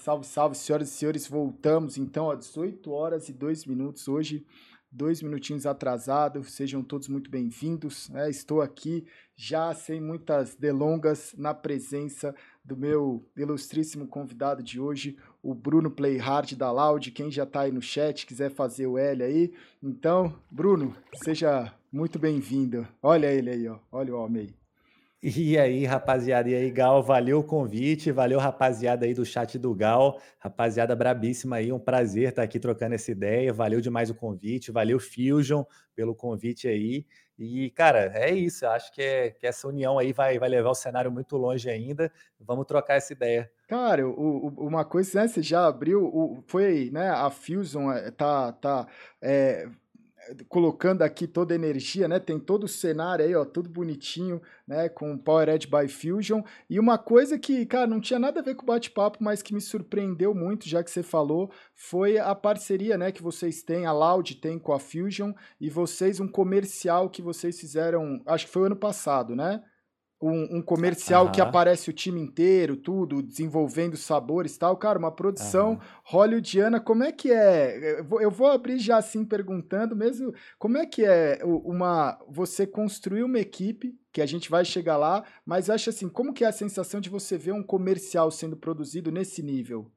Salve, salve, senhoras e senhores. Voltamos então às 18 horas e 2 minutos hoje, dois minutinhos atrasado. Sejam todos muito bem-vindos. Né? Estou aqui já sem muitas delongas na presença do meu ilustríssimo convidado de hoje, o Bruno Playhard da Loud. Quem já está aí no chat, quiser fazer o L aí. Então, Bruno, seja muito bem-vindo. Olha ele aí, ó. olha o homem aí. E aí, rapaziada, e aí, Gal, valeu o convite, valeu, rapaziada aí do chat do Gal, rapaziada brabíssima aí, um prazer estar aqui trocando essa ideia, valeu demais o convite, valeu Fusion pelo convite aí, e, cara, é isso, acho que, é, que essa união aí vai, vai levar o cenário muito longe ainda, vamos trocar essa ideia. Cara, o, o, uma coisa, né, você já abriu, o, foi, né, a Fusion é, tá, tá é, colocando aqui toda a energia, né? Tem todo o cenário aí, ó, tudo bonitinho, né? Com Powered by Fusion. E uma coisa que, cara, não tinha nada a ver com o bate-papo, mas que me surpreendeu muito, já que você falou, foi a parceria, né? Que vocês têm, a Loud tem com a Fusion, e vocês, um comercial que vocês fizeram, acho que foi ano passado, né? Um, um comercial que aparece o time inteiro, tudo, desenvolvendo sabores e tal. Cara, uma produção uhum. hollywoodiana, como é que é? Eu vou abrir já assim perguntando mesmo, como é que é uma você construir uma equipe, que a gente vai chegar lá, mas acho assim, como que é a sensação de você ver um comercial sendo produzido nesse nível?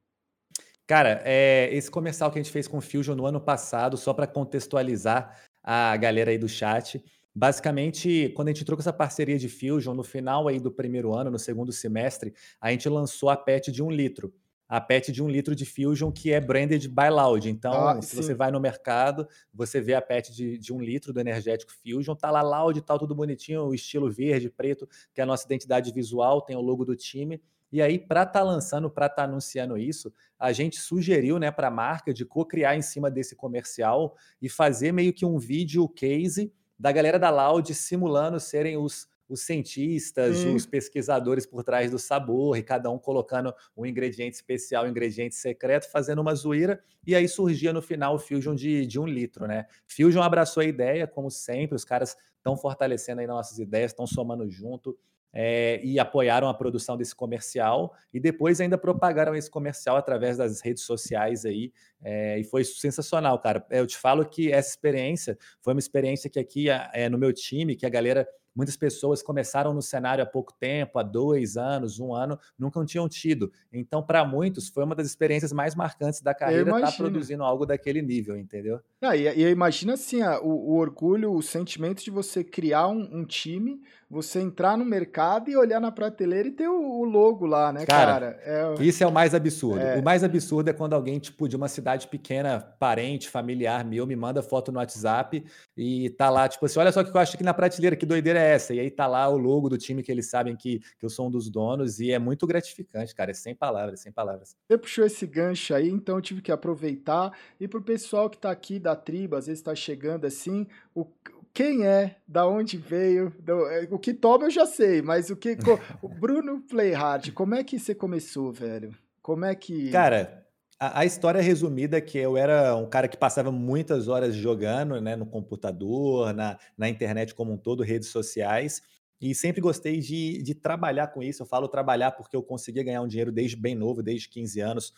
Cara, é, esse comercial que a gente fez com o Fusion no ano passado, só para contextualizar a galera aí do chat, Basicamente, quando a gente trocou essa parceria de Fusion, no final aí do primeiro ano, no segundo semestre, a gente lançou a PET de um litro. A PET de um litro de Fusion, que é branded by Loud. Então, ah, se sim. você vai no mercado, você vê a PET de, de um litro do energético Fusion, tá lá Loud, tal, tudo bonitinho, o estilo verde, preto, que é a nossa identidade visual, tem o logo do time. E aí, para estar tá lançando, para estar tá anunciando isso, a gente sugeriu né, para a marca de co-criar em cima desse comercial e fazer meio que um vídeo case da galera da Loud simulando serem os, os cientistas, hum. os pesquisadores por trás do sabor, e cada um colocando um ingrediente especial, um ingrediente secreto, fazendo uma zoeira, e aí surgia no final o Fusion de, de um litro, né? Fusion abraçou a ideia, como sempre, os caras estão fortalecendo aí nossas ideias, estão somando junto, é, e apoiaram a produção desse comercial e depois ainda propagaram esse comercial através das redes sociais aí é, e foi sensacional, cara. Eu te falo que essa experiência foi uma experiência que aqui é, no meu time, que a galera Muitas pessoas começaram no cenário há pouco tempo, há dois anos, um ano, nunca tinham tido. Então, para muitos, foi uma das experiências mais marcantes da carreira estar tá produzindo algo daquele nível, entendeu? Ah, e, e imagina assim, o, o, orgulho, o sentimento de você criar um, um, time, você entrar no mercado e olhar na prateleira e ter o, o logo lá, né, cara? cara? É... Isso é o mais absurdo. É... O mais absurdo é quando alguém, tipo, de uma cidade pequena, parente, familiar meu, me manda foto no WhatsApp e tá lá, tipo assim, olha só o que eu acho aqui na prateleira, que doideira é essa? E aí tá lá o logo do time que eles sabem que, que eu sou um dos donos e é muito gratificante, cara. É sem palavras, sem palavras. Você puxou esse gancho aí, então eu tive que aproveitar. E pro pessoal que tá aqui da tribo, às vezes tá chegando assim, o, quem é, da onde veio, do, é, o que toma eu já sei, mas o que. o Bruno Playhard, como é que você começou, velho? Como é que. Cara, a, a, história resumida é que eu era um cara que passava muitas horas jogando né, no computador, na, na internet como um todo, redes sociais, e sempre gostei de, de trabalhar com isso. Eu falo trabalhar porque eu conseguia ganhar um dinheiro desde bem novo, desde 15 anos.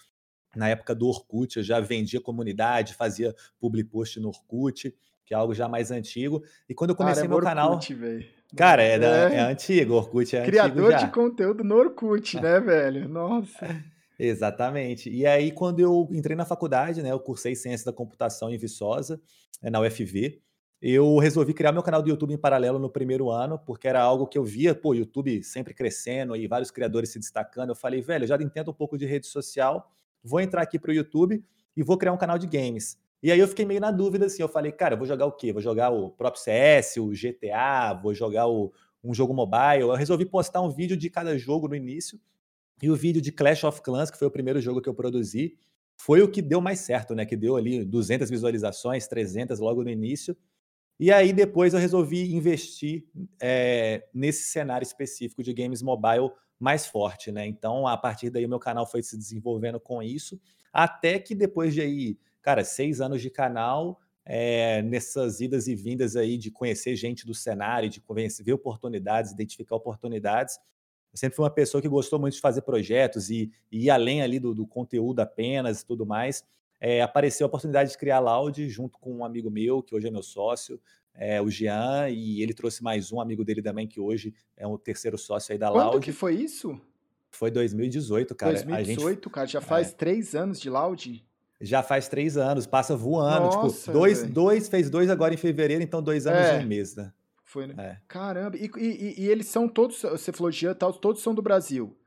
Na época do Orkut, eu já vendia comunidade, fazia public post no Orkut, que é algo já mais antigo. E quando eu comecei cara, é meu Orkut, canal. Véio. Cara, é, é, é antigo, Orkut é Criador de conteúdo no Orkut, né, velho? Nossa. Exatamente. E aí, quando eu entrei na faculdade, né, eu cursei Ciência da Computação em Viçosa, eh, na UFV, eu resolvi criar meu canal do YouTube em paralelo no primeiro ano, porque era algo que eu via, pô, YouTube sempre crescendo e vários criadores se destacando. Eu falei, velho, eu já entendo um pouco de rede social, vou entrar aqui para o YouTube e vou criar um canal de games. E aí eu fiquei meio na dúvida, assim, eu falei, cara, eu vou jogar o quê? Vou jogar o próprio CS, o GTA, vou jogar o, um jogo mobile. Eu resolvi postar um vídeo de cada jogo no início, e o vídeo de Clash of Clans, que foi o primeiro jogo que eu produzi, foi o que deu mais certo, né? Que deu ali 200 visualizações, 300 logo no início. E aí depois eu resolvi investir é, nesse cenário específico de games mobile mais forte, né? Então a partir daí o meu canal foi se desenvolvendo com isso, até que depois de aí, cara, seis anos de canal, é, nessas idas e vindas aí de conhecer gente do cenário, de conhecer, ver oportunidades, identificar oportunidades, Eu sempre fui uma pessoa que gostou muito de fazer projetos e, e ir além ali do, do conteúdo apenas e tudo mais. É, apareceu a oportunidade de criar a Loud junto com um amigo meu, que hoje é meu sócio, é, o Jean, e ele trouxe mais um amigo dele também, que hoje é o terceiro sócio aí da Quando Loud. Quando que foi isso? Foi 2018, cara. 2018, gente... cara, já faz é. três anos de Loud? Já faz três anos, passa voando. Tipo, Nossa, tipo, dois, dois, fez dois agora em fevereiro, então dois anos é. e um mês, né? Foi, né? É. Caramba, e, e, e, eles são todos, você falou Jean tal, todos são do Brasil.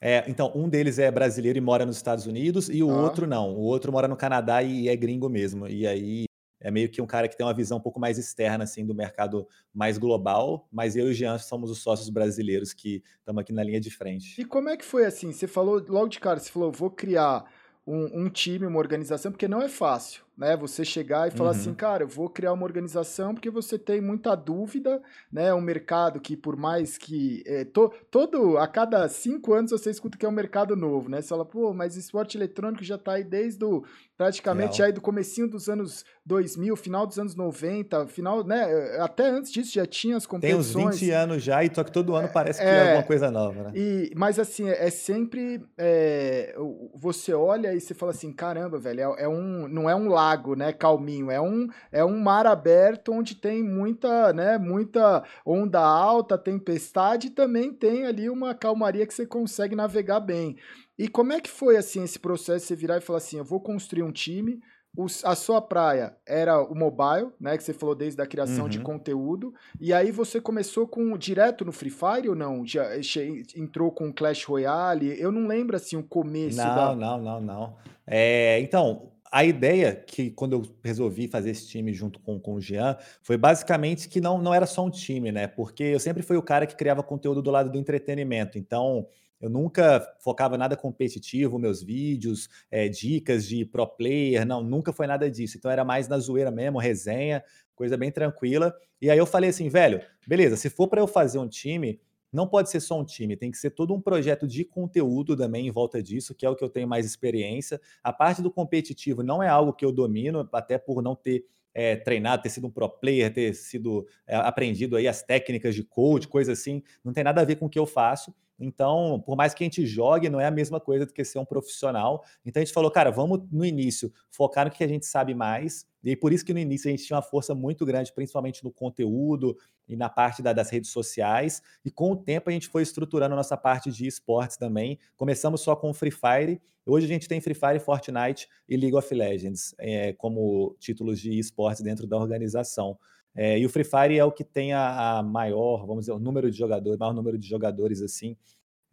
É, então, um deles é brasileiro e mora nos Estados Unidos, e o ah. outro não. O outro mora no Canadá e é gringo mesmo. E aí é meio que um cara que tem uma visão um pouco mais externa assim do mercado mais global, mas eu e o Jean somos os sócios brasileiros que estamos aqui na linha de frente. E como é que foi assim? Você falou logo de cara, você falou, vou criar um, um time, uma organização, porque não é fácil né? Você chegar e falar assim, uhum. assim, cara, eu vou criar uma organização porque você tem muita dúvida, né? Um mercado que, por mais que. É, to, todo, a cada cinco anos você escuta que é um mercado novo, né? Você fala, pô, mas esporte eletrônico já tá aí desde o. praticamente aí do comecinho dos anos 2000, final dos anos 90, final, né? Até antes disso já tinha as competições. Tem uns 20 anos já, e só que todo ano parece que é, é alguma coisa nova, né? E, mas assim, é, é sempre. É, você olha e você fala assim, caramba, velho, é, é um. Não é um lado lago, né, calminho. É um, é um mar aberto onde tem muita, né, muita onda alta, tempestade e também tem ali uma calmaria que você consegue navegar bem. E como é que foi assim esse processo? Você virar e falar assim, eu vou construir um time. a sua praia era o mobile, né? Que você falou desde a criação uhum. de conteúdo. E aí você começou com direto no Free Fire ou não? Já entrou com Clash Royale? Eu não lembro assim o começo. Não, da... não, não, não. É, então, a ideia que quando eu resolvi fazer esse time junto com, com o Jean foi basicamente que não, não era só um time, né? Porque eu sempre fui o cara que criava conteúdo do lado do entretenimento. Então, eu nunca focava nada competitivo, meus vídeos, é, dicas de pro player, não, nunca foi nada disso. Então era mais na zoeira mesmo, resenha, coisa bem tranquila. E aí eu falei assim, velho, beleza, se for para eu fazer um time, não pode ser só um time, tem que ser todo um projeto de conteúdo também em volta disso, que é o que eu tenho mais experiência. A parte do competitivo não é algo que eu domino, até por não ter é, treinado, ter sido um pro player, ter sido é, aprendido aí as técnicas de coach, coisa assim, não tem nada a ver com o que eu faço. Então, por mais que a gente jogue, não é a mesma coisa do que ser um profissional. Então a gente falou, cara, vamos no início focar no que a gente sabe mais. E por isso que no início a gente tinha uma força muito grande, principalmente no conteúdo e na parte da, das redes sociais. E com o tempo a gente foi estruturando a nossa parte de esportes também. Começamos só com Free Fire. Hoje a gente tem Free Fire, Fortnite e League of Legends é, como títulos de esportes dentro da organização. É, e o Free Fire é o que tem a, a, maior, vamos dizer, o número de jogadores, maior número de jogadores assim,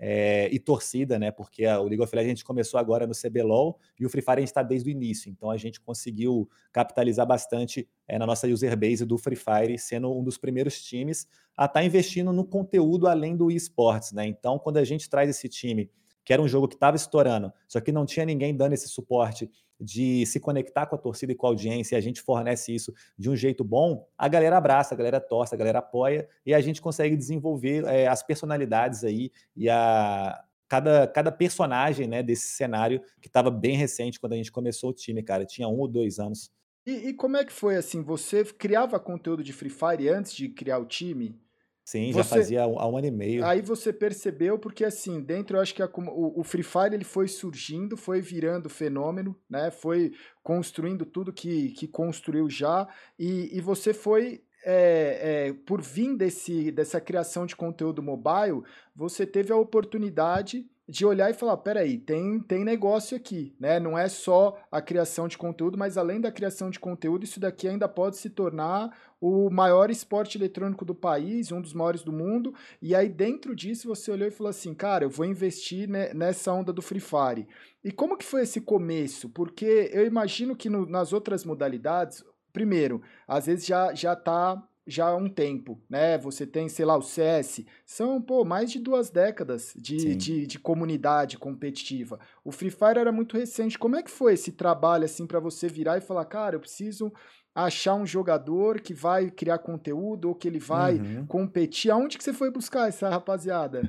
é, e torcida, né? Porque a, o League of Legends a gente começou agora no CBLOL e o Free Fire a gente está desde o início. Então a gente conseguiu capitalizar bastante é, na nossa user base do Free Fire, sendo um dos primeiros times a estar tá investindo no conteúdo além do esportes, né? Então, quando a gente traz esse time que era um jogo que estava estourando, só que não tinha ninguém dando esse suporte de se conectar com a torcida e com a audiência, e a gente fornece isso de um jeito bom, a galera abraça, a galera torce, a galera apoia, e a gente consegue desenvolver é, as personalidades aí e a. Cada, cada personagem né, desse cenário que estava bem recente quando a gente começou o time, cara. Tinha um ou dois anos. E, e como é que foi assim? Você criava conteúdo de Free Fire antes de criar o time? Sim, já fazia há um ano e meio. Aí você percebeu, porque assim, dentro eu acho que a, o, o, Free Fire ele foi surgindo, foi virando fenômeno, né? Foi construindo tudo que, que construiu já, e, e você foi é, é, por vir desse, dessa criação de conteúdo mobile, você teve a oportunidade de olhar e falar, peraí, tem, tem negócio aqui, né? Não é só a criação de conteúdo, mas além da criação de conteúdo, isso daqui ainda pode se tornar o maior esporte eletrônico do país, um dos maiores do mundo. E aí, dentro disso, você olhou e falou assim, cara, eu vou investir nessa onda do Free Fire. E como que foi esse começo? Porque eu imagino que no, nas outras modalidades, primeiro, às vezes já, já tá já há um tempo, né? Você tem, sei lá, o CS, são, pô, mais de duas décadas de, de, de, comunidade competitiva. O Free Fire era muito recente. Como é que foi esse trabalho, assim, para você virar e falar, cara, eu preciso achar um jogador que vai criar conteúdo ou que ele vai uhum. competir? Aonde que você foi buscar essa rapaziada?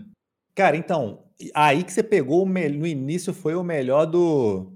Cara, então, aí que você pegou no início foi o melhor do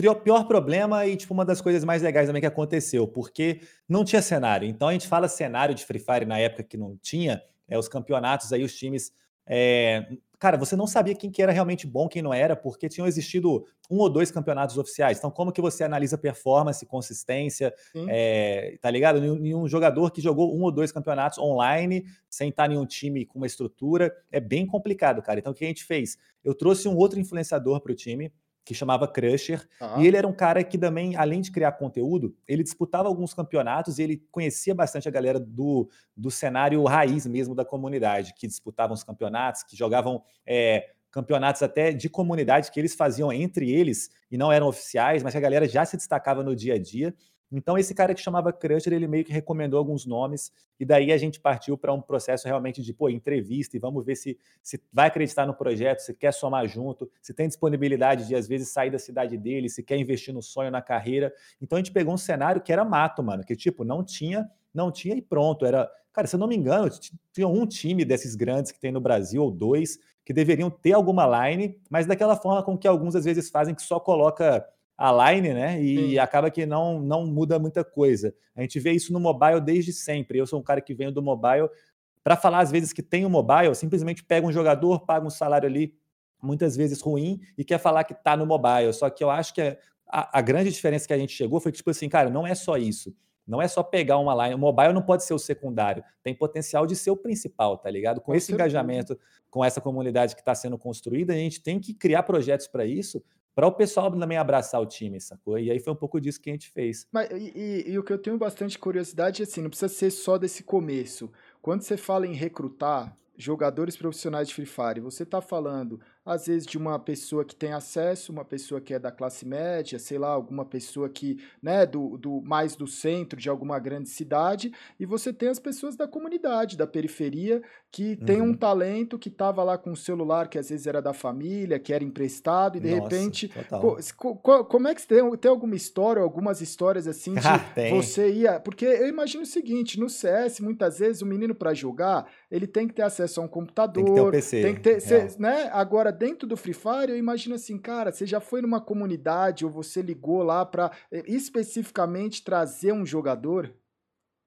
pior, pior problema e, tipo, uma das coisas mais legais também que aconteceu, porque não tinha cenário. Então, a gente fala cenário de Free Fire na época que não tinha, é, os campeonatos aí, os times é, cara, você não sabia quem que era realmente bom, quem não era, porque tinham existido um ou dois campeonatos oficiais. Então, como que você analisa performance, consistência, é, tá ligado? Nenhum jogador que jogou um ou dois campeonatos online, sem estar em um time com uma estrutura, é bem complicado, cara. Então, o que a gente fez? Eu trouxe um outro influenciador para o time, que chamava Crusher. E ele era um cara que também, além de criar conteúdo, ele disputava alguns campeonatos e ele conhecia bastante a galera do, do cenário raiz mesmo da comunidade, que disputavam os campeonatos, que jogavam é, campeonatos até de comunidade que eles faziam entre eles e não eram oficiais, mas que a galera já se destacava no dia a dia. Então, esse cara que chamava Crusher, ele meio que recomendou alguns nomes, e daí a gente partiu para um processo realmente de, pô, entrevista, e vamos ver se, se vai acreditar no projeto, se quer somar junto, se tem disponibilidade de, às vezes, sair da cidade dele, se quer investir no sonho, na carreira. Então, a gente pegou um cenário que era mato, mano, que, tipo, não tinha, não tinha e pronto. Era, cara, se eu não me engano, tinha um time desses grandes que tem no Brasil, ou dois, que deveriam ter alguma line, mas daquela forma com que alguns, às vezes, fazem, que só coloca a line, né? E Sim. acaba que não, não muda muita coisa. A gente vê isso no mobile desde sempre. Eu sou um cara que venho do mobile. Para falar, às vezes, que tem o um mobile, simplesmente pega um jogador, paga um salário ali, muitas vezes ruim, e quer falar que está no mobile. Só que eu acho que a, a, grande diferença que a gente chegou foi que, tipo assim, cara, não é só isso. Não é só pegar uma line. O mobile não pode ser o secundário. Tem potencial de ser o principal, tá ligado? Com, esse engajamento, com essa comunidade que está sendo construída, a gente tem que criar projetos para isso, para o pessoal também abraçar o time, sacou? E aí foi um pouco disso que a gente fez. Mas, e, e, e, o que eu tenho bastante curiosidade é assim, não precisa ser só desse começo. Quando você fala em recrutar jogadores profissionais de Free Fire, você está falando às vezes de uma pessoa que tem acesso, uma pessoa que é da classe média, sei lá, alguma pessoa que, né, do, do mais do centro de alguma grande cidade, e você tem as pessoas da comunidade, da periferia, que uhum. tem um uhum. talento que estava lá com o celular que às vezes era da família, que era emprestado, e de Nossa, repente. Co, co, como é que tem, tem alguma história, algumas histórias assim de ah, você ia. Porque eu imagino o seguinte: no CS, muitas vezes, o menino para jogar, ele tem que ter acesso a um computador. Tem que ter um PC. Tem que ter. Cê, né? Agora, dentro do Free Fire, eu imagino assim, cara, você já foi numa comunidade ou você ligou lá para eh, especificamente trazer um jogador?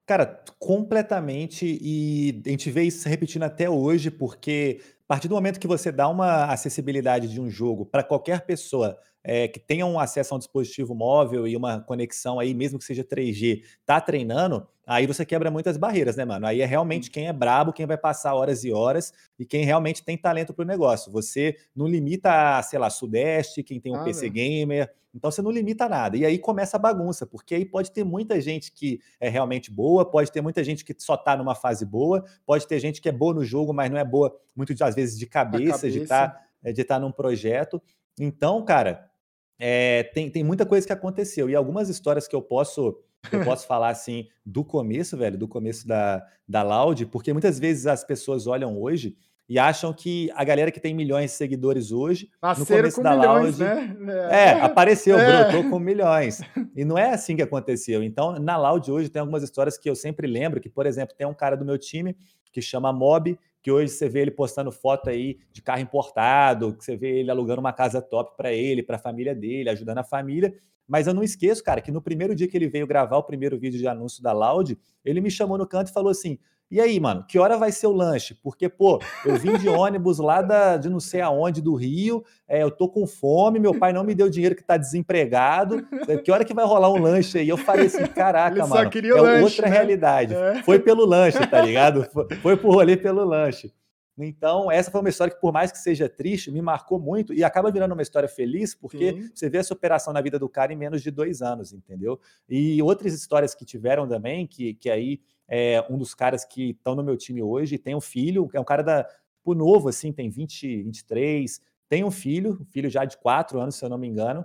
Cara, completamente. E a gente vê isso repetindo até hoje, porque a partir do momento que você dá uma acessibilidade de um jogo para qualquer pessoa é, que tenha um acesso a um dispositivo móvel e uma conexão aí, mesmo que seja 3G, tá treinando, aí você quebra muitas barreiras, né, mano? Aí é realmente quem é brabo, quem vai passar horas e horas e quem realmente tem talento pro negócio. Você não limita a, sei lá, Sudeste, quem tem um ah, PC gamer, então você não limita nada. E aí começa a bagunça, porque aí pode ter muita gente que é realmente boa, pode ter muita gente que só tá numa fase boa, pode ter gente que é boa no jogo, mas não é boa muitas às vezes de cabeça, cabeça. de estar tá, de estar tá num projeto. Então, cara, é, tem, tem muita coisa que aconteceu. E algumas histórias que eu posso eu posso falar assim do começo, velho, do começo da, da Loud, porque muitas vezes as pessoas olham hoje e acham que a galera que tem milhões de seguidores hoje, Nasceram no começo da milhões, Loud, né? é, é apareceu, é. brotou com milhões. E não é assim que aconteceu. Então, na Loud hoje tem algumas histórias que eu sempre lembro, que, por exemplo, tem um cara do meu time que chama Mob, que hoje você vê ele postando foto aí de carro importado, que você vê ele alugando uma casa top para ele, para a família dele, ajudando a família. Mas eu não esqueço, cara, que no primeiro dia que ele veio gravar o primeiro vídeo de anúncio da Loud, ele me chamou no canto e falou assim: e aí, mano, que hora vai ser o lanche? Porque, pô, eu vim de ônibus lá da, de não sei aonde do Rio, é, eu tô com fome, meu pai não me deu dinheiro que tá desempregado. Que hora que vai rolar um lanche aí? Eu falei assim, caraca, Ele mano, é lanche, outra né? realidade. É. Foi pelo lanche, tá ligado? Foi, foi pro rolê pelo lanche. Então, essa foi uma história que, por mais que seja triste, me marcou muito e acaba virando uma história feliz, porque Sim. você vê essa operação na vida do cara em menos de dois anos, entendeu? E outras histórias que tiveram também, que, que aí é um dos caras que estão no meu time hoje, tem um filho, é um cara da, tipo, novo, assim, tem 20, 23, tem um filho, filho já de 4 anos, se eu não me engano,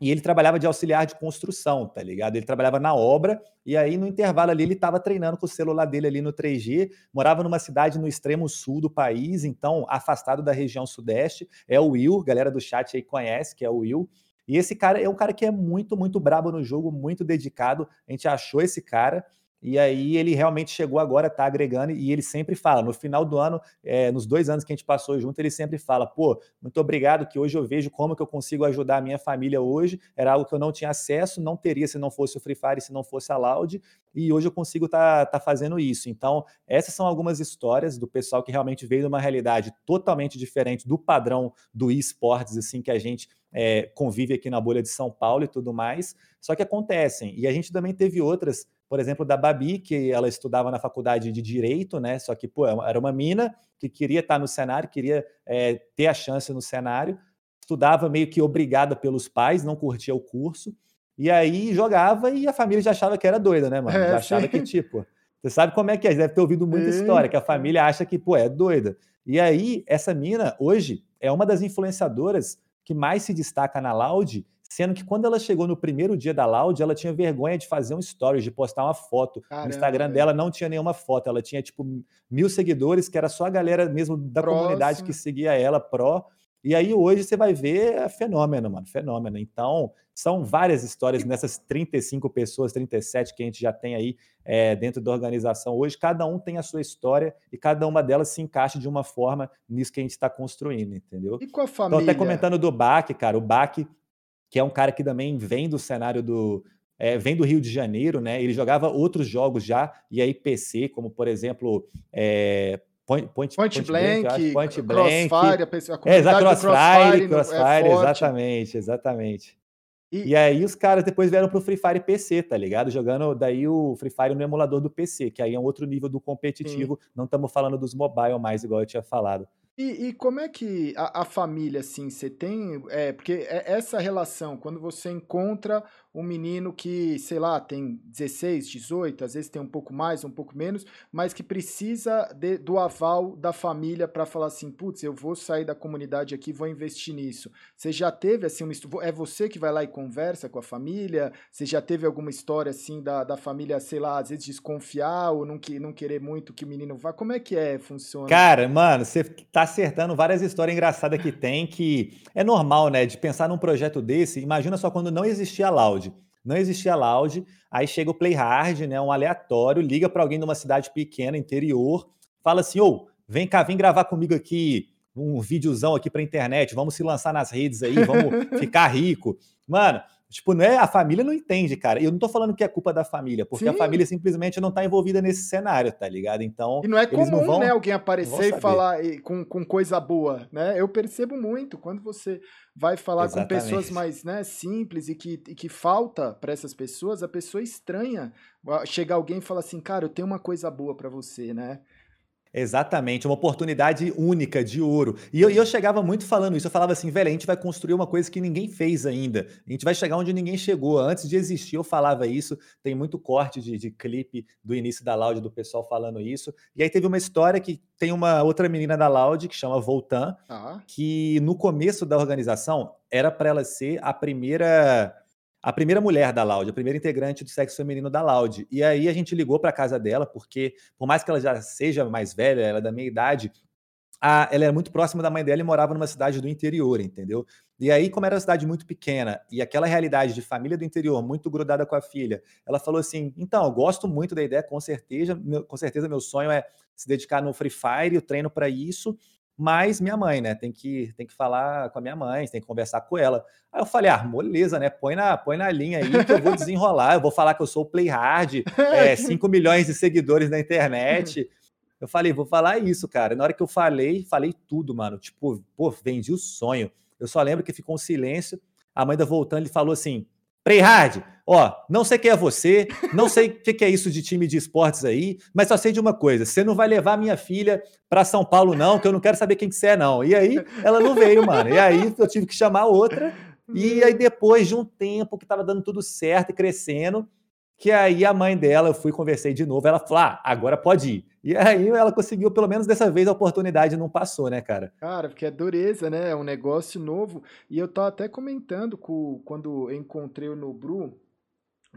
e ele trabalhava de auxiliar de construção, tá ligado? Ele trabalhava na obra, e aí no intervalo ali ele estava treinando com o celular dele ali no 3G, morava numa cidade no extremo sul do país, então afastado da região sudeste, é o Will, galera do chat aí conhece, que é o Will, e esse cara é um cara que é muito, muito brabo no jogo, muito dedicado, a gente achou esse cara, E aí ele realmente chegou agora, tá agregando, e ele sempre fala, no final do ano, é, nos dois anos que a gente passou junto, ele sempre fala, pô, muito obrigado, que hoje eu vejo como que eu consigo ajudar a minha família hoje, era algo que eu não tinha acesso, não teria se não fosse o Free Fire, se não fosse a Loud, e hoje eu consigo estar tá, tá fazendo isso. Então, essas são algumas histórias do pessoal que realmente veio de uma realidade totalmente diferente do padrão do esportes, assim, que a gente é, convive aqui na bolha de São Paulo e tudo mais, só que acontecem. E a gente também teve outras por exemplo, da Babi, que ela estudava na faculdade de Direito, né? Só que, pô, era uma mina que queria estar no cenário, queria é, ter a chance no cenário, estudava meio que obrigada pelos pais, não curtia o curso, e aí jogava e a família já achava que era doida, né, mano? É, já achava sim. que, tipo, você sabe como é que é, deve ter ouvido muita sim. história, que a família acha que, pô, é doida. E aí, essa mina, hoje, é uma das influenciadoras que mais se destaca na Loud Sendo que quando ela chegou no primeiro dia da Loud, ela tinha vergonha de fazer um story, de postar uma foto. Caramba, no Instagram dela não tinha nenhuma foto, ela tinha tipo mil seguidores, que era só a galera mesmo da Próximo. comunidade que seguia ela, pró. E aí hoje você vai ver é fenômeno, mano, fenômeno. Então, são várias histórias nessas 35 pessoas, 37 que a gente já tem aí é, dentro da organização hoje. Cada um tem a sua história e cada uma delas se encaixa de uma forma nisso que a gente está construindo, entendeu? E com a família? Então, até comentando do Baque, cara, o Baque que é um cara que também vem do cenário do. É, vem do Rio de Janeiro, né? Ele jogava outros jogos já, e aí PC, como por exemplo. É, Point, Point, Point, Point Blank, Blank Point Blank, Crossfire, a, a é, Crossfire, Crossfire, Crossfire é exatamente, exatamente. E, e, aí os caras depois vieram pro Free Fire PC, tá ligado? Jogando daí o Free Fire no emulador do PC, que aí é um outro nível do competitivo. Sim. Não estamos falando dos mobile mais, igual eu tinha falado. E, e, como é que a, a, família, assim, você tem. É, porque é essa relação, quando você encontra um menino que, sei lá, tem 16, 18, às vezes tem um pouco mais, um pouco menos, mas que precisa de, do aval da família para falar assim: putz, eu vou sair da comunidade aqui, vou investir nisso. Você já teve, assim, uma, é você que vai lá e conversa com a família? Você já teve alguma história, assim, da, da família, sei lá, às vezes desconfiar ou não, que, não querer muito que o menino vá? Como é que é, funciona? Cara, mano, você tá acertando várias histórias engraçadas que tem, que é normal, né? De pensar num projeto desse. Imagina só quando não existia Loud. Não existia Loud. Aí chega o Play Hard, né? Um aleatório, liga para alguém de uma cidade pequena, interior, fala assim: ô, vem cá, vem gravar comigo aqui um videozão aqui para internet, vamos se lançar nas redes aí, vamos ficar rico. Mano, Tipo, não é, a família não entende, cara. Eu não tô falando que é culpa da família, porque Sim. a família simplesmente não tá envolvida nesse cenário, tá ligado? Então. E não é comum, não vão, né, alguém aparecer e falar com, com coisa boa, né? Eu percebo muito quando você vai falar Exatamente. com pessoas mais né, simples e que, e que falta para essas pessoas, a pessoa estranha. Chega alguém e fala assim, cara, eu tenho uma coisa boa para você, né? Exatamente, uma oportunidade única de ouro. E eu, eu, chegava muito falando isso. Eu falava assim, velho, a gente vai construir uma coisa que ninguém fez ainda. A gente vai chegar onde ninguém chegou. Antes de existir, eu falava isso. Tem muito corte de, de clipe do início da Loud do pessoal falando isso. E aí teve uma história que tem uma outra menina da Loud que chama Voltan, ah. que no começo da organização era para ela ser a primeira a primeira mulher da Loud, a primeira integrante do sexo feminino da Loud. E aí a gente ligou para casa dela, porque por mais que ela já seja mais velha, ela é da minha idade, a, ela era muito próxima da mãe dela e morava numa cidade do interior, entendeu? E aí, como era uma cidade muito pequena e aquela realidade de família do interior muito grudada com a filha, ela falou assim: então, eu gosto muito da ideia, com certeza, meu, com certeza meu sonho é se dedicar no Free Fire, eu treino para isso, mas minha mãe, né? Tem que, tem que falar com a minha mãe, tem que conversar com ela. Aí eu falei, ah, moleza, né? Põe na, põe na linha aí que eu vou desenrolar. Eu vou falar que eu sou o Play Hard, é, 5 milhões de seguidores na internet. Eu falei, vou falar isso, cara. Na hora que eu falei, falei tudo, mano. Tipo, pô, vendi o sonho. Eu só lembro que ficou um silêncio. A mãe da voltando e falou assim: Hard, ó, não sei quem é você, não sei o que é isso de time de esportes aí, mas só sei de uma coisa: você não vai levar minha filha para São Paulo, não, que eu não quero saber quem que você é, não. E aí ela não veio, mano. E aí eu tive que chamar outra. E aí, depois de um tempo que estava dando tudo certo e crescendo, que aí a mãe dela, eu fui conversei de novo, ela falou: ah, agora pode ir. E aí ela conseguiu, pelo menos dessa vez, a oportunidade não passou, né, cara? Cara, porque é dureza, né? É um negócio novo. E eu tava até comentando com, quando encontrei o Nobru,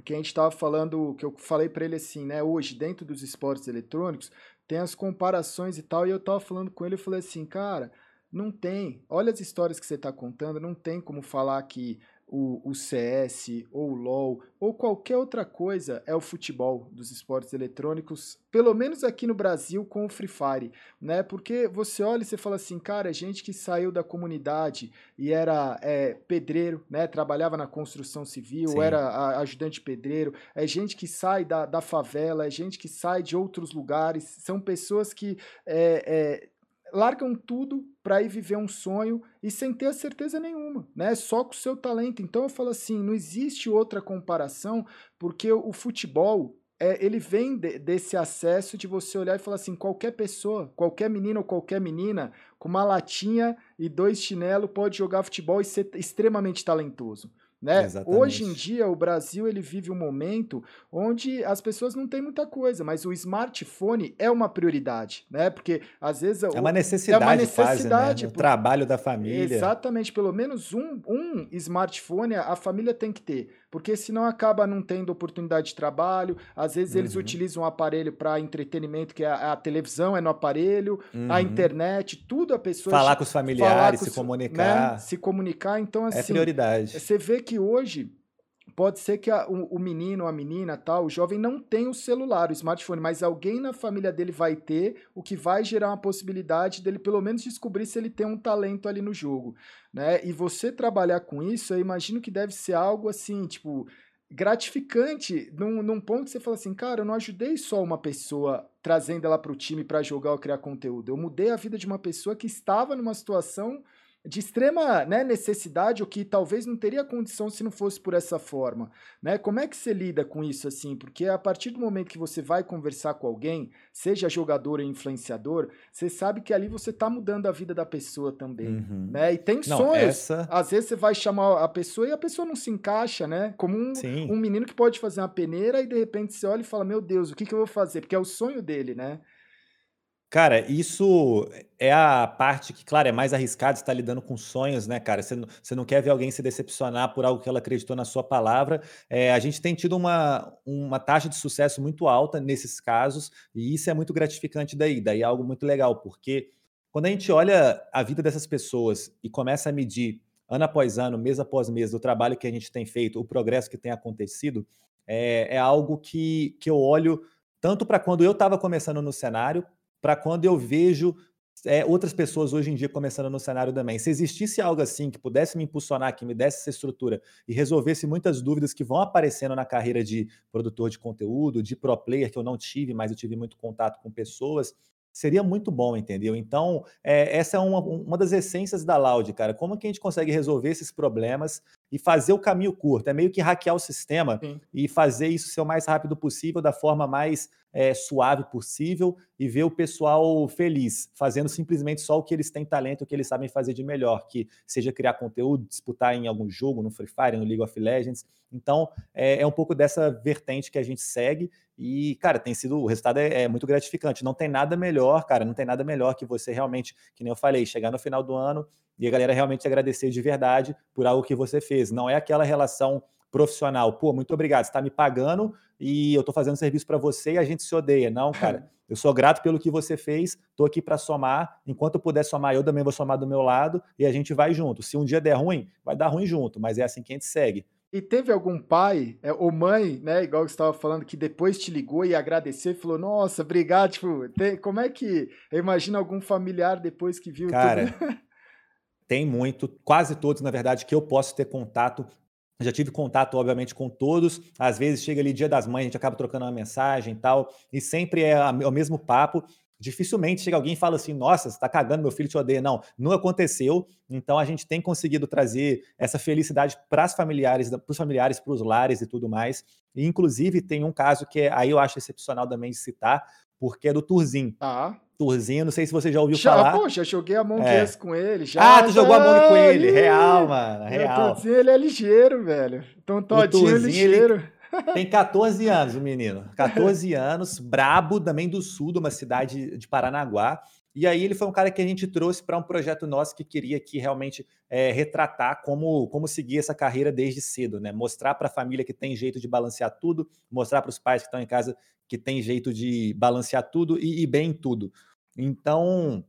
que a gente tava falando, que eu falei para ele assim, né? Hoje, dentro dos esportes eletrônicos, tem as comparações e tal. E eu tava falando com ele, eu falei assim, cara, não tem. Olha as histórias que você tá contando, não tem como falar que o, o CS, ou o LoL, ou qualquer outra coisa, é o futebol dos esportes eletrônicos, pelo menos aqui no Brasil com o Free Fire, né? Porque você olha e você fala assim, cara, gente que saiu da comunidade e era é, pedreiro, né? Trabalhava na construção civil, Sim. era ajudante pedreiro, é gente que sai da, da favela, é gente que sai de outros lugares, são pessoas que é, é, largam tudo para ir viver um sonho e sem ter certeza nenhuma, né? Só com o seu talento. Então eu falo assim, não existe outra comparação, porque o, futebol é, ele vem de, desse acesso de você olhar e falar assim, qualquer pessoa, qualquer menino ou qualquer menina com uma latinha e dois chinelos pode jogar futebol e ser extremamente talentoso. Né? Hoje em dia o Brasil ele vive um momento onde as pessoas não têm muita coisa, mas o smartphone é uma prioridade, né? Porque às vezes é uma necessidade, é uma necessidade quase, né? o trabalho da família. Exatamente, pelo menos um, um smartphone a família tem que ter porque senão acaba não tendo oportunidade de trabalho. Às vezes uhum. eles utilizam um aparelho para entretenimento, que é a, a, televisão é no aparelho, uhum. a internet, tudo a pessoa. Falar com os familiares, com se comunicar. Né? Se comunicar, então é assim. É prioridade. Você vê que hoje pode ser que a, o, o, menino, a menina, tal, o jovem não tenha o celular, o smartphone, mas alguém na família dele vai ter, o que vai gerar uma possibilidade dele pelo menos descobrir se ele tem um talento ali no jogo, né? E você trabalhar com isso, eu imagino que deve ser algo assim, tipo, gratificante num, num ponto que você fala assim, cara, eu não ajudei só uma pessoa trazendo ela para o time para jogar ou criar conteúdo, eu mudei a vida de uma pessoa que estava numa situação de extrema né, necessidade, ou que talvez não teria condição se não fosse por essa forma. Né? Como é que você lida com isso assim? Porque a partir do momento que você vai conversar com alguém, seja jogador ou influenciador, você sabe que ali você está mudando a vida da pessoa também. Uhum. Né? E tem não, sonhos. Essa... Às vezes você vai chamar a pessoa e a pessoa não se encaixa, né? Como um, um menino que pode fazer uma peneira e de repente você olha e fala: Meu Deus, o que, que eu vou fazer? Porque é o sonho dele, né? Cara, isso é a parte que, claro, é mais arriscado estar lidando com sonhos, né, cara? Você não, você não quer ver alguém se decepcionar por algo que ela acreditou na sua palavra. É, a gente tem tido uma, uma taxa de sucesso muito alta nesses casos, e isso é muito gratificante daí. Daí é algo muito legal, porque quando a gente olha a vida dessas pessoas e começa a medir ano após ano, mês após mês, o trabalho que a gente tem feito, o progresso que tem acontecido, é, é algo que, que eu olho tanto para quando eu estava começando no cenário, para quando eu vejo é, outras pessoas hoje em dia começando no cenário também. Se existisse algo assim que pudesse me impulsionar, que me desse essa estrutura e resolvesse muitas dúvidas que vão aparecendo na carreira de produtor de conteúdo, de pro player, que eu não tive, mas eu tive muito contato com pessoas, seria muito bom, entendeu? Então, é, essa é uma, uma das essências da Loud, cara. Como que a gente consegue resolver esses problemas e fazer o caminho curto? É meio que hackear o sistema Sim. e fazer isso ser o mais rápido possível, da forma mais é, suave possível e ver o pessoal feliz, fazendo simplesmente só o que eles têm talento, o que eles sabem fazer de melhor, que seja criar conteúdo, disputar em algum jogo, no Free Fire, no League of Legends. Então, é, é um pouco dessa vertente que a gente segue e, cara, tem sido, o resultado é, é, muito gratificante. Não tem nada melhor, cara, não tem nada melhor que você realmente, que nem eu falei, chegar no final do ano e a galera realmente agradecer de verdade por algo que você fez. Não é aquela relação profissional, pô, muito obrigado, você está me pagando e eu estou fazendo serviço para você e a gente se odeia. Não, cara, eu sou grato pelo que você fez, estou aqui para somar. Enquanto eu puder somar, eu também vou somar do meu lado e a gente vai junto. Se um dia der ruim, vai dar ruim junto, mas é assim que a gente segue. E teve algum pai é, ou mãe, né, igual você estava falando, que depois te ligou e agradeceu e falou, nossa, obrigado, tipo, tem, como é que, eu imagino algum familiar depois que viu Cara, tudo. tem muito, quase todos, na verdade, que eu posso ter contato, já tive contato, obviamente, com todos. Às vezes chega ali dia das mães, a gente acaba trocando uma mensagem e tal, e sempre é o mesmo papo dificilmente chega alguém e fala assim: nossa, você está cagando, meu filho te odeia. Não, não aconteceu. Então a gente tem conseguido trazer essa felicidade para os familiares, para os familiares, para os lares e tudo mais. E, inclusive, tem um caso que é, aí eu acho excepcional também de citar, porque é do Turzinho. Ah. Turzinho, não sei se você já ouviu já, falar. Pô, já joguei a mão é. com ele. Já, ah, tu já... jogou a mão com ele. Real, mano. Real. O Turzinho, ele é ligeiro, velho. Então, todinho o ligeiro. Ele tem 14 anos o menino. 14 anos, brabo, também do sul, de uma cidade de Paranaguá. E aí ele foi um cara que a gente trouxe para um projeto nosso que queria aqui realmente é, retratar como, como seguir essa carreira desde cedo, né? Mostrar para a família que tem jeito de balancear tudo, mostrar para os pais que estão em casa que tem jeito de balancear tudo e ir bem em tudo. Então,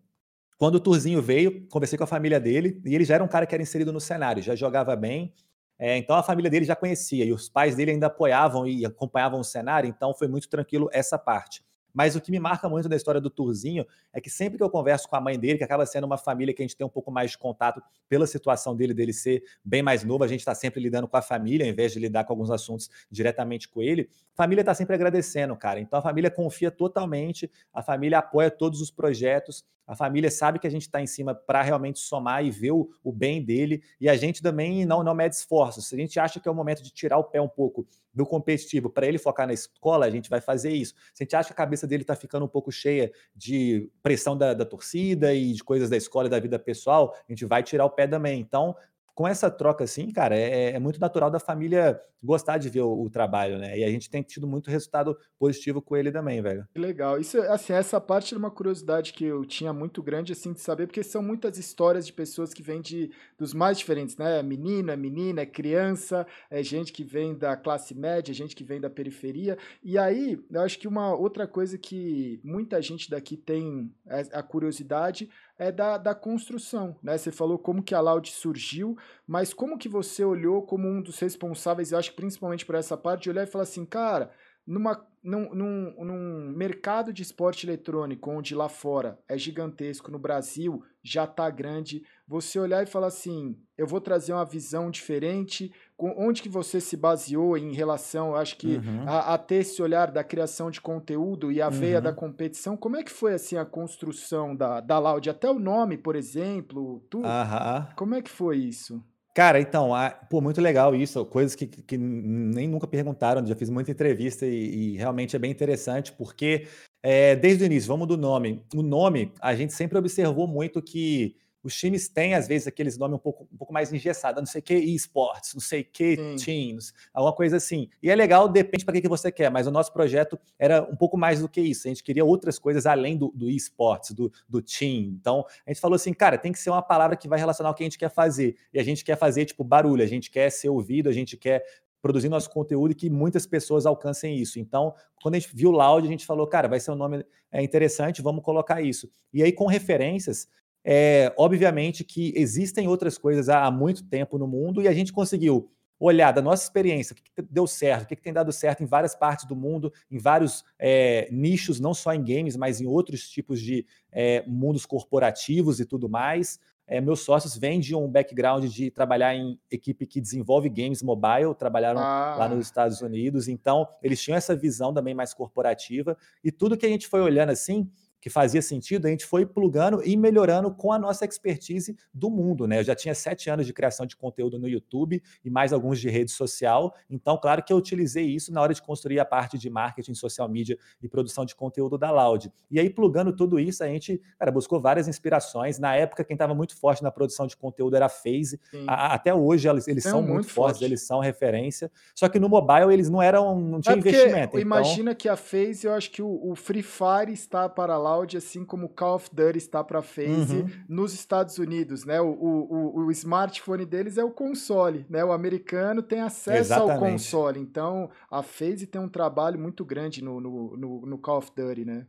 quando o Turzinho veio, conversei com a família dele e ele já era um cara que era inserido no cenário, já jogava bem, É, então a família dele já conhecia e os pais dele ainda apoiavam e acompanhavam o cenário, então foi muito tranquilo essa parte. Mas o que me marca muito da história do Turzinho é que sempre que eu converso com a mãe dele, que acaba sendo uma família que a gente tem um pouco mais de contato pela situação dele, dele ser bem mais novo, a gente está sempre lidando com a família, ao invés de lidar com alguns assuntos diretamente com ele. A família está sempre agradecendo, cara. Então a família confia totalmente, a família apoia todos os projetos, a família sabe que a gente está em cima para realmente somar e ver o, o, bem dele, e a gente também não, não mede esforços. Se a gente acha que é o momento de tirar o pé um pouco do competitivo para ele focar na escola, a gente vai fazer isso. Se a gente acha que a cabeça dele está ficando um pouco cheia de pressão da, da torcida e de coisas da escola e da vida pessoal, a gente vai tirar o pé também. Então, com essa troca assim, cara, é, é, muito natural da família gostar de ver o, o, trabalho, né? E a gente tem tido muito resultado positivo com ele também, velho. Que legal. Isso, assim, essa parte é uma curiosidade que eu tinha muito grande, assim, de saber, porque são muitas histórias de pessoas que vêm de, dos mais diferentes, né? Menina, menina, é criança, é gente que vem da classe média, gente que vem da periferia. E aí, eu acho que uma outra coisa que muita gente daqui tem é a curiosidade é da, da construção, né? Você falou como que a Loud surgiu, mas como que você olhou como um dos responsáveis, eu acho que principalmente por essa parte, de olhar e falar assim, cara, numa, num, num, num mercado de esporte eletrônico, onde lá fora é gigantesco, no Brasil já está grande, você olhar e falar assim, eu vou trazer uma visão diferente, onde que você se baseou em relação, acho que, uhum. a, a, ter esse olhar da criação de conteúdo e a uhum. veia da competição, como é que foi, assim, a construção da, da Loud? Até o nome, por exemplo, tudo. Uhum. Como é que foi isso? Cara, então, pô, muito legal isso, coisas que, que nem nunca perguntaram, já fiz muita entrevista e, e realmente é bem interessante, porque é, desde o início, vamos do nome. O nome, a gente sempre observou muito que os times têm, às vezes, aqueles nomes um pouco, um pouco mais engessados, não sei o que esportes, não sei o que teams, alguma coisa assim. E é legal, depende para que, que você quer, mas o nosso projeto era um pouco mais do que isso. A gente queria outras coisas além do, do esportes, do, do team. Então, a gente falou assim, cara, tem que ser uma palavra que vai relacionar o que a gente quer fazer. E a gente quer fazer, tipo, barulho, a gente quer ser ouvido, a gente quer produzir nosso conteúdo e que muitas pessoas alcancem isso. Então, quando a gente viu o Loud, a gente falou, cara, vai ser um nome é, interessante, vamos colocar isso. E aí, com referências, é, obviamente que existem outras coisas há, há, muito tempo no mundo e a gente conseguiu olhar da nossa experiência, o que, que deu certo, o que, que, tem dado certo em várias partes do mundo, em vários é, nichos, não só em games, mas em outros tipos de é, mundos corporativos e tudo mais. É, meus sócios vêm de um background de trabalhar em equipe que desenvolve games mobile, trabalharam ah. lá nos Estados Unidos, então eles tinham essa visão também mais corporativa, e tudo que a gente foi olhando assim, que fazia sentido, a gente foi plugando e melhorando com a nossa expertise do mundo, né? Eu já tinha sete anos de criação de conteúdo no YouTube e mais alguns de rede social, então, claro que eu utilizei isso na hora de construir a parte de marketing, social media e produção de conteúdo da Loud. E aí, plugando tudo isso, a gente, cara, buscou várias inspirações. Na época, quem estava muito forte na produção de conteúdo era a FaZe. A, até hoje, eles, eles são muito, muito fortes, eles são referência. Só que no mobile, eles não eram, não tinha é investimento. Então... Imagina que a FaZe, eu acho que o, o Free Fire está para lá Cloud, assim como Call of Duty está para Phase uhum. nos Estados Unidos, né? O, o, o, smartphone deles é o console, né? O americano tem acesso Exatamente. ao console, então a Phase tem um trabalho muito grande no, no, no, no Call of Duty, né?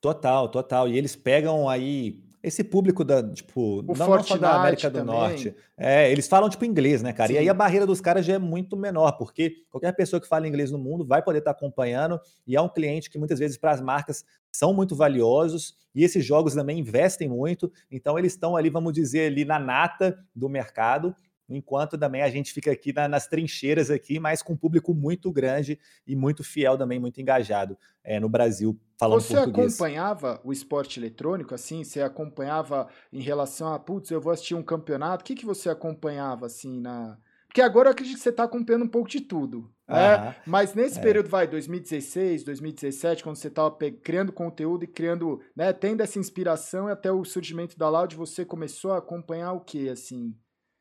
Total, total. E eles pegam aí esse público da, tipo, o não, só da América do também. Norte. É, eles falam, tipo, inglês, né, cara? Sim. E aí a barreira dos caras já é muito menor, porque qualquer pessoa que fala inglês no mundo vai poder estar acompanhando, e é um cliente que muitas vezes para as marcas são muito valiosos, e esses jogos também investem muito, então eles estão ali, vamos dizer, ali na nata do mercado, enquanto também a gente fica aqui na, nas trincheiras aqui, mas com um público muito grande e muito fiel também, muito engajado é, no Brasil falando você português. Você acompanhava o esporte eletrônico, assim? Você acompanhava em relação a, putz, eu vou assistir um campeonato? O que, que você acompanhava, assim, na... Porque agora eu acredito que você está acompanhando um pouco de tudo. Né? Mas nesse é. período, vai, 2016, 2017, quando você estava criando conteúdo e criando, né, tendo essa inspiração e até o surgimento da Loud, você começou a acompanhar o que, assim?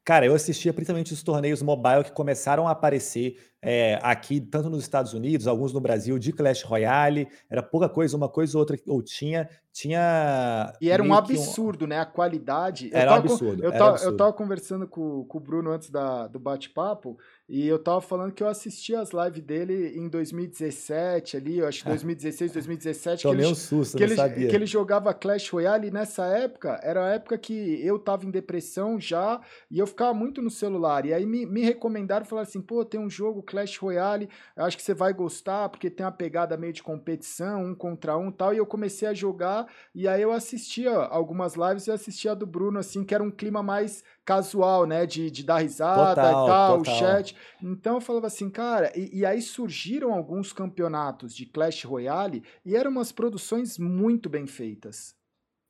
Cara, eu assistia principalmente os torneios mobile que começaram a aparecer é, aqui, tanto nos Estados Unidos, alguns no Brasil, de Clash Royale. Era pouca coisa, uma coisa ou outra, ou tinha. tinha e era um absurdo, um... né? A qualidade. Era um absurdo. Eu, tava, eu tava conversando com, com o Bruno antes da, do bate-papo. E eu tava falando que eu assisti as lives dele em 2017 ali, eu acho que 2016, 2017. Tomei que ele, um susto, que ele, sabia. Que ele jogava Clash Royale e nessa época, era a época que eu tava em depressão já, e eu ficava muito no celular. E aí me, me recomendaram, falaram assim, pô, tem um jogo Clash Royale, acho que você vai gostar, porque tem uma pegada meio de competição, um contra um tal. E eu comecei a jogar, e aí eu assistia algumas lives e assistia a do Bruno, assim, que era um clima mais casual, né? De, de dar risada total, e tal, total. o chat. Então eu falava assim, cara, e, e, aí surgiram alguns campeonatos de Clash Royale e eram umas produções muito bem feitas.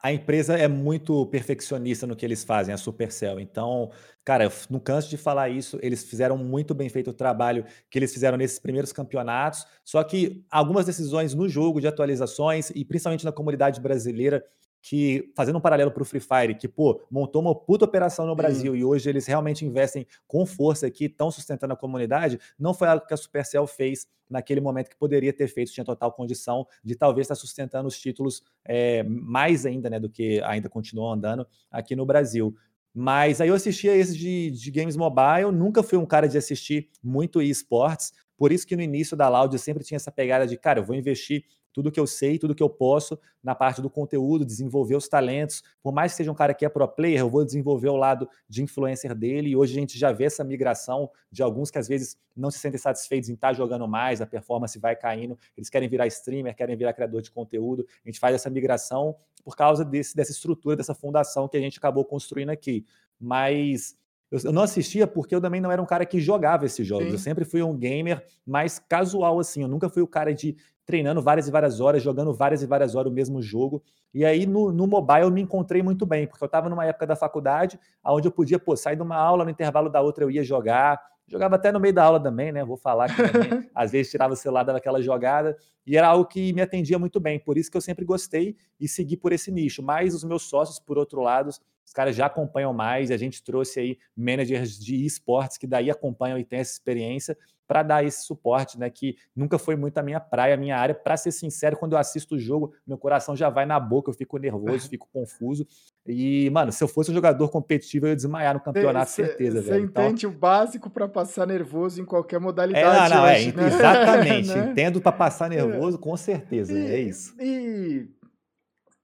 A empresa é muito perfeccionista no que eles fazem, a Supercell. Então, cara, eu não canso de falar isso. Eles fizeram muito bem feito o trabalho que eles fizeram nesses primeiros campeonatos. Só que algumas decisões no jogo de atualizações, e principalmente na comunidade brasileira, que, fazendo um paralelo para o Free Fire, que, pô, montou uma puta operação no Brasil e hoje eles realmente investem com força aqui, estão sustentando a comunidade, não foi algo que a Supercell fez naquele momento que poderia ter feito, tinha total condição de talvez estar sustentando os títulos é, mais ainda, né, do que ainda continuam andando aqui no Brasil. Mas aí eu assistia esses de, de games mobile, nunca fui um cara de assistir muito esportes, por isso que no início da Loud eu sempre tinha essa pegada de, cara, eu vou investir tudo que eu sei, tudo que eu posso na parte do conteúdo, desenvolver os talentos. Por mais que seja um cara que é pro player, eu vou desenvolver o lado de influencer dele. E hoje a gente já vê essa migração de alguns que às vezes não se sentem satisfeitos em estar tá jogando mais, a performance vai caindo, eles querem virar streamer, querem virar criador de conteúdo. A gente faz essa migração por causa desse, dessa estrutura, dessa fundação que a gente acabou construindo aqui. Mas eu, não assistia porque eu também não era um cara que jogava esses jogos. Sim. Eu sempre fui um gamer mais casual, assim. Eu nunca fui o cara de treinando várias e várias horas, jogando várias e várias horas o mesmo jogo. E aí no, no mobile eu me encontrei muito bem, porque eu estava numa época da faculdade onde eu podia pô, sair de uma aula, no intervalo da outra eu ia jogar. Jogava até no meio da aula também, né? Vou falar que também, às vezes tirava o celular daquela jogada, e era algo que me atendia muito bem. Por isso que eu sempre gostei e segui por esse nicho. Mas os meus sócios, por outro lado, os caras já acompanham mais, a gente trouxe aí managers de esportes que daí acompanham e têm essa experiência para dar esse suporte, né? Que nunca foi muito a minha praia, a minha área. Para ser sincero, quando eu assisto o jogo, meu coração já vai na boca, eu fico nervoso, fico confuso. E, mano, se eu fosse um jogador competitivo, eu ia desmaiar no campeonato, cê, certeza, Você então entende então... o básico para passar nervoso em qualquer modalidade. É, não, não, é, hoje, é, né? exatamente. né? Entendo para passar é. nervoso, com certeza. E, é isso. E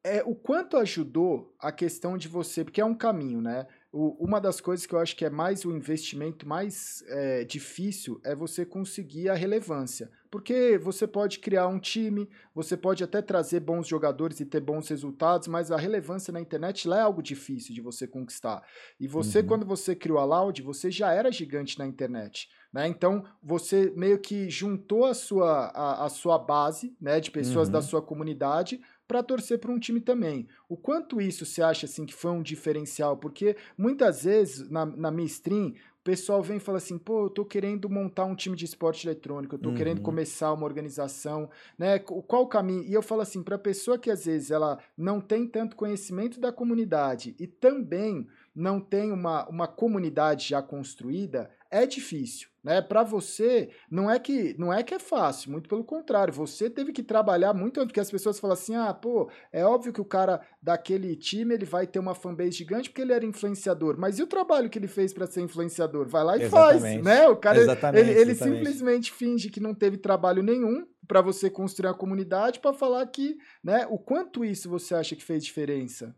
é, o quanto ajudou a questão de você, porque é um caminho, né? o, uma das coisas que eu acho que é mais o investimento mais é, difícil é você conseguir a relevância. Porque você pode criar um time, você pode até trazer bons jogadores e ter bons resultados, mas a relevância na internet lá é algo difícil de você conquistar. E você, uhum. quando você criou a Loud, você já era gigante na internet. Né? Então, você meio que juntou a sua, a, a sua base né, de pessoas uhum. da sua comunidade para torcer para um time também. O quanto isso você acha assim que foi um diferencial? Porque muitas vezes na, na minha stream o pessoal vem e fala assim, pô, eu tô querendo montar um time de esporte eletrônico, eu tô uhum. querendo começar uma organização, né? Qual o caminho? E eu falo assim, para pessoa que às vezes ela não tem tanto conhecimento da comunidade e também não tem uma, uma comunidade já construída, é difícil, né? Para você não é que não é que é fácil, muito pelo contrário, você teve que trabalhar muito porque as pessoas falam assim: "Ah, pô, é óbvio que o cara daquele time ele vai ter uma fanbase gigante porque ele era influenciador, mas e o trabalho que ele fez para ser influenciador? Vai lá e exatamente. faz, né? O cara exatamente, ele, ele exatamente. simplesmente finge que não teve trabalho nenhum para você construir a comunidade para falar que, né, o quanto isso você acha que fez diferença?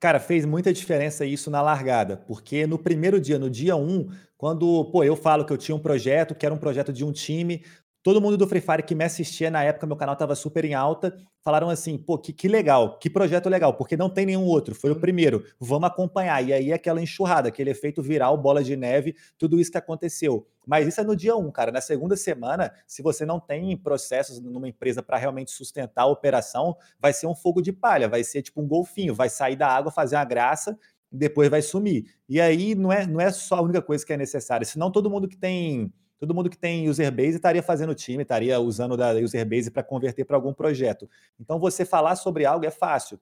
Cara, fez muita diferença isso na largada, porque no primeiro dia, no dia 1, um, quando pô, eu falo que eu tinha um projeto, que era um projeto de um time, todo mundo do Free Fire que me assistia na época, meu canal estava super em alta, falaram assim, pô, que, que legal, que projeto legal, porque não tem nenhum outro, foi o uhum. primeiro, vamos acompanhar. E aí aquela enxurrada, aquele efeito viral, bola de neve, tudo isso que aconteceu. Mas isso é no dia um, cara. Na segunda semana, se você não tem processos numa empresa para realmente sustentar a operação, vai ser um fogo de palha, vai ser tipo um golfinho, vai sair da água, fazer uma graça, depois vai sumir. E aí não é, não é só a única coisa que é necessária, senão todo mundo que tem todo mundo que tem user base estaria fazendo time, estaria usando da user base para converter para algum projeto. Então você falar sobre algo é fácil.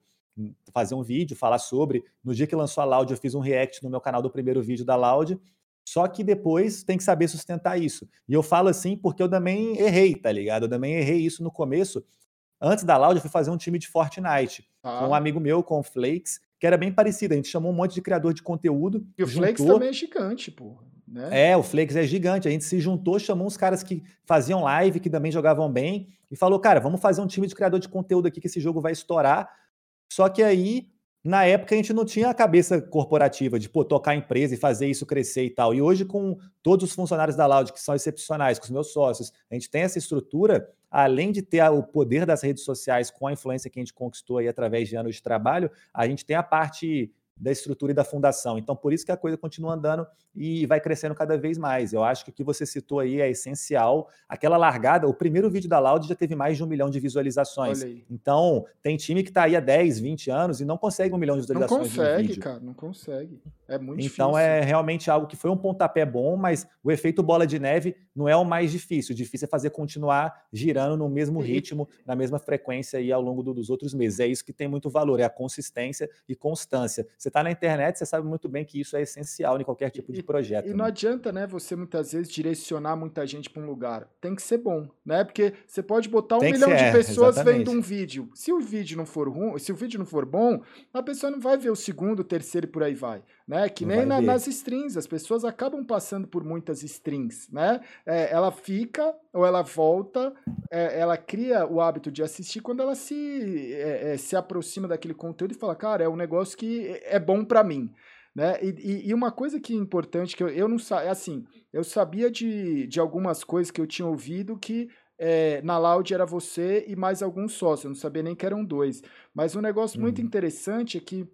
Fazer um vídeo, falar sobre. No dia que lançou a Loud, eu fiz um react no meu canal do primeiro vídeo da Loud. Só que depois tem que saber sustentar isso. E eu falo assim porque eu também errei, tá ligado? Eu também errei isso no começo. Antes da Loud, eu fui fazer um time de Fortnite ah. com um amigo meu, com o Flakes, que era bem parecido. A gente chamou um monte de criador de conteúdo. E o juntou... Flakes também é gigante, pô. Né? É, o Flakes é gigante. A gente se juntou, chamou uns caras que faziam live, que também jogavam bem, e falou: cara, vamos fazer um time de criador de conteúdo aqui que esse jogo vai estourar. Só que aí na época a gente não tinha a cabeça corporativa de pô, tocar a empresa e fazer isso crescer e tal. E hoje, com todos os funcionários da Loud, que são excepcionais, com os meus sócios, a gente tem essa estrutura, além de ter o poder das redes sociais com a influência que a gente conquistou aí através de anos de trabalho, a gente tem a parte da estrutura e da fundação. Então, por isso que a coisa continua andando e vai crescendo cada vez mais. Eu acho que o que você citou aí é essencial. Aquela largada, o primeiro vídeo da Loud já teve mais de um milhão de visualizações. Então, tem time que está aí há 10, 20 anos e não consegue um milhão de visualizações. Não consegue, cara, não consegue. É muito então, difícil. Então, é realmente algo que foi um pontapé bom, mas o efeito bola de neve não é o mais difícil. O difícil é fazer continuar girando no mesmo ritmo, na mesma frequência aí ao longo do, dos outros meses. É isso que tem muito valor, é a consistência e constância. Você está na internet, você sabe muito bem que isso é essencial em qualquer tipo de projeto. E, e não né? adianta, né, você muitas vezes direcionar muita gente para um lugar. Tem que ser bom, né? Porque você pode botar um Tem milhão ser, de pessoas exatamente. vendo um vídeo. Se o vídeo não for ruim, se o vídeo não for bom, a pessoa não vai ver o segundo, o terceiro e por aí vai, né? Que nem na, nas strings, as pessoas acabam passando por muitas strings, né? É, ela fica ou ela volta, é, ela cria o hábito de assistir quando ela se, é, é se aproxima daquele conteúdo e fala, cara, é um negócio que é bom para mim. Né? E, e, uma coisa que é importante, que eu, eu não sabia, é assim, eu sabia de, de algumas coisas que eu tinha ouvido que é, na Loud era você e mais alguns sócios, eu não sabia nem que eram dois. Mas um negócio uhum. muito interessante é que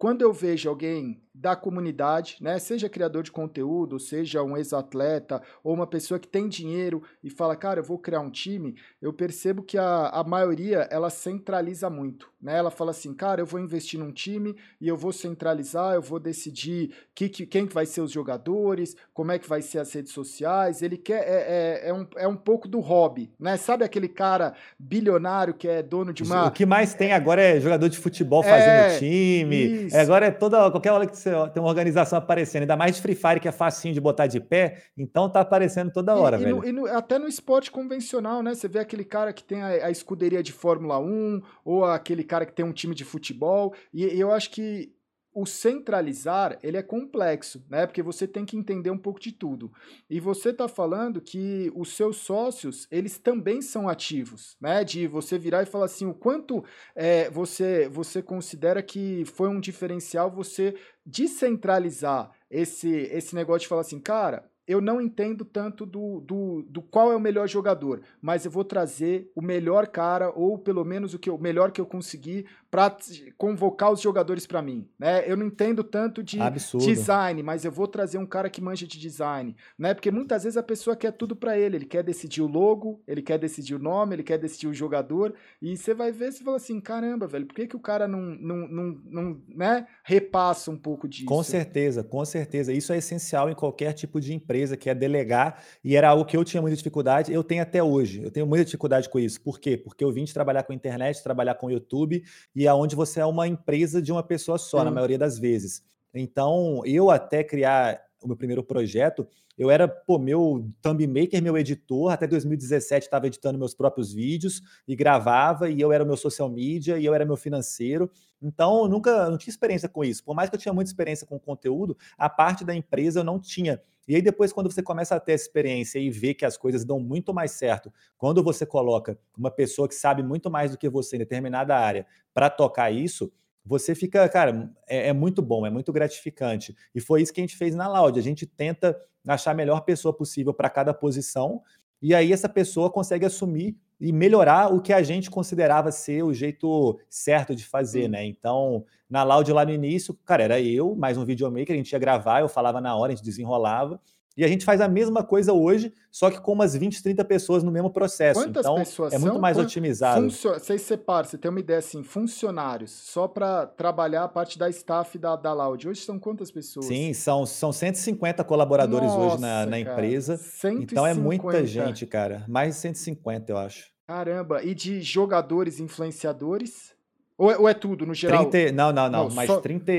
quando eu vejo alguém da comunidade, né, seja criador de conteúdo, seja um ex-atleta ou uma pessoa que tem dinheiro e fala, cara, eu vou criar um time, eu percebo que a, a maioria ela centraliza muito, né? Ela fala assim, cara, eu vou investir num time e eu vou centralizar, eu vou decidir que, que, quem vai ser os jogadores, como é que vai ser as redes sociais. Ele quer é, é, é, um, é um pouco do hobby, né? Sabe aquele cara bilionário que é dono de uma. O que mais tem agora é jogador de futebol fazendo é, time. É, agora é toda qualquer hora que você tem uma organização aparecendo, ainda mais de Free Fire, que é facinho de botar de pé, então tá aparecendo toda hora, e, velho. E, no, e no, até no esporte convencional, né? Você vê aquele cara que tem a, a, escuderia de Fórmula 1, ou aquele cara que tem um time de futebol, e, e eu acho que o centralizar ele é complexo, né? Porque você tem que entender um pouco de tudo. E você está falando que os seus sócios eles também são ativos, né? De você virar e falar assim, o quanto é, você você considera que foi um diferencial você descentralizar esse esse negócio de falar assim, cara, eu não entendo tanto do, do, do qual é o melhor jogador, mas eu vou trazer o melhor cara, ou pelo menos o, que o melhor que eu conseguir para convocar os jogadores para mim, né? Eu não entendo tanto de Absurdo. design, mas eu vou trazer um cara que manja de design, né? Porque muitas vezes a pessoa quer tudo para ele, ele quer decidir o logo, ele quer decidir o nome, ele quer decidir o jogador, e você vai ver, você fala assim, caramba, velho, por que, que o cara não, não, não, não né, repassa um pouco disso? Com certeza, com certeza. Isso é essencial em qualquer tipo de empresa, que é delegar, e era algo que eu tinha muita dificuldade, eu tenho até hoje, eu tenho muita dificuldade com isso. Por quê? Porque eu vim de trabalhar com internet, trabalhar com YouTube, e aonde você é uma empresa de uma pessoa só, na maioria das vezes. Então, eu até criar o meu primeiro projeto, eu era, pô, meu thumb maker, meu editor, até 2017 estava editando meus próprios vídeos e gravava, e eu era meu social media, e eu era meu financeiro. Então, eu nunca não tinha experiência com isso. Por mais que eu tinha muita experiência com conteúdo, a parte da empresa eu não tinha. E aí depois quando você começa a ter experiência e vê que as coisas dão muito mais certo, quando você coloca uma pessoa que sabe muito mais do que você em determinada área para tocar isso, você fica, cara, é, é, muito bom, é muito gratificante. E foi isso que a gente fez na Loud. A gente tenta achar a melhor pessoa possível para cada posição, e aí essa pessoa consegue assumir e melhorar o que a gente considerava ser o jeito certo de fazer, né? Então, na Loud lá no início, cara, era eu, mais um videomaker, a gente ia gravar, eu falava na hora, a gente desenrolava. E a gente faz a mesma coisa hoje, só que com umas 20, 30 pessoas no mesmo processo. Quantas então, pessoas é muito são? mais otimizado. Funcio... Vocês separam, você tem uma ideia assim, funcionários, só para trabalhar a parte da staff da, da Loud. Hoje são quantas pessoas? Sim, são, são 150 colaboradores Nossa, hoje na, na empresa. 150. Então é muita gente, cara. Mais de 150, eu acho. Caramba, e de jogadores influenciadores? Ou é, ou é tudo, no geral? 30, não, não, não, não mas só... 30,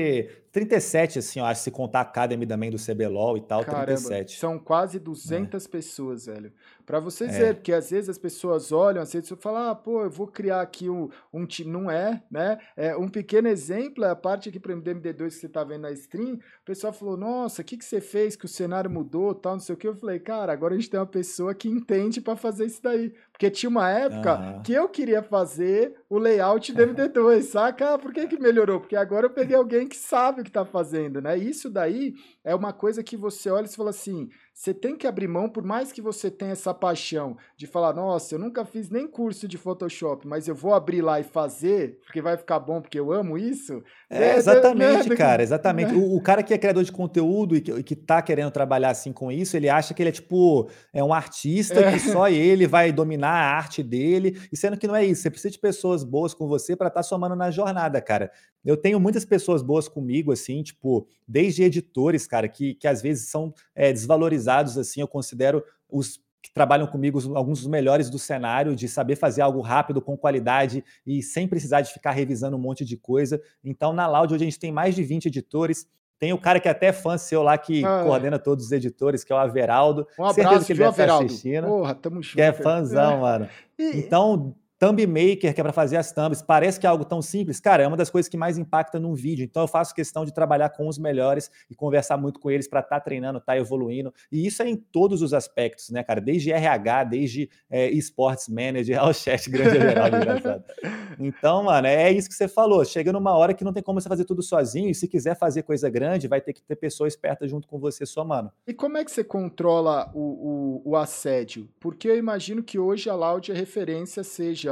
37, assim, eu acho, se contar a Academy também do CBLOL e tal, Caramba, 37. São quase 200 é. pessoas, velho. Para você dizer, é. porque às vezes as pessoas olham, às vezes você fala, ah, pô, eu vou criar aqui um, um time. Não é, né? É, um pequeno exemplo é a parte aqui para o MD2 que você tá vendo na stream. O pessoal falou, nossa, o que, que você fez que o cenário mudou, tal, não sei o que. Eu falei, cara, agora a gente tem uma pessoa que entende para fazer isso daí. Porque tinha uma época uhum. que eu queria fazer o layout do MD2, saca? Ah, por que, que melhorou? Porque agora eu peguei alguém que sabe o que tá fazendo, né? Isso daí é uma coisa que você olha e fala assim: você tem que abrir mão, por mais que você tenha essa paixão de falar, nossa, eu nunca fiz nem curso de Photoshop, mas eu vou abrir lá e fazer, porque vai ficar bom, porque eu amo isso. É, é exatamente, né? cara, exatamente. O, o, cara que é criador de conteúdo e que, que tá querendo trabalhar assim com isso, ele acha que ele é tipo, é um artista é. que só ele vai dominar a arte dele, e sendo que não é isso. Você precisa de pessoas boas com você para estar tá somando na jornada, cara. Eu tenho muitas pessoas boas comigo, assim, tipo, desde editores, cara, que, que às vezes são é, desvalorizados, assim, eu considero os que trabalham comigo alguns dos melhores do cenário, de saber fazer algo rápido, com qualidade e sem precisar de ficar revisando um monte de coisa. Então, na Loud, hoje a gente tem mais de 20 editores. Tem o cara que é até fã seu lá, que ah, coordena todos os editores, que é o Averaldo. Um abraço, Certeza que ele deve Averaldo. estar assistindo. Porra, tamo junto. Que é fãzão, é. mano. E... Então, Thumb Maker, que é para fazer as thumbs, parece que é algo tão simples. Cara, é uma das coisas que mais impacta num vídeo. Então eu faço questão de trabalhar com os melhores e conversar muito com eles para estar tá treinando, estar tá evoluindo. E isso é em todos os aspectos, né, cara? Desde RH, desde é, esportes manager, ao chat grande geral, engraçado. Então, mano, é isso que você falou. Chega numa hora que não tem como você fazer tudo sozinho. E se quiser fazer coisa grande, vai ter que ter pessoas espertas junto com você, sua mano. E como é que você controla o, o, o assédio? Porque eu imagino que hoje a Loud é referência seja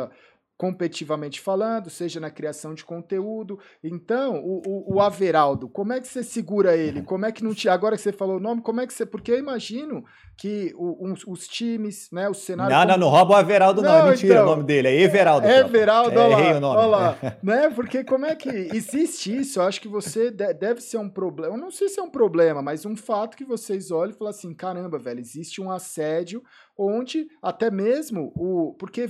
competitivamente falando, seja na criação de conteúdo. Então, o, o, o, Averaldo, como é que você segura ele? Como é que não te. Agora que você falou o nome, como é que você. Porque eu imagino que o, os, os, times, né, o cenário. Não, como... não, não rouba o Averaldo, não. não é mentira então, o nome dele, é Everaldo. É Everaldo, é, olha lá. O nome. Olha lá. né? Porque como é que. Existe isso? Eu acho que você deve ser um problema. Eu não sei se é um problema, mas um fato que vocês olham e falam assim: caramba, velho, existe um assédio onde até mesmo o. Porque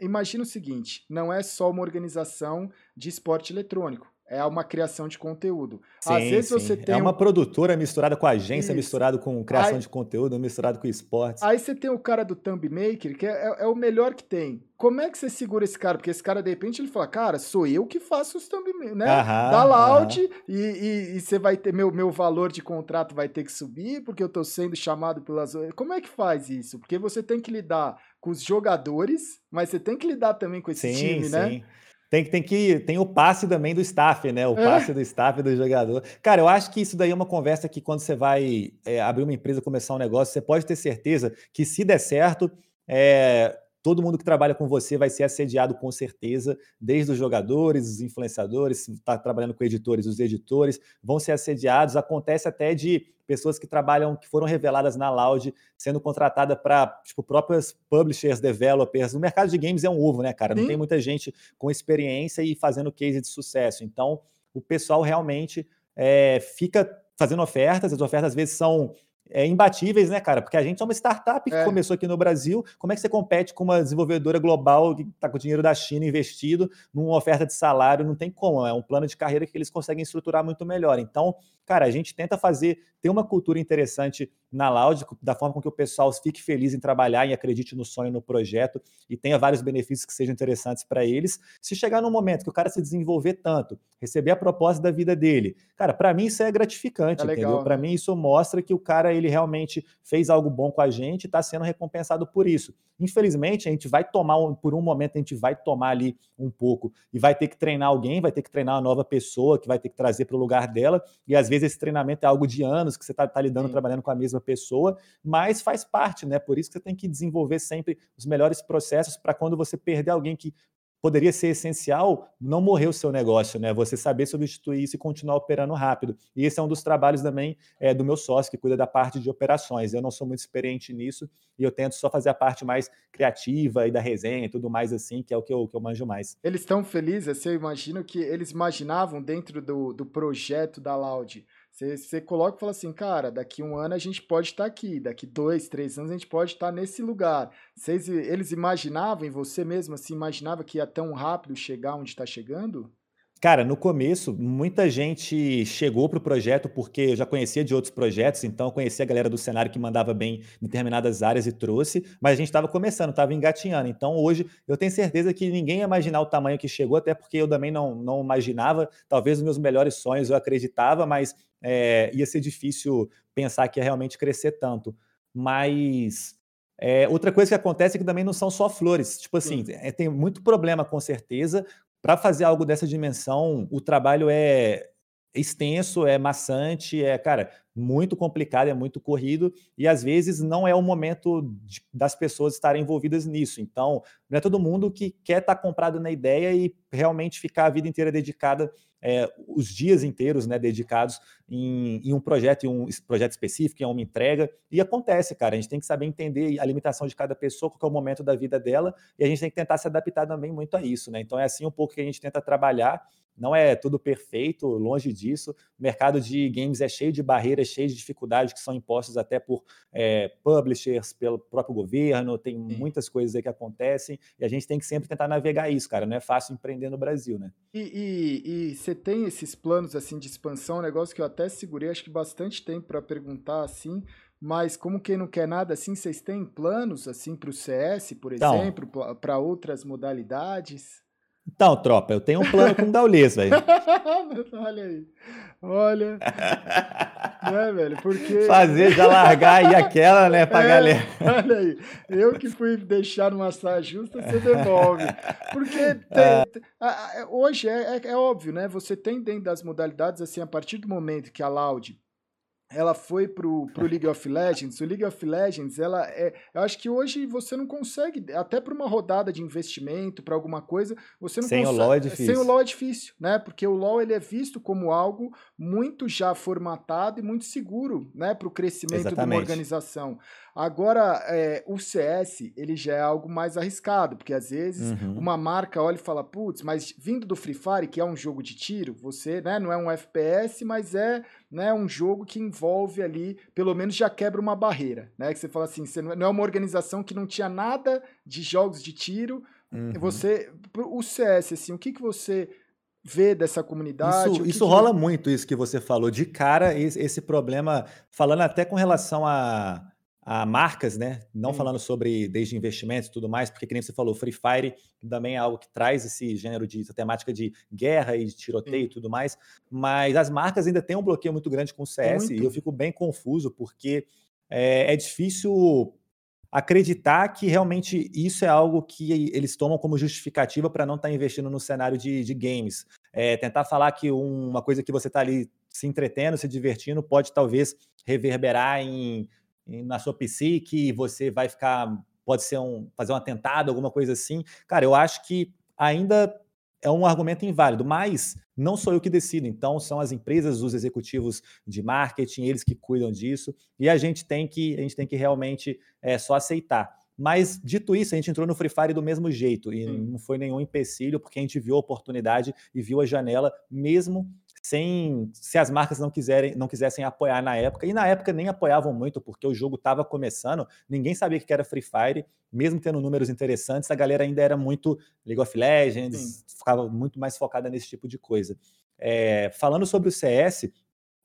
imagina o seguinte: não é só uma organização de esporte eletrônico é uma criação de conteúdo. Sim, Às vezes sim. você tem. É uma um... produtora misturada com agência, Isso. misturado com criação aí, de conteúdo, misturado com esportes. Aí você tem o cara do Thumb Maker, que é, é, é, o melhor que tem. Como é que você segura esse cara? Porque esse cara, de repente, ele fala, cara, sou eu que faço os Thumb né? Aham, da Loud, e, e, e, você vai ter, meu, meu valor de contrato vai ter que subir, porque eu tô sendo chamado pelas. Como é que faz isso? Porque você tem que lidar com os jogadores, mas você tem que lidar também com esse sim, time, né? sim. Tem, tem que tem o passe também do staff, né? O é. passe é. do staff do jogador. Cara, eu acho que isso daí é uma conversa que quando você vai é, abrir uma empresa, começar um negócio, você pode ter certeza que se der certo, é, todo mundo que trabalha com você vai ser assediado com certeza, desde os jogadores, os influenciadores, se está trabalhando com editores, os editores vão ser assediados. Acontece até de pessoas que trabalham, que foram reveladas na Loud, sendo contratada para, tipo, próprios publishers, developers. O mercado de games é um ovo, né, cara? Não Sim. tem muita gente com experiência e fazendo case de sucesso. Então, o pessoal realmente é, fica fazendo ofertas, as ofertas às vezes são é, imbatíveis, né, cara? Porque a gente é uma startup que é. começou aqui no Brasil. Como é que você compete com uma desenvolvedora global que está com o dinheiro da China investido numa oferta de salário? Não tem como. É um plano de carreira que eles conseguem estruturar muito melhor. Então, cara, a gente tenta fazer, ter uma cultura interessante na Loud, da forma com que o pessoal fique feliz em trabalhar e acredite no sonho, no projeto e tenha vários benefícios que sejam interessantes para eles. Se chegar num momento que o cara se desenvolver tanto, receber a proposta da vida dele, cara, para mim isso é gratificante, é entendeu? Para né? mim isso mostra que o cara ele realmente fez algo bom com a gente e está sendo recompensado por isso. Infelizmente, a gente vai tomar, por um momento, a gente vai tomar ali um pouco e vai ter que treinar alguém, vai ter que treinar uma nova pessoa que vai ter que trazer para o lugar dela. E às vezes esse treinamento é algo de anos que você está tá lidando, Sim. trabalhando com a mesma pessoa, mas faz parte, né? Por isso que você tem que desenvolver sempre os melhores processos para quando você perder alguém que poderia ser essencial não morrer o seu negócio, né? Você saber substituir isso e continuar operando rápido. E esse é um dos trabalhos também é, do meu sócio, que cuida da parte de operações. Eu não sou muito experiente nisso e eu tento só fazer a parte mais criativa e da resenha e tudo mais assim, que é o que eu, que eu manjo mais. Eles estão felizes, eu imagino que eles imaginavam dentro do, do projeto da Loud você, coloca e fala assim, cara, daqui um ano a gente pode estar tá aqui, daqui dois, três anos a gente pode estar tá nesse lugar. Vocês, eles imaginavam, você mesmo assim, imaginava que ia tão rápido chegar onde está chegando? Cara, no começo, muita gente chegou para o projeto porque eu já conhecia de outros projetos, então eu conhecia a galera do cenário que mandava bem em determinadas áreas e trouxe, mas a gente estava começando, estava engatinhando. Então hoje eu tenho certeza que ninguém ia imaginar o tamanho que chegou, até porque eu também não, não imaginava. Talvez os meus melhores sonhos eu acreditava, mas é, ia ser difícil pensar que ia realmente crescer tanto. Mas é, outra coisa que acontece é que também não são só flores. Tipo assim, é, tem muito problema com certeza, para fazer algo dessa dimensão, o trabalho é extenso, é maçante, é, cara, muito complicado, é muito corrido e às vezes não é o momento de, das pessoas estarem envolvidas nisso. Então, não é todo mundo que quer estar tá comprado na ideia e realmente ficar a vida inteira dedicada, é, os dias inteiros, né, dedicados em, em, um projeto, em um projeto específico, em uma entrega. E acontece, cara. A gente tem que saber entender a limitação de cada pessoa, qual é o momento da vida dela, e a gente tem que tentar se adaptar também muito a isso, né? Então é assim um pouco que a gente tenta trabalhar não é tudo perfeito, longe disso. O mercado de games é cheio de barreiras, cheio de dificuldades que são impostas até por é, publishers, pelo próprio governo, tem Sim. muitas coisas aí que acontecem e a gente tem que sempre tentar navegar isso, cara. Não é fácil empreender no Brasil, né? E você tem esses planos assim de expansão, um negócio que eu até segurei acho que bastante tempo para perguntar assim. Mas como quem não quer nada, assim, vocês têm planos assim para o CS, por então, exemplo, para outras modalidades? Então, tropa, eu tenho um plano com o Gaules, velho. Olha aí. Olha. né, velho? Porque. Fazer já largar aí aquela, né, pra é, galera. Olha aí. Eu que fui deixar numa saia justa, você devolve. Porque tem, é. hoje é, é, é, óbvio, né? Você tem dentro das modalidades, assim, a partir do momento que a Loud ela foi pro, pro League of Legends. O League of Legends, ela é. Eu acho que hoje você não consegue, até para uma rodada de investimento, para alguma coisa, você não sem consegue. Sem o LoL é difícil. Sem o LoL é difícil, né? Porque o LoL ele é visto como algo muito já formatado e muito seguro, né? Para o crescimento Exatamente. de uma organização. Agora, é, o CS, ele já é algo mais arriscado, porque às vezes uhum. uma marca olha e fala, putz, mas vindo do Free Fire, que é um jogo de tiro, você, né, não é um FPS, mas é né, um jogo que envolve ali, pelo menos já quebra uma barreira, né? Que você fala assim, você não é, é uma organização que não tinha nada de jogos de tiro. Uhum. Você, o CS, assim, o que, que você vê dessa comunidade? Isso, isso que rola muito, isso que você falou. De cara, esse, esse problema, falando até com relação a a marcas, né? Não Sim. falando sobre desde investimentos e tudo mais, porque, como você falou, Free Fire também é algo que traz esse gênero de temática de guerra e de tiroteio Sim. e tudo mais, mas as marcas ainda têm um bloqueio muito grande com o CS muito. e eu fico bem confuso, porque é, é difícil acreditar que realmente isso é algo que eles tomam como justificativa para não estar tá investindo no cenário de, de games. É, tentar falar que uma coisa que você está ali se entretendo, se divertindo, pode talvez reverberar em na sua psique, você vai ficar, pode ser um, fazer um atentado, alguma coisa assim. Cara, eu acho que ainda é um argumento inválido, mas não sou eu que decido, então são as empresas, os executivos de marketing, eles que cuidam disso, e a gente tem que, a gente tem que realmente é, só aceitar. Mas, dito isso, a gente entrou no Free Fire do mesmo jeito, e Sim. não foi nenhum empecilho, porque a gente viu a oportunidade e viu a janela, mesmo sem se as marcas não quiserem não quisessem apoiar na época e na época nem apoiavam muito porque o jogo estava começando ninguém sabia que era Free Fire mesmo tendo números interessantes a galera ainda era muito League of Legends Sim. ficava muito mais focada nesse tipo de coisa é, falando sobre o CS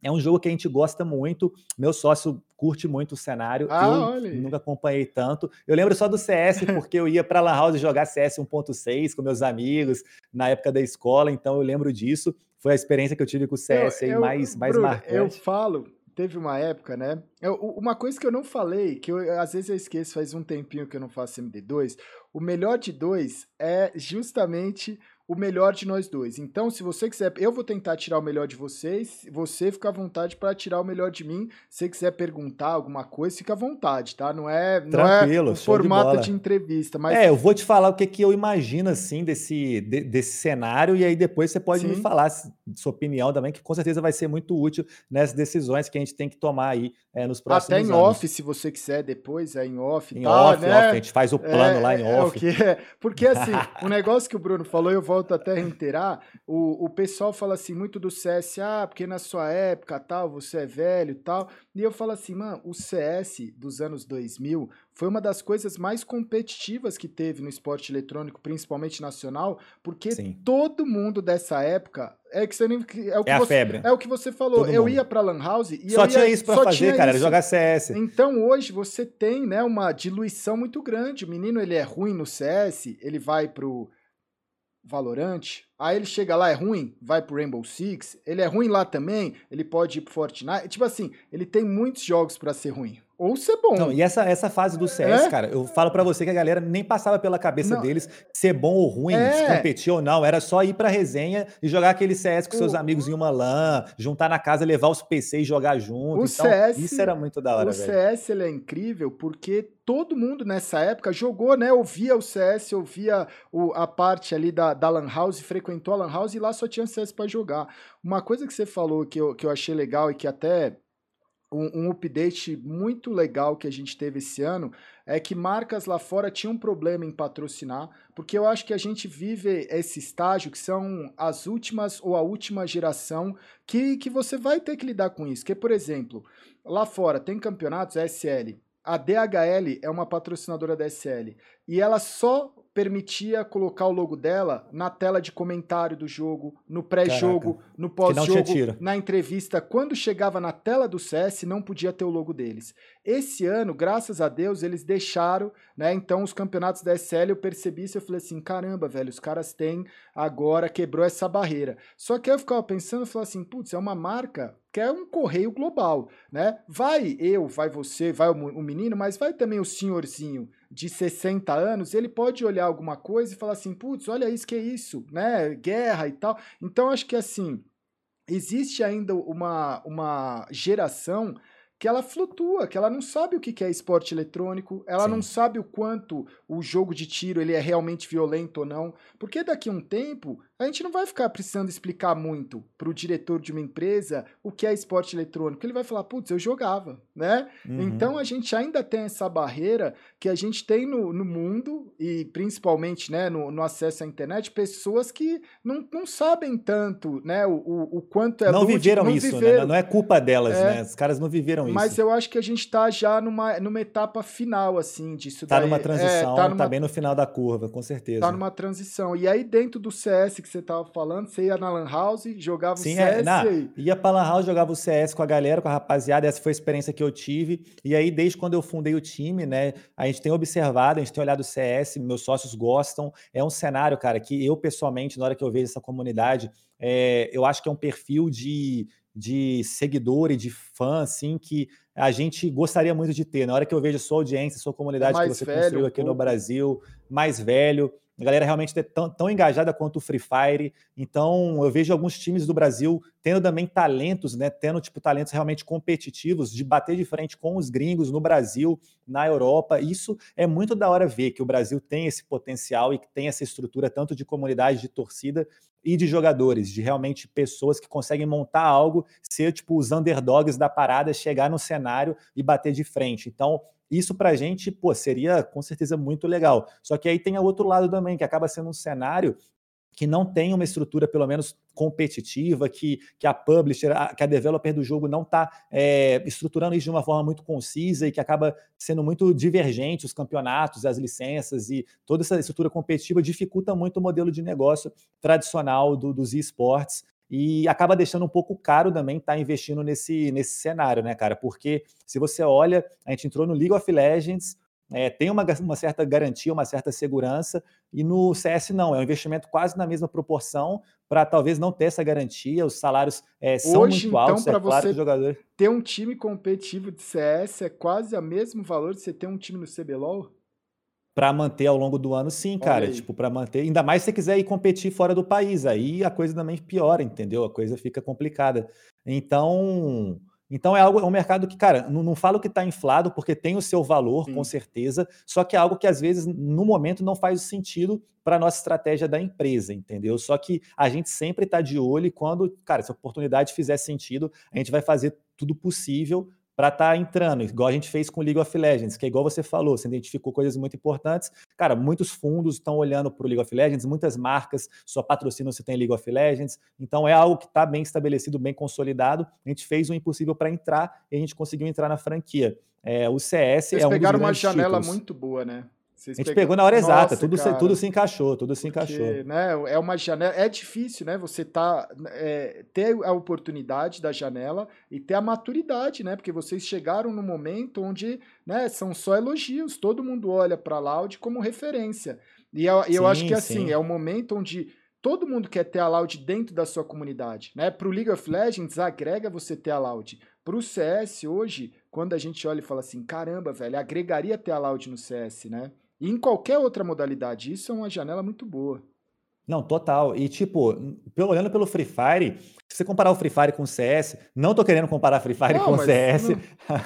é um jogo que a gente gosta muito. Meu sócio curte muito o cenário. Ah, eu olha. nunca acompanhei tanto. Eu lembro só do CS porque eu ia para Lan House jogar CS 1.6 com meus amigos na época da escola, então eu lembro disso foi a experiência que eu tive com o CS eu, aí eu, mais, mais Bruno, marcante. Eu falo, teve uma época, né? Eu, uma coisa que eu não falei, que eu, às vezes eu esqueço, faz um tempinho que eu não faço MD2, o melhor de dois é justamente o melhor de nós dois. Então, se você quiser, eu vou tentar tirar o melhor de vocês, você fica à vontade para tirar o melhor de mim. Se você quiser perguntar alguma coisa, fica à vontade, tá? Não é, Tranquilo, não é formato de, de, entrevista, mas É, eu vou te falar o que, que eu imagino assim desse, de, desse cenário e aí depois você pode Sim. me falar sua opinião também, que com certeza vai ser muito útil nessas decisões que a gente tem que tomar aí é, nos próximos Até em anos. off, se você quiser depois, é em off, em tá, off, né? off, a gente faz o plano é, lá em é, off. É, porque assim, o negócio que o Bruno falou, eu vou volto até a reiterar, o, o pessoal fala assim muito do CS, ah, porque na sua época, tal, você é velho tal. E eu falo assim, mano, o CS dos anos 2000 foi uma das coisas mais competitivas que teve no esporte eletrônico, principalmente nacional, porque Sim. todo mundo dessa época é que você nem, é o que é você, febre. É o que você falou. Todo eu mundo. ia para lan house e só ia, tinha isso para fazer, cara, isso. jogar CS. Então hoje você tem, né, uma diluição muito grande. O menino ele é ruim no CS, ele vai pro Valorant, aí ele chega lá, é ruim, vai pro Rainbow Six, ele é ruim lá também, ele pode ir pro Fortnite. Tipo assim, ele tem muitos jogos para ser ruim. Ou ser bom. Não, e essa, essa fase do CS, é? cara, eu falo para você que a galera nem passava pela cabeça não. deles ser bom ou ruim, é. se competir ou não. Era só ir pra resenha e jogar aquele CS com o... seus amigos em uma LAN, juntar na casa, levar os PC e jogar junto. O então, CS, isso era muito da hora, o velho. O CS ele é incrível porque todo mundo nessa época jogou, né? Ouvia o CS, ouvia o, a parte ali da, da Lan House, frequentou a Lan House e lá só tinha CS para jogar. Uma coisa que você falou que eu, que eu achei legal e que até um, um, update muito legal que a gente teve esse ano é que marcas lá fora tinham um problema em patrocinar, porque eu acho que a gente vive esse estágio que são as últimas ou a última geração que, que você vai ter que lidar com isso. Que, por exemplo, lá fora tem campeonatos SL. A DHL é uma patrocinadora da SL e ela só permitia colocar o logo dela na tela de comentário do jogo, no pré-jogo, no pós-jogo, na entrevista. Quando chegava na tela do CS, não podia ter o logo deles. Esse ano, graças a Deus, eles deixaram, né? Então, os campeonatos da SL, eu percebi isso, eu falei assim, caramba, velho, os caras têm agora, quebrou essa barreira. Só que eu ficava pensando, eu falava assim, putz, é uma marca que é um correio global, né? Vai eu, vai você, vai o menino, mas vai também o senhorzinho, de 60 anos, ele pode olhar alguma coisa e falar assim, putz, olha isso que é isso, né? Guerra e tal. Então, acho que assim, existe ainda uma, uma geração que ela flutua, que ela não sabe o que é esporte eletrônico, ela Sim. não sabe o quanto o jogo de tiro ele é realmente violento ou não, porque daqui a um tempo a gente não vai ficar precisando explicar muito para o diretor de uma empresa o que é esporte eletrônico. Ele vai falar, putz, eu jogava, né? Uhum. Então a gente ainda tem essa barreira que a gente tem no, no mundo e principalmente né, no, no, acesso à internet, pessoas que não, não sabem tanto né, o, o, o quanto é Não viveram não isso, né? viveram. né? Não é culpa delas, é, né? Os caras não viveram isso. Mas eu acho que a gente está já numa, numa etapa final, assim, disso tá daí. Numa transição, é, tá numa tá bem no final da curva, com certeza. Tá numa transição. E aí dentro do CS que você tava falando, você ia na Lan House, jogava Sim, o CS. É, na, ia pra Lan House, jogava o CS com a galera, com a rapaziada, essa foi a experiência que eu tive. E aí, desde quando eu fundei o time, né, a gente tem observado, a gente tem olhado o CS, meus sócios gostam. É um cenário, cara, que eu pessoalmente, na hora que eu vejo essa comunidade, é, eu acho que é um perfil de, de seguidor e de fã, assim, que a gente gostaria muito de ter. Na hora que eu vejo sua audiência, sua comunidade é que você velho, construiu aqui no Brasil, mais velho, a galera realmente é tão, tão, engajada quanto o Free Fire. Então, eu vejo alguns times do Brasil tendo também talentos, né? Tendo tipo talentos realmente competitivos de bater de frente com os gringos no Brasil, na Europa. Isso é muito da hora ver que o Brasil tem esse potencial e que tem essa estrutura tanto de comunidade, de torcida e de jogadores, de realmente pessoas que conseguem montar algo, ser tipo os underdogs da parada, chegar no cenário e bater de frente. Então, isso para a gente, pô, seria com certeza muito legal. Só que aí tem o outro lado também, que acaba sendo um cenário que não tem uma estrutura, pelo menos competitiva, que, que a publisher, a, que a developer do jogo não está é, estruturando isso de uma forma muito concisa e que acaba sendo muito divergente os campeonatos, as licenças e toda essa estrutura competitiva dificulta muito o modelo de negócio tradicional do, dos esportes e acaba deixando um pouco caro também estar tá investindo nesse, nesse cenário, né, cara? Porque se você olha, a gente entrou no League of Legends, é, tem uma, uma, certa garantia, uma certa segurança, e no CS não, é um investimento quase na mesma proporção para talvez não ter essa garantia, os salários é, são Hoje, muito então, altos, é claro você jogador... ter um time competitivo de CS é quase o mesmo valor de você ter um time no CBLOL? Para manter ao longo do ano, sim, cara. Tipo, para manter. Ainda mais se você quiser ir competir fora do país. Aí a coisa também piora, entendeu? A coisa fica complicada. Então. Então é algo, é um mercado que, cara, não, não falo que está inflado, porque tem o seu valor, sim. com certeza, só que é algo que às vezes, no momento, não faz sentido para a nossa estratégia da empresa, entendeu? Só que a gente sempre está de olho e quando, cara, se a oportunidade fizer sentido, a gente vai fazer tudo possível para estar tá entrando, igual a gente fez com League of Legends, que é igual você falou, você identificou coisas muito importantes. Cara, muitos fundos estão olhando para o League of Legends, muitas marcas só patrocinam se tem League of Legends, então é algo que está bem estabelecido, bem consolidado. A gente fez o impossível para entrar e a gente conseguiu entrar na franquia. É, o CS Vocês é um pegaram uma janela títulos. muito boa, né? Vocês a gente pegou na hora Nossa, exata, tudo, se, tudo se encaixou, tudo se porque, encaixou. Né, é uma janela, é difícil, né? Você tá, é, ter a oportunidade da janela e ter a maturidade, né? Porque vocês chegaram no momento onde né, são só elogios, todo mundo olha para Loud como referência. E eu, sim, eu acho que assim, sim. é o momento onde todo mundo quer ter a Loud dentro da sua comunidade. Né? Para o League of Legends, agrega você ter a Loud. Para o CS, hoje, quando a gente olha e fala assim, caramba, velho, agregaria ter a Loud no CS, né? E em qualquer outra modalidade, isso é uma janela muito boa. Não, total. E, tipo, olhando pelo Free Fire, se você comparar o Free Fire com o CS, não tô querendo comparar Free Fire não, com o CS,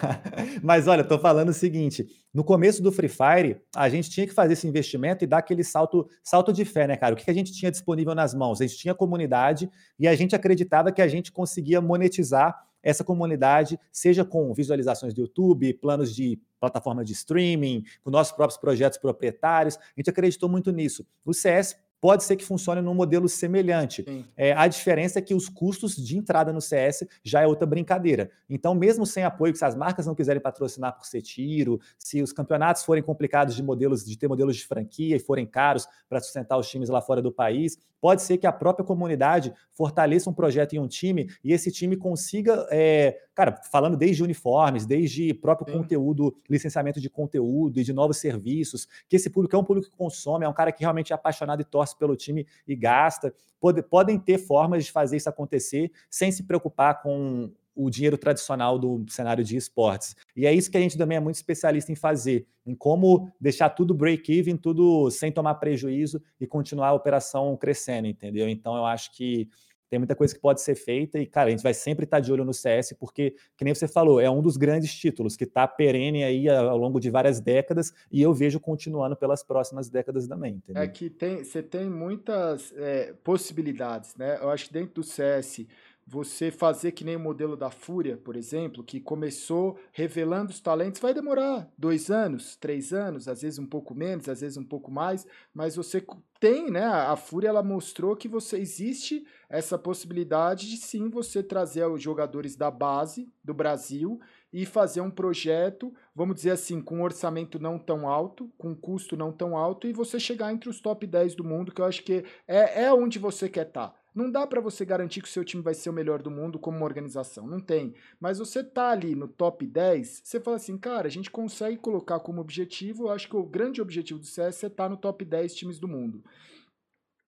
mas olha, tô falando o seguinte: no começo do Free Fire, a gente tinha que fazer esse investimento e dar aquele salto, salto de fé, né, cara? O que a gente tinha disponível nas mãos? A gente tinha comunidade e a gente acreditava que a gente conseguia monetizar essa comunidade, seja com visualizações do YouTube, planos de plataforma de streaming, com nossos próprios projetos proprietários. A gente acreditou muito nisso. O CS pode ser que funcione num modelo semelhante. É, a diferença é que os custos de entrada no CS já é outra brincadeira. Então, mesmo sem apoio, se as marcas não quiserem patrocinar por ser tiro, se os campeonatos forem complicados de modelos, de ter modelos de franquia e forem caros para sustentar os times lá fora do país, pode ser que a própria comunidade fortaleça um projeto em um time e esse time consiga, é, cara, falando desde uniformes, desde próprio Sim. conteúdo, licenciamento de conteúdo e de novos serviços, que esse público é um público que consome, é um cara que realmente é apaixonado e torce pelo time e gasta. Pode, podem ter formas de fazer isso acontecer sem se preocupar com o dinheiro tradicional do cenário de esportes. E é isso que a gente também é muito especialista em fazer, em como deixar tudo break-even, tudo sem tomar prejuízo e continuar a operação crescendo, entendeu? Então eu acho que tem muita coisa que pode ser feita e, cara, a gente vai sempre estar de olho no CS, porque, que nem você falou, é um dos grandes títulos que está perene aí ao longo de várias décadas e eu vejo continuando pelas próximas décadas também, entendeu? É que tem, você tem muitas é, possibilidades, né? Eu acho que dentro do CS você fazer que nem o modelo da Fúria, por exemplo, que começou revelando os talentos, vai demorar dois anos, três anos, às vezes um pouco menos, às vezes um pouco mais, mas você tem, né? A Fúria ela mostrou que você existe essa possibilidade de sim você trazer os jogadores da base do Brasil e fazer um projeto, vamos dizer assim, com um orçamento não tão alto, com um custo não tão alto, e você chegar entre os top 10 do mundo, que eu acho que é, é onde você quer estar. Tá. Não dá para você garantir que o seu time vai ser o melhor do mundo como uma organização, não tem. Mas você tá ali no top 10, você fala assim, cara, a gente consegue colocar como objetivo, eu acho que o grande objetivo do CS é estar tá no top 10 times do mundo.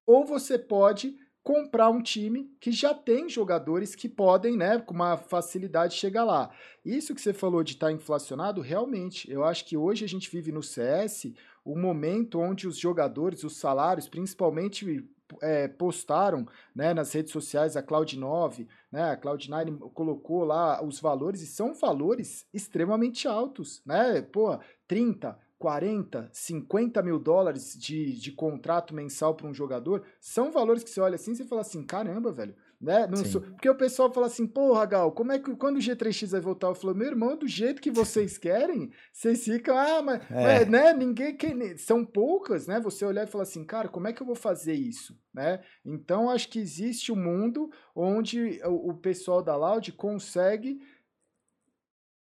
Ou você pode comprar um time que já tem jogadores que podem, né, com uma facilidade chegar lá. Isso que você falou de estar tá inflacionado, realmente, eu acho que hoje a gente vive no CS o momento onde os jogadores, os salários, principalmente é, postaram né, nas redes sociais a Cloud9, né, a Cloud9 colocou lá os valores e são valores extremamente altos, né? Pô, 30, 40, 50 mil dólares de, de contrato mensal para um jogador são valores que você olha assim e fala assim, caramba, velho, né? Não sou... Porque o pessoal fala assim, porra, Gal, como é que quando o G3X vai voltar? Eu falo, meu irmão, do jeito que vocês querem, vocês ficam, ah, mas, é. mas né? Ninguém quer. São poucas, né? Você olhar e falar assim, cara, como é que eu vou fazer isso? Né? Então, acho que existe um mundo onde o, o pessoal da Loud consegue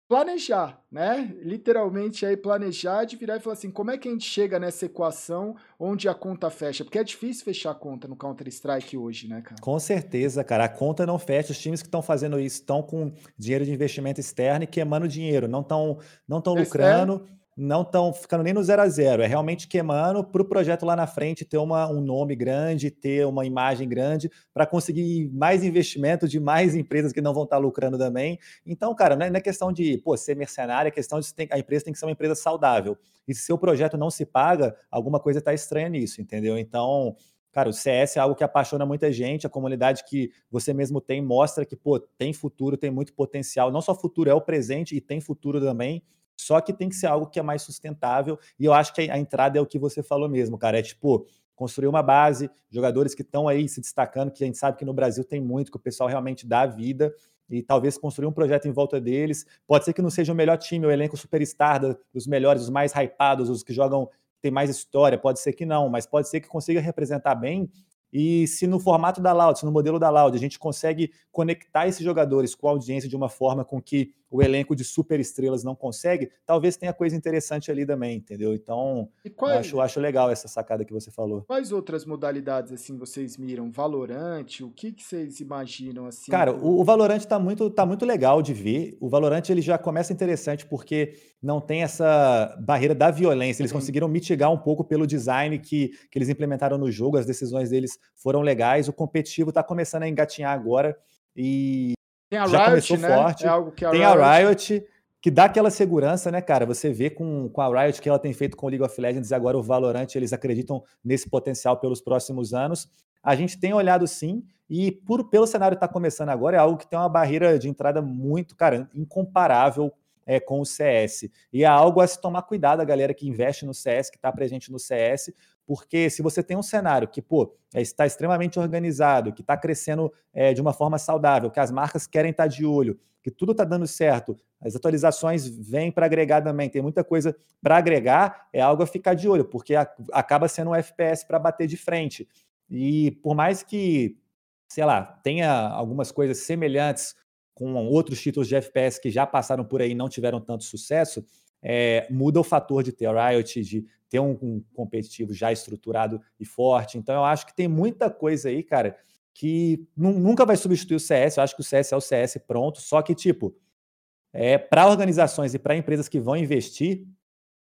planejar, né? Literalmente aí planejar de virar e falar assim, como é que a gente chega nessa equação onde a conta fecha? Porque é difícil fechar a conta no Counter-Strike hoje, né, cara? Com certeza, cara. A conta não fecha. Os times que estão fazendo isso estão com dinheiro de investimento externo e queimando dinheiro, não estão não tão lucrando. É não estão ficando nem no zero a zero, é realmente queimando para o projeto lá na frente ter uma, um nome grande, ter uma imagem grande, para conseguir mais investimento de mais empresas que não vão estar tá lucrando também. Então, cara, não é, não é questão de pô, ser mercenário, é questão de a empresa tem que ser uma empresa saudável. E se seu projeto não se paga, alguma coisa está estranha nisso, entendeu? Então, Cara, o CS é algo que apaixona muita gente, a comunidade que você mesmo tem mostra que, pô, tem futuro, tem muito potencial. Não só futuro, é o presente e tem futuro também. Só que tem que ser algo que é mais sustentável. E eu acho que a entrada é o que você falou mesmo, cara. É tipo, construir uma base, jogadores que estão aí se destacando, que a gente sabe que no Brasil tem muito, que o pessoal realmente dá vida e talvez construir um projeto em volta deles. Pode ser que não seja o melhor time, o elenco superstar dos melhores, os mais hypados, os que jogam, tem mais história, pode ser que não, mas pode ser que consiga representar bem e se no formato da Loud, se no modelo da Loud, a gente consegue conectar esses jogadores com a audiência de uma forma com que o elenco de super estrelas não consegue, talvez tenha coisa interessante ali também, entendeu? Então, qual, eu acho, acho legal essa sacada que você falou. Quais outras modalidades assim vocês miram? Valorante? O que, que vocês imaginam assim? Cara, o, o Valorante tá muito, tá muito legal de ver. O Valorante ele já começa interessante porque não tem essa barreira da violência. Eles conseguiram mitigar um pouco pelo design que, que eles implementaram no jogo. As decisões deles foram legais. O competitivo tá começando a engatinhar agora. E tem a já Riot, começou né? forte. É algo que a tem Riot... a Riot, que dá aquela segurança, né, cara? Você vê com, com a Riot que ela tem feito com o League of Legends e agora o Valorant, eles acreditam nesse potencial pelos próximos anos. A gente tem olhado sim, e por, pelo cenário estar tá começando agora, é algo que tem uma barreira de entrada muito, cara, incomparável é, com o CS. E é algo a se tomar cuidado, a galera que investe no CS, que está presente no CS, porque se você tem um cenário que, pô, é, está extremamente organizado, que está crescendo é, de uma forma saudável, que as marcas querem estar tá de olho, que tudo está dando certo, as atualizações vêm para agregar também, tem muita coisa para agregar, é algo a ficar de olho, porque a, acaba sendo um FPS para bater de frente. E por mais que, sei lá, tenha algumas coisas semelhantes com outros títulos de FPS que já passaram por aí e não tiveram tanto sucesso, é, muda o fator de ter Riot, de ter um, um, competitivo já estruturado e forte. Então eu acho que tem muita coisa aí, cara, que nunca vai substituir o CS. Eu acho que o CS é o CS pronto, só que, tipo, é, para organizações e para empresas que vão investir,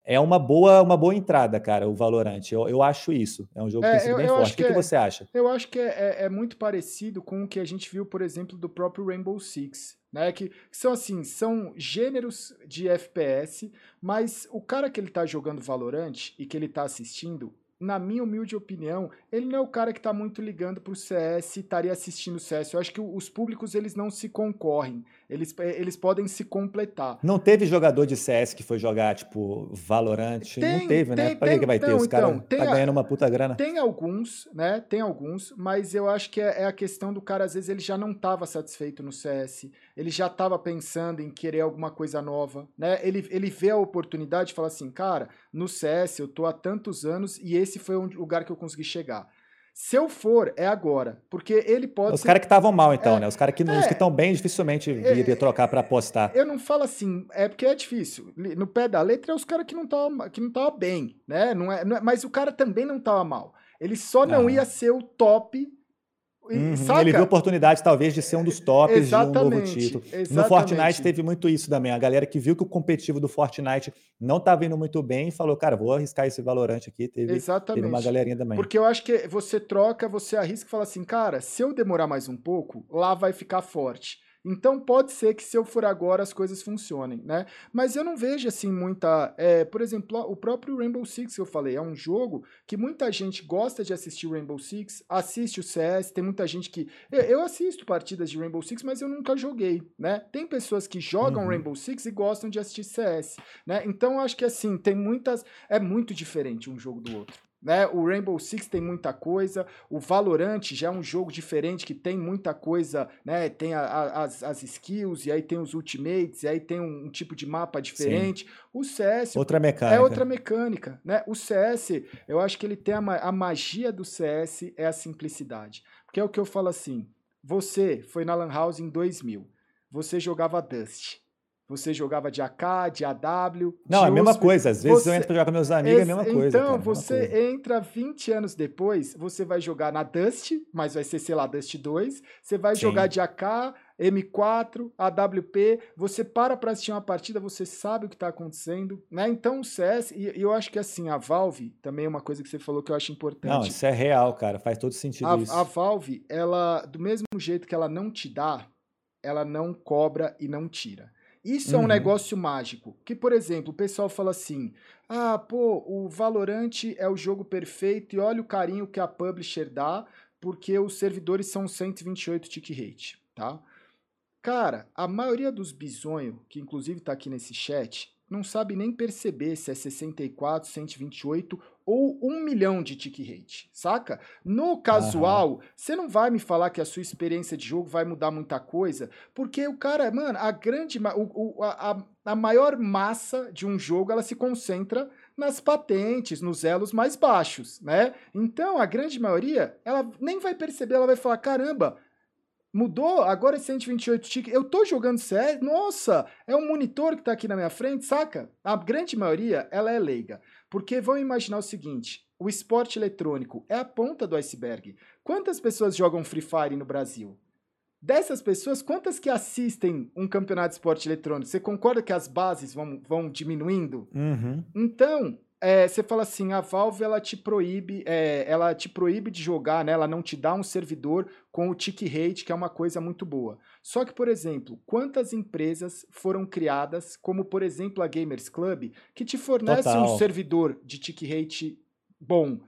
é uma boa, uma boa entrada, cara, o Valorant. Eu, eu acho isso. É um jogo que é, tem sido bem forte. O que, que, é, você acha? Eu acho que é, é, é, muito parecido com o que a gente viu, por exemplo, do próprio Rainbow Six. Né, que, são assim, são gêneros de FPS, mas o cara que ele tá jogando Valorant e que ele tá assistindo, na minha humilde opinião, ele não é o cara que está muito ligando para o CS e estaria assistindo o CS. Eu acho que os públicos eles não se concorrem, eles, eh, eles podem se completar. Não teve jogador de CS que foi jogar, tipo, Valorant? Tem, não teve, né? tem, né? Para que, que vai ter? Os então, caras tá ganhando uma puta grana. Tem alguns, né? Tem alguns, mas eu acho que é, é a questão do cara, às vezes, ele já não estava satisfeito no CS, ele já estava pensando em querer alguma coisa nova, né? Ele, ele vê a oportunidade e fala assim, cara, no CS eu tô há tantos anos e esse foi o lugar que eu consegui chegar. Se eu for, é agora. Porque ele pode. Os ser... caras que estavam mal, então, é, né? Os caras que é, estão bem, dificilmente iria é, trocar para apostar. Eu não falo assim, é porque é difícil. No pé da letra é os caras que não estavam que não tava bem, né? Não é, não é, mas o cara também não estava mal. Ele só não ah. ia ser o top Uhum, ele viu oportunidade, talvez, de ser um dos tops exatamente, de um novo título. Exatamente. No Fortnite teve muito isso também. A galera que viu que o competitivo do Fortnite não estava indo muito bem e falou, cara, vou arriscar esse valorante aqui. Teve, exatamente. teve uma galerinha também. Porque eu acho que você troca, você arrisca e fala assim, cara, se eu demorar mais um pouco, lá vai ficar forte. Então pode ser que se eu for agora as coisas funcionem, né? Mas eu não vejo assim muita. É, por exemplo, o próprio Rainbow Six que eu falei, é um jogo que muita gente gosta de assistir Rainbow Six, assiste o CS, tem muita gente que. Eu, eu assisto partidas de Rainbow Six, mas eu nunca joguei, né? Tem pessoas que jogam uhum. Rainbow Six e gostam de assistir CS, né? Então eu acho que assim, tem muitas. É muito diferente um jogo do outro. Né? O Rainbow Six tem muita coisa, o Valorant já é um jogo diferente que tem muita coisa, né? Tem a, a, as, as skills, e aí tem os ultimates, e aí tem um, um tipo de mapa diferente. Sim. O CS outra mecânica. é outra mecânica, né? O CS, eu acho que ele tem a, a magia do CS é a simplicidade. Porque é o que eu falo assim, você foi na Lan House em 2000, você jogava Dust. Você jogava de AK, de AW. Não, de é a mesma coisa. Às vezes você... eu entro pra jogar com meus amigos, é a mesma coisa. Então, cara, você coisa. entra 20 anos depois, você vai jogar na Dust, mas vai ser, sei lá, Dust 2. Você vai Sim. jogar de AK, M4, AWP, você para para assistir uma partida, você sabe o que está acontecendo, né? Então o CS, e eu acho que assim, a Valve, também é uma coisa que você falou que eu acho importante. Não, isso é real, cara, faz todo sentido a, isso. A Valve, ela, do mesmo jeito que ela não te dá, ela não cobra e não tira. Isso uhum. é um uhum. negócio mágico. Que, por exemplo, o pessoal fala assim: ah, pô, o Valorant é o jogo perfeito e olha o carinho que a publisher dá, porque os servidores são 128 tick rate, tá? Cara, a maioria dos bisonhos, que inclusive tá aqui nesse chat, não sabe nem perceber se é 64, 128 ou 1 milhão de tick rate, saca? No casual, uhum. você não vai me falar que a sua experiência de jogo vai mudar muita coisa, porque o cara, mano, a grande, o, o, a, a maior massa de um jogo, ela se concentra nas patentes, nos elos mais baixos, né? Então, a grande maioria, ela nem vai perceber, ela vai falar, caramba, Mudou, agora é 128 tickets. Eu tô jogando CS, nossa, é um monitor que tá aqui na minha frente, saca? A grande maioria, ela é leiga. Porque vão imaginar o seguinte, o esporte eletrônico é a ponta do iceberg. Quantas pessoas jogam Free Fire no Brasil? Dessas pessoas, quantas que assistem um campeonato de esporte eletrônico? Você concorda que as bases vão, vão diminuindo? Uhum. Então, é, você fala assim, a Valve ela te proíbe, é, ela te proíbe de jogar, né? Ela não te dá um servidor com o tick rate, que é uma coisa muito boa. Só que, por exemplo, quantas empresas foram criadas, como por exemplo a Gamers Club, que te fornece Total. um servidor de tick rate bom?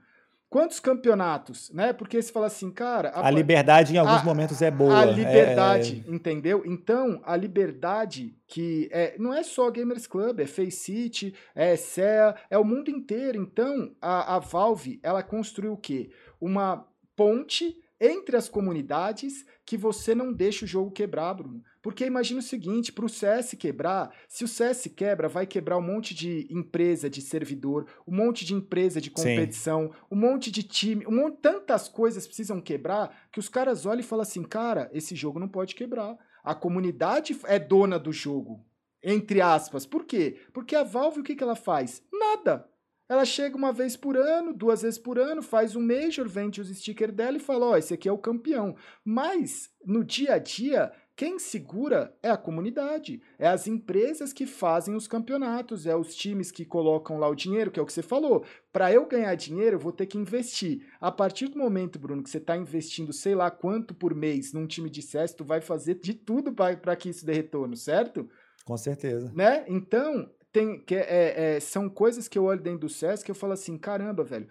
Quantos campeonatos, né? Porque você fala assim, cara. A, a liberdade em alguns a, momentos é boa. A liberdade, é... entendeu? Então, a liberdade que é, não é só Gamers Club, é Faceit, é SEA, é o mundo inteiro. Então, a, a Valve, ela construiu o quê? Uma ponte entre as comunidades que você não deixa o jogo quebrar, Bruno. Porque imagina o seguinte, para o CS quebrar, se o CS quebra, vai quebrar um monte de empresa de servidor, um monte de empresa de competição, Sim. um monte de time, um monte, tantas coisas precisam quebrar que os caras olham e falam assim, cara, esse jogo não pode quebrar. A comunidade é dona do jogo, entre aspas. Por quê? Porque a Valve, o que, que ela faz? Nada. Ela chega uma vez por ano, duas vezes por ano, faz um Major, vende os stickers dela e fala: Ó, oh, esse aqui é o campeão. Mas, no dia a dia, quem segura é a comunidade, é as empresas que fazem os campeonatos, é os times que colocam lá o dinheiro, que é o que você falou. Para eu ganhar dinheiro, eu vou ter que investir. A partir do momento, Bruno, que você está investindo sei lá quanto por mês num time de CS, tu vai fazer de tudo para que isso dê retorno, certo? Com certeza. Né? Então, tem, que é, é, são coisas que eu olho dentro do SESC que eu falo assim, caramba, velho,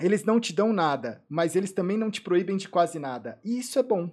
eles não te dão nada, mas eles também não te proíbem de quase nada. E isso é bom,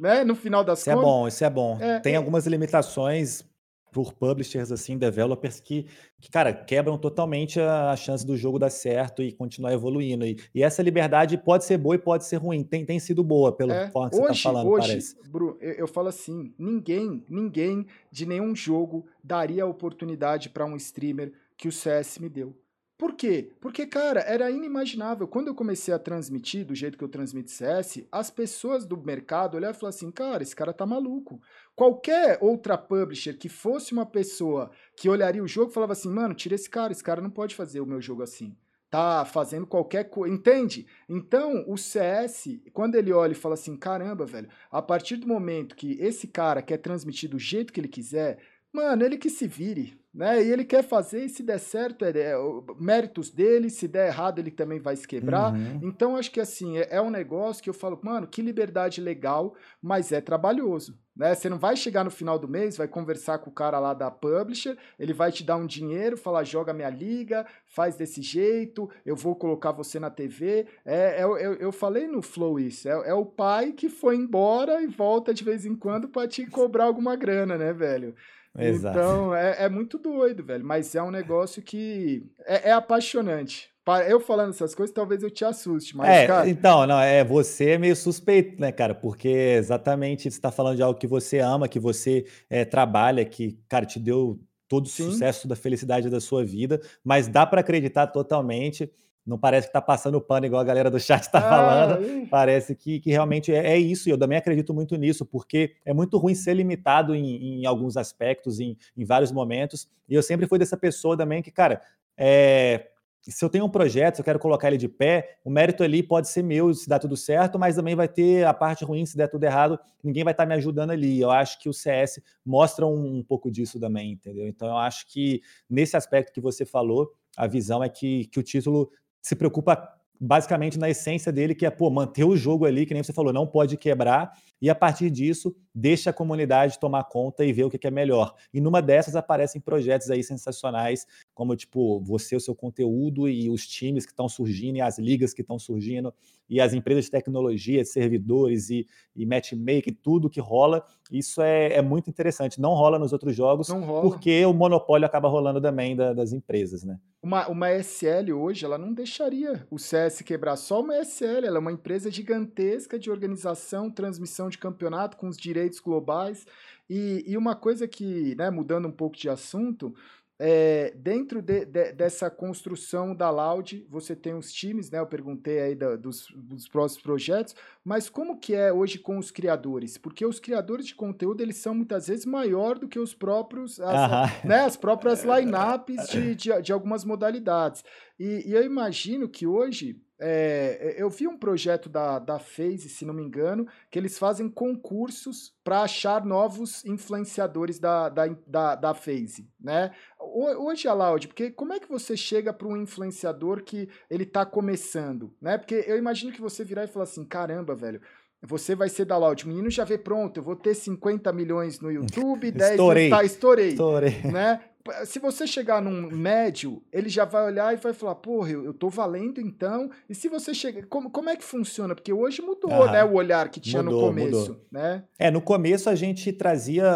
né? No final das isso contas. Isso é bom, isso é bom. É, tem é... algumas limitações por publishers, assim, developers que, que cara, quebram totalmente a, a, chance do jogo dar certo e continuar evoluindo. E, e, essa liberdade pode ser boa e pode ser ruim. Tem, tem sido boa, pela é, forma que hoje, você está falando, hoje, parece. Bru, eu, eu falo assim, ninguém, ninguém de nenhum jogo daria a oportunidade para um streamer que o CS me deu. Por quê? Porque, cara, era inimaginável. Quando eu comecei a transmitir do jeito que eu transmito CS, as pessoas do mercado olharam e falaram assim: cara, esse cara tá maluco. Qualquer outra publisher que fosse uma pessoa que olharia o jogo falava assim: mano, tira esse cara, esse cara não pode fazer o meu jogo assim. Tá fazendo qualquer coisa. Entende? Então, o CS, quando ele olha e fala assim: caramba, velho, a partir do momento que esse cara quer transmitir do jeito que ele quiser, mano, ele que se vire né? E ele quer fazer, e se der certo, é, é méritos dele, se der errado, ele também vai se quebrar. Uhum. Então, acho que assim, é, é, um negócio que eu falo, mano, que liberdade legal, mas é trabalhoso. Né? Você não vai chegar no final do mês, vai conversar com o cara lá da publisher, ele vai te dar um dinheiro, falar, joga minha liga, faz desse jeito, eu vou colocar você na TV. É, é, eu, eu falei no Flow isso, é, é o pai que foi embora e volta de vez em quando para te cobrar alguma grana, né, velho? Exato. Então, é, é muito doido, velho. Mas é um negócio que é, é apaixonante. Eu falando essas coisas, talvez eu te assuste, mas, é, cara... Então, não, é, você é meio suspeito, né, cara? Porque exatamente você está falando de algo que você ama, que você é, trabalha, que, cara, te deu todo o Sim. sucesso da felicidade da sua vida, mas dá para acreditar totalmente não parece que está passando pano igual a galera do chat está ah, falando. Parece que, que realmente é, é, isso. E eu também acredito muito nisso, porque é muito ruim ser limitado em, em alguns aspectos, em, em, vários momentos. E eu sempre fui dessa pessoa também que, cara, é, se eu tenho um projeto, se eu quero colocar ele de pé, o mérito ali pode ser meu se dá tudo certo, mas também vai ter a parte ruim se der tudo errado, ninguém vai estar tá me ajudando ali. Eu acho que o CS mostra um, um pouco disso também, entendeu? Então eu acho que nesse aspecto que você falou, a visão é que, que o título se preocupa basicamente na essência dele, que é pô, manter o jogo ali, que nem você falou, não pode quebrar, e a partir disso, deixa a comunidade tomar conta e ver o que é melhor. E numa dessas aparecem projetos aí sensacionais, como tipo, você, o seu conteúdo e os times que estão surgindo, e as ligas que estão surgindo, e as empresas de tecnologia, servidores e, e matchmaking, tudo que rola. Isso é, é, muito interessante. Não rola nos outros jogos, porque o monopólio acaba rolando também da, das empresas, né? Uma, uma SL hoje, ela não deixaria o CS quebrar só uma SL, ela é uma empresa gigantesca de organização, transmissão de campeonato com os direitos globais. E, e uma coisa que, né, mudando um pouco de assunto, é, dentro de, de, dessa construção da Loud, você tem os times, né? Eu perguntei aí da, dos, dos próximos projetos, mas como que é hoje com os criadores? Porque os criadores de conteúdo, eles são muitas vezes maior do que os próprios, as, né, as próprias lineups de, de, de algumas modalidades. E, e eu imagino que hoje é, eu vi um projeto da, da FaZe, se não me engano, que eles fazem concursos para achar novos influenciadores da, da, da, da FaZe, né? Hoje, Alaud, porque como é que você chega para um influenciador que ele está começando, né? Porque eu imagino que você virar e falar assim, caramba, velho, você vai ser da Loud. O menino já vê pronto, eu vou ter 50 milhões no YouTube, 10 estourei. tá, estourei. Estourei. Né? Se você chegar num médio, ele já vai olhar e vai falar, porra, eu, eu tô valendo então. E se você chega. Como, como é que funciona? Porque hoje mudou, né, o olhar que tinha mudou, no começo. Mudou. Né? É, no começo a gente trazia.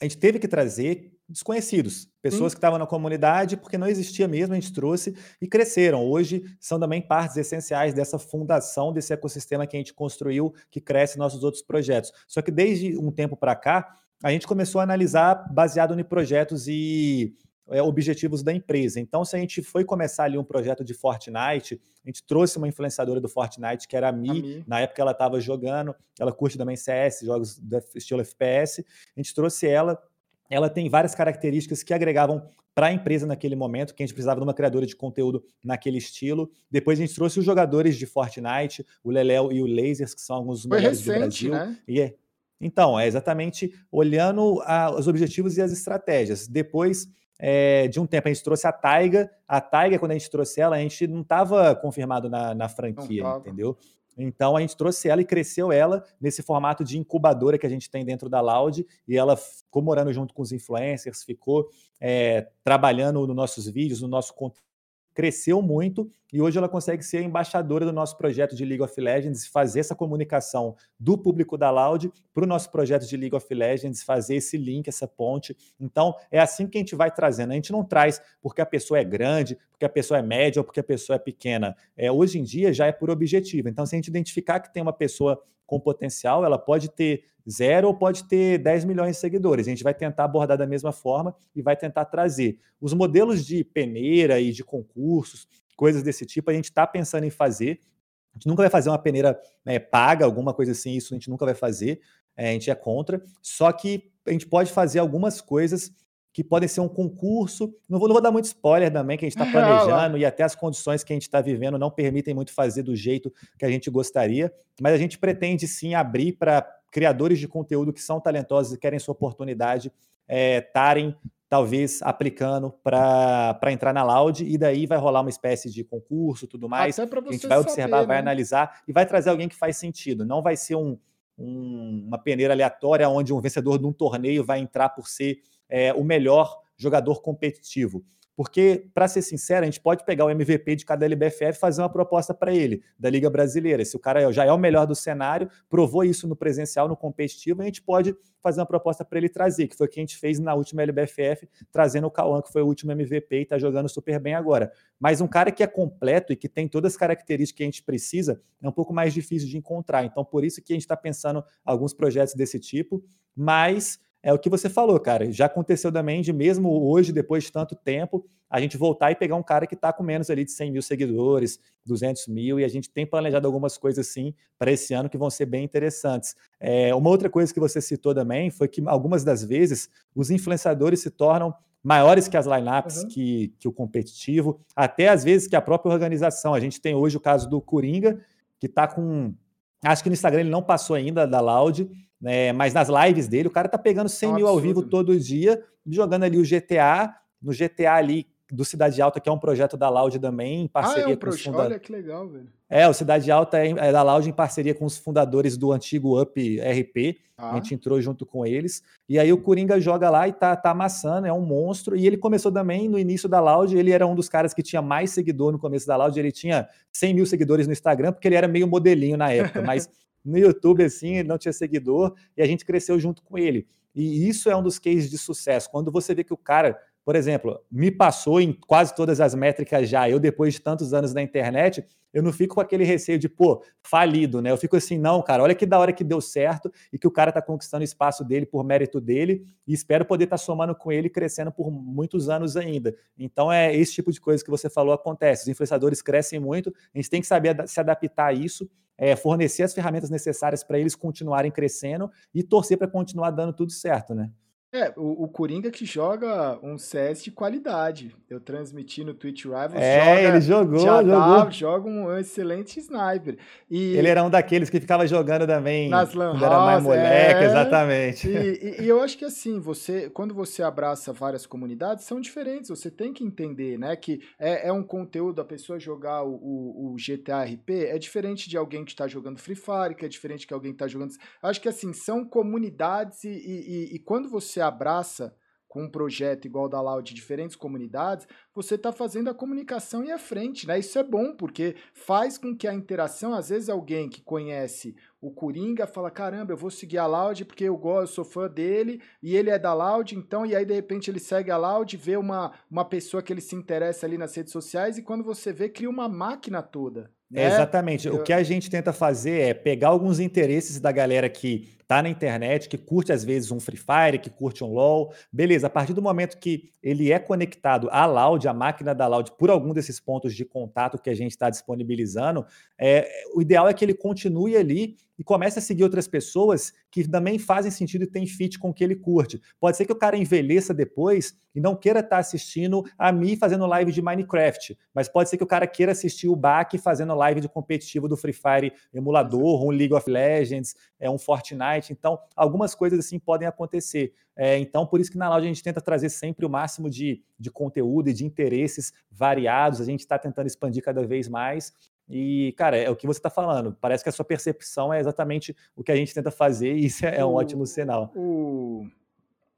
A gente teve que trazer desconhecidos, pessoas que estavam na comunidade, porque não existia mesmo, a gente trouxe e cresceram. Hoje são também partes essenciais dessa fundação, desse ecossistema que a gente construiu, que cresce nossos outros projetos. Só que desde um tempo para cá, a gente começou a analisar baseado em projetos e é, objetivos da empresa. Então, se a gente foi começar ali um projeto de Fortnite, a gente trouxe uma influenciadora do Fortnite, que era a Mi, a Mi. na época ela estava jogando, ela curte também CS, jogos do estilo FPS, a gente trouxe ela, ela tem várias características que agregavam para a empresa naquele momento, que a gente precisava de uma criadora de conteúdo naquele estilo. Depois a gente trouxe os jogadores de Fortnite, o Leléo e o Lasers, que são alguns dos melhores recente, do Brasil. Né? E é, então, é exatamente olhando a, os objetivos e as estratégias. Depois é, de um tempo, a gente trouxe a Taiga. A Taiga, quando a gente trouxe ela, a gente não estava confirmado na, na franquia, entendeu? Então a gente trouxe ela e cresceu ela nesse formato de incubadora que a gente tem dentro da Loud e ela ficou morando junto com os influencers, ficou é, trabalhando nos nossos vídeos, no nosso conteúdo cresceu muito e hoje ela consegue ser embaixadora do nosso projeto de League of Legends, fazer essa comunicação do público da Loud para o nosso projeto de League of Legends, fazer esse link, essa ponte. Então, é assim que a gente vai trazendo. A gente não traz porque a pessoa é grande, porque a pessoa é média ou porque a pessoa é pequena. É, hoje em dia já é por objetivo. Então, se a gente identificar que tem uma pessoa com potencial, ela pode ter zero ou pode ter 10 milhões de seguidores. A gente vai tentar abordar da mesma forma e vai tentar trazer. Os modelos de peneira e de concursos, coisas desse tipo, a gente está pensando em fazer. A gente nunca vai fazer uma peneira né, paga, alguma coisa assim, isso a gente nunca vai fazer. É, a gente é contra. Só que a gente pode fazer algumas coisas que podem ser um concurso. Não vou, não vou dar muito spoiler também, que a gente está planejando e até as condições que a gente está vivendo não permitem muito fazer do jeito que a gente gostaria, mas a gente pretende sim abrir para criadores de conteúdo que são talentosos e querem sua oportunidade estarem é, talvez aplicando para entrar na Loud e daí vai rolar uma espécie de concurso tudo mais. a gente vai observar, saber, vai né? analisar e vai trazer alguém que faz sentido. Não vai ser um, um, uma peneira aleatória onde um vencedor de um torneio vai entrar por ser é, o melhor jogador competitivo. Porque, para ser sincero, a gente pode pegar o MVP de cada LBFF e fazer uma proposta para ele, da Liga Brasileira. Se o cara já é o melhor do cenário, provou isso no presencial, no competitivo, a gente pode fazer uma proposta para ele trazer, que foi o que a gente fez na última LBFF, trazendo o Cauã, que foi o último MVP e está jogando super bem agora. Mas um cara que é completo e que tem todas as características que a gente precisa, é um pouco mais difícil de encontrar. Então, por isso que a gente está pensando alguns projetos desse tipo, mas é o que você falou, cara. Já aconteceu também de mesmo hoje, depois de tanto tempo, a gente voltar e pegar um cara que está com menos ali de 100 mil seguidores, 200 mil, e a gente tem planejado algumas coisas assim para esse ano que vão ser bem interessantes. É, uma outra coisa que você citou também foi que algumas das vezes os influenciadores se tornam maiores que as lineups, uhum. que, que o competitivo, até às vezes que a própria organização. A gente tem hoje o caso do Coringa, que está com. Acho que no Instagram ele não passou ainda da Loud, né? Mas nas lives dele, o cara tá pegando 100 é um mil ao vivo todo dia, jogando ali o GTA. No GTA ali, do Cidade Alta, que é um projeto da Loud também, em parceria ah, é um com os fundadores. Olha que legal, velho. É, o Cidade Alta é, é da Loud em parceria com os fundadores do antigo Up RP. Ah. A gente entrou junto com eles. E aí o Coringa joga lá e tá, tá amassando, é um monstro. E ele começou também no início da Loud, ele era um dos caras que tinha mais seguidor no começo da Loud, ele tinha 100 mil seguidores no Instagram, porque ele era meio modelinho na época, mas no YouTube, assim, ele não tinha seguidor, e a gente cresceu junto com ele. E isso é um dos cases de sucesso. Quando você vê que o cara por exemplo, me passou em quase todas as métricas já. Eu, depois de tantos anos na internet, eu não fico com aquele receio de, pô, falido, né? Eu fico assim, não, cara, olha que da hora que deu certo e que o cara tá conquistando o espaço dele por mérito dele e espero poder estar tá somando com ele crescendo por muitos anos ainda. Então, é esse tipo de coisa que você falou acontece. Os influenciadores crescem muito, a gente tem que saber se adaptar a isso. É, fornecer as ferramentas necessárias para eles continuarem crescendo e torcer para continuar dando tudo certo, né? É, o, o Coringa que joga um CS de qualidade. Eu transmiti no Twitch Rivals. É, ele jogou, jogou. Dá, joga um excelente sniper. E ele era um daqueles que ficava jogando também nas lan quando era mais moleque, é, exatamente. E, e, e, eu acho que assim, você, quando você abraça várias comunidades, são diferentes. Você tem que entender, né, que é, é um conteúdo, a pessoa jogar o, o, o GTA RP é diferente de alguém que está jogando Free Fire, que é diferente de alguém que está jogando... Acho que assim, são comunidades e, e quando você você abraça com um projeto igual da Loud de diferentes comunidades, você está fazendo a comunicação ir à frente, né? Isso é bom, porque faz com que a interação, às vezes alguém que conhece o Coringa fala, caramba, eu vou seguir a Loud porque eu gosto, eu sou fã dele, e ele é da Loud, então, e aí de repente ele segue a Loud, vê uma, uma pessoa que ele se interessa ali nas redes sociais, e quando você vê, cria uma máquina toda. Né? exatamente. Eu... O que a gente tenta fazer é pegar alguns interesses da galera que tá na internet, que curte às vezes um Free Fire, que curte um LoL. Beleza, a partir do momento que ele é conectado à Loud, à máquina da Loud, por algum desses pontos de contato que a gente está disponibilizando, é, o ideal é que ele continue ali e comece a seguir outras pessoas que também fazem sentido e têm fit com o que ele curte. Pode ser que o cara envelheça depois e não queira estar tá assistindo a mim fazendo live de Minecraft, mas pode ser que o cara queira assistir o Bak fazendo live de competitivo do Free Fire emulador, um League of Legends, é um Fortnite. Então, algumas coisas assim podem acontecer. É, então, por isso que na loja a gente tenta trazer sempre o máximo de, de conteúdo e de interesses variados. A gente está tentando expandir cada vez mais. E, cara, é o que você está falando. Parece que a sua percepção é exatamente o que a gente tenta fazer, e isso é, um ótimo sinal. O,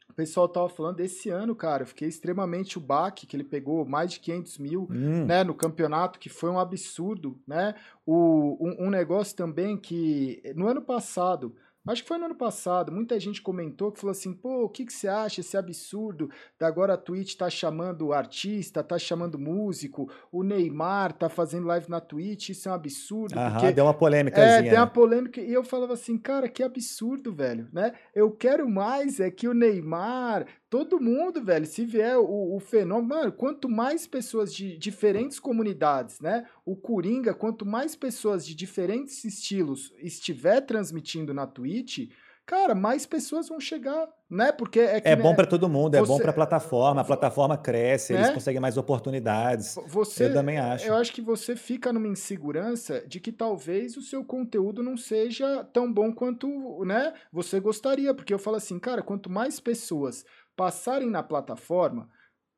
o pessoal tava falando desse ano, cara. Eu fiquei extremamente o baque, que ele pegou mais de 500 mil hum. né, no campeonato, que foi um absurdo. né? O, um, um negócio também que, no ano passado, Acho que foi no ano passado, muita gente comentou que falou assim, pô, o que, que você acha esse absurdo da agora a Twitch tá chamando artista, tá chamando músico, o Neymar tá fazendo live na Twitch, isso é um absurdo. Aham, porque, deu uma polêmica. É, deu uma né? polêmica, e eu falava assim, cara, que absurdo, velho, né? Eu quero mais é que o Neymar todo mundo, velho, se vier o, o, fenômeno, mano, quanto mais pessoas de diferentes comunidades, né? O Coringa, quanto mais pessoas de diferentes estilos estiver transmitindo na Twitch, cara, mais pessoas vão chegar, né? Porque é, que, é bom né, para todo mundo, é você, bom para a plataforma, a plataforma cresce, né? eles conseguem mais oportunidades. Você, eu também acho. Eu acho que você fica numa insegurança de que talvez o seu conteúdo não seja tão bom quanto, né? Você gostaria, porque eu falo assim, cara, quanto mais pessoas passarem na plataforma,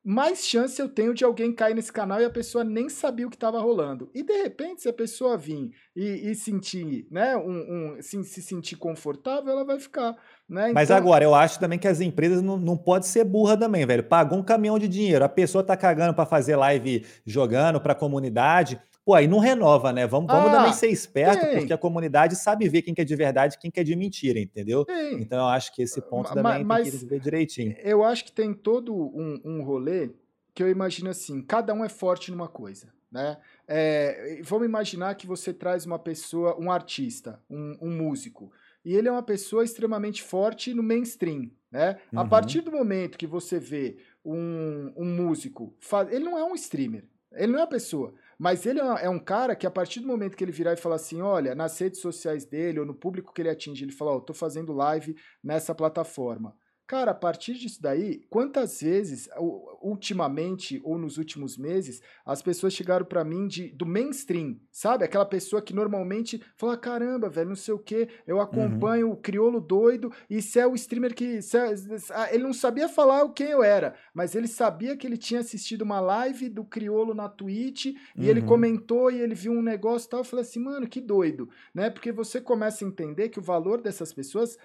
mais chance eu tenho de alguém cair nesse canal e a pessoa nem sabia o que estava rolando. E de repente, se a pessoa vir e, e sentir, né, um, um se, se, sentir confortável, ela vai ficar. Né? Mas então... agora, eu acho também que as empresas não, não pode ser burra também, velho. Pagou um caminhão de dinheiro, a pessoa tá cagando para fazer live jogando para a comunidade. Pô, aí não renova, né? Vamos, vamos ah, também ser esperto, porque a comunidade sabe ver quem que é de verdade e quem que é de mentira, entendeu? Sim. Então eu acho que esse ponto também mas, tem que ver direitinho. Eu acho que tem todo um, um rolê que eu imagino assim, cada um é forte numa coisa, né? É, vamos imaginar que você traz uma pessoa, um artista, um, um músico, e ele é uma pessoa extremamente forte no mainstream, né? Uhum. A partir do momento que você vê um, um músico, ele não é um streamer, ele não é uma pessoa. Mas ele é, é um cara que, a partir do momento que ele virar e falar assim: olha, nas redes sociais dele ou no público que ele atinge, ele fala: Ó, oh, tô fazendo live nessa plataforma. Cara, a partir disso daí, quantas vezes, ultimamente ou nos últimos meses, as pessoas chegaram para mim de, do mainstream, sabe? Aquela pessoa que normalmente fala: caramba, velho, não sei o que, eu uhum. acompanho uhum. o criolo doido e se é o streamer que. É, ele não sabia falar quem eu era, mas ele sabia que ele tinha assistido uma live do criolo na Twitch e uhum. ele comentou e ele viu um negócio e tal. Eu falei assim, mano, que doido, né? Porque você começa a entender que o valor dessas pessoas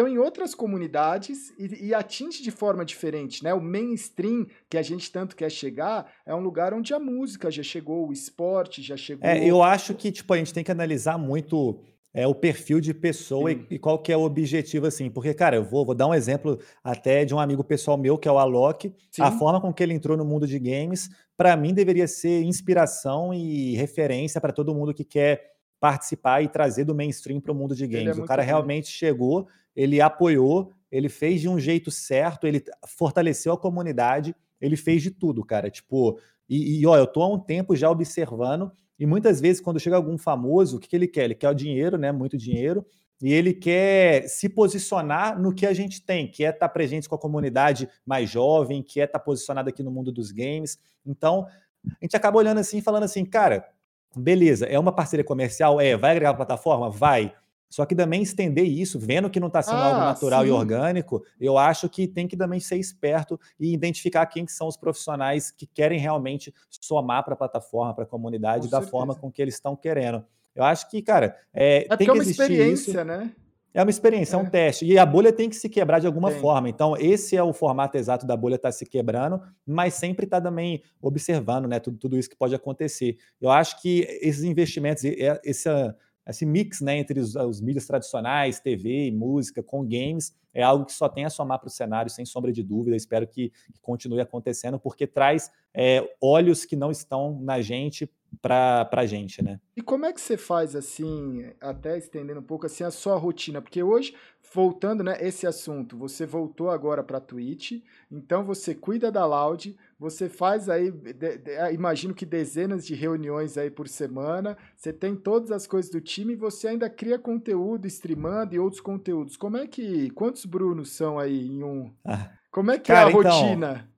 estão em outras comunidades e, e, atinge de forma diferente, né? O mainstream que a gente tanto quer chegar é um lugar onde a música já chegou, o esporte já chegou. É, eu acho que tipo a gente tem que analisar muito é o perfil de pessoa e, e, qual que é o objetivo, assim. Porque, cara, eu vou, vou dar um exemplo até de um amigo pessoal meu, que é o Alok. Sim. A forma com que ele entrou no mundo de games, para mim, deveria ser inspiração e referência para todo mundo que quer participar e trazer do mainstream para o mundo de é games. É o cara bom. realmente chegou, ele apoiou, ele fez de um jeito certo, ele fortaleceu a comunidade, ele fez de tudo, cara. Tipo, e, e ó, eu tô há um tempo já observando, e muitas vezes, quando chega algum famoso, o que, que ele quer? Ele quer o dinheiro, né? Muito dinheiro, e ele quer se posicionar no que a gente tem, que é estar tá presente com a comunidade mais jovem, que é estar tá posicionado aqui no mundo dos games. Então, a gente acaba olhando assim, falando assim, cara, beleza, é uma parceria comercial? É, vai agregar a plataforma? Vai. Só que também estender isso, vendo que não está sendo ah, algo natural sim. e orgânico, eu acho que tem que também ser esperto e identificar quem que são os profissionais que querem realmente somar para a plataforma, para a comunidade, com da certeza. forma com que eles estão querendo. Eu acho que, cara, é, é tem que é uma experiência, isso. né? É uma experiência, é. é. um teste. E a bolha tem que se quebrar de alguma tem. forma. Então, esse é o formato exato da bolha estar tá se quebrando, mas sempre está também observando né, tudo, tudo isso que pode acontecer. Eu acho que esses investimentos, essa esse mix né, entre os, os mídias tradicionais, TV e música, com games, é algo que só tem a somar para o cenário, sem sombra de dúvida. Espero que, que continue acontecendo, porque traz é, olhos que não estão na gente para a gente, né? E como é que você faz assim, até estendendo um pouco assim a sua rotina? Porque hoje, voltando, né, esse assunto, você voltou agora para Twitch, então você cuida da Loud, você faz aí, de, de, ah, imagino que dezenas de reuniões aí por semana, você tem todas as coisas do time e você ainda cria conteúdo, streamando e outros conteúdos. Como é que, quantos Brunos são aí em um? Ah, Como é que cara, é a então, rotina?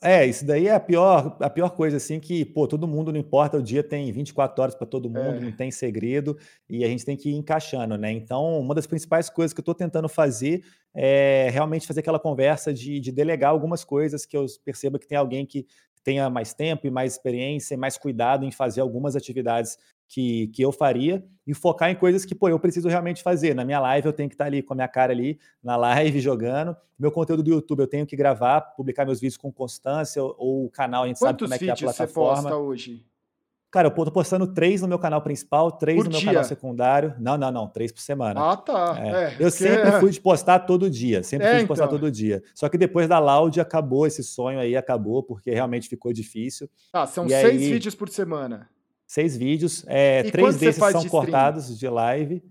É, isso daí é a pior, a pior coisa, assim, que, pô, todo mundo, não importa, o dia tem 24 horas para todo mundo, é. não tem segredo, e a gente tem que ir encaixando, né? Então, uma das principais coisas que eu estou tentando fazer é realmente fazer aquela conversa de, de delegar algumas coisas que eu perceba que tem alguém que tenha mais tempo e mais experiência e mais cuidado em fazer algumas atividades que, que eu faria e focar em coisas que, pô, eu preciso realmente fazer. Na minha live eu tenho que estar ali com a minha cara ali, na live, jogando. Meu conteúdo do YouTube eu tenho que gravar, publicar meus vídeos com constância, ou, o canal, a gente Quantos sabe como é que é a plataforma. Você posta hoje? Cara, eu tô postando três no meu canal principal, três por no meu dia. canal secundário. Não, não, não, três por semana. Ah, tá. É. É, eu sempre fui de postar todo dia, sempre é, fui de postar então. todo dia. Só que depois da Loud acabou esse sonho aí, acabou, porque realmente ficou difícil. Ah, são e seis aí... vídeos por semana. Seis vídeos, é, três desses são de cortados de live.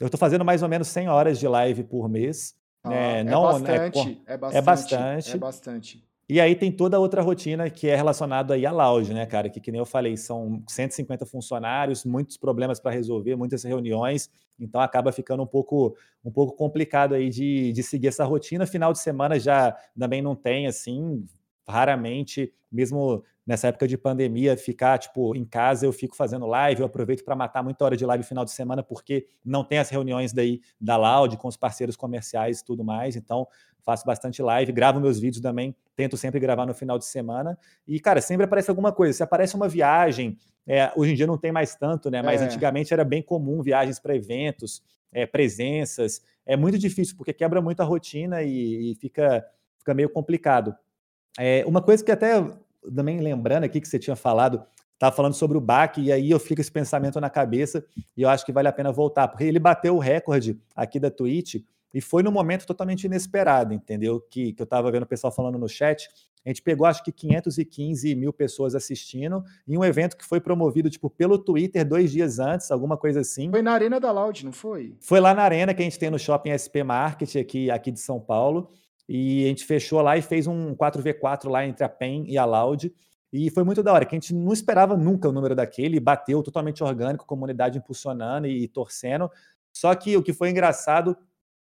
Eu estou fazendo mais ou menos 100 horas de live por mês. Ah, né? é, Não, bastante, é, é, bastante, é bastante. É bastante. E aí tem toda a outra rotina que é relacionada aí à lounge, né, cara? Que, que nem eu falei, são 150 funcionários, muitos problemas para resolver, muitas reuniões, então acaba ficando um pouco, um pouco complicado aí de, de seguir essa rotina. Final de semana já também não tem, assim, raramente, mesmo nessa época de pandemia, ficar tipo em casa, eu fico fazendo live, eu aproveito para matar muita hora de live final de semana, porque não tem as reuniões daí da Loud com os parceiros comerciais e tudo mais, então faço bastante live, gravo meus vídeos também, tento sempre gravar no final de semana, e cara, sempre aparece alguma coisa, se aparece uma viagem, é, hoje em dia não tem mais tanto, né, mas é. antigamente era bem comum viagens para eventos, é, presenças, é muito difícil, porque quebra muito a rotina e, e fica, fica meio complicado. É, uma coisa que até também lembrando aqui que você tinha falado, estava falando sobre o baque, e aí eu fico esse pensamento na cabeça, e eu acho que vale a pena voltar, porque ele bateu o recorde aqui da Twitch, e foi num momento totalmente inesperado, entendeu? Que, que eu estava vendo o pessoal falando no chat. A gente pegou acho que 515 mil pessoas assistindo em um evento que foi promovido tipo pelo Twitter dois dias antes, alguma coisa assim. Foi na Arena da Loud, não foi? Foi lá na Arena que a gente tem no Shopping SP Market aqui, aqui de São Paulo. E a gente fechou lá e fez um 4v4 lá entre a PEN e a Loud. E foi muito da hora, que a gente não esperava nunca o número daquele, bateu totalmente orgânico, comunidade impulsionando e, e torcendo. Só que o que foi engraçado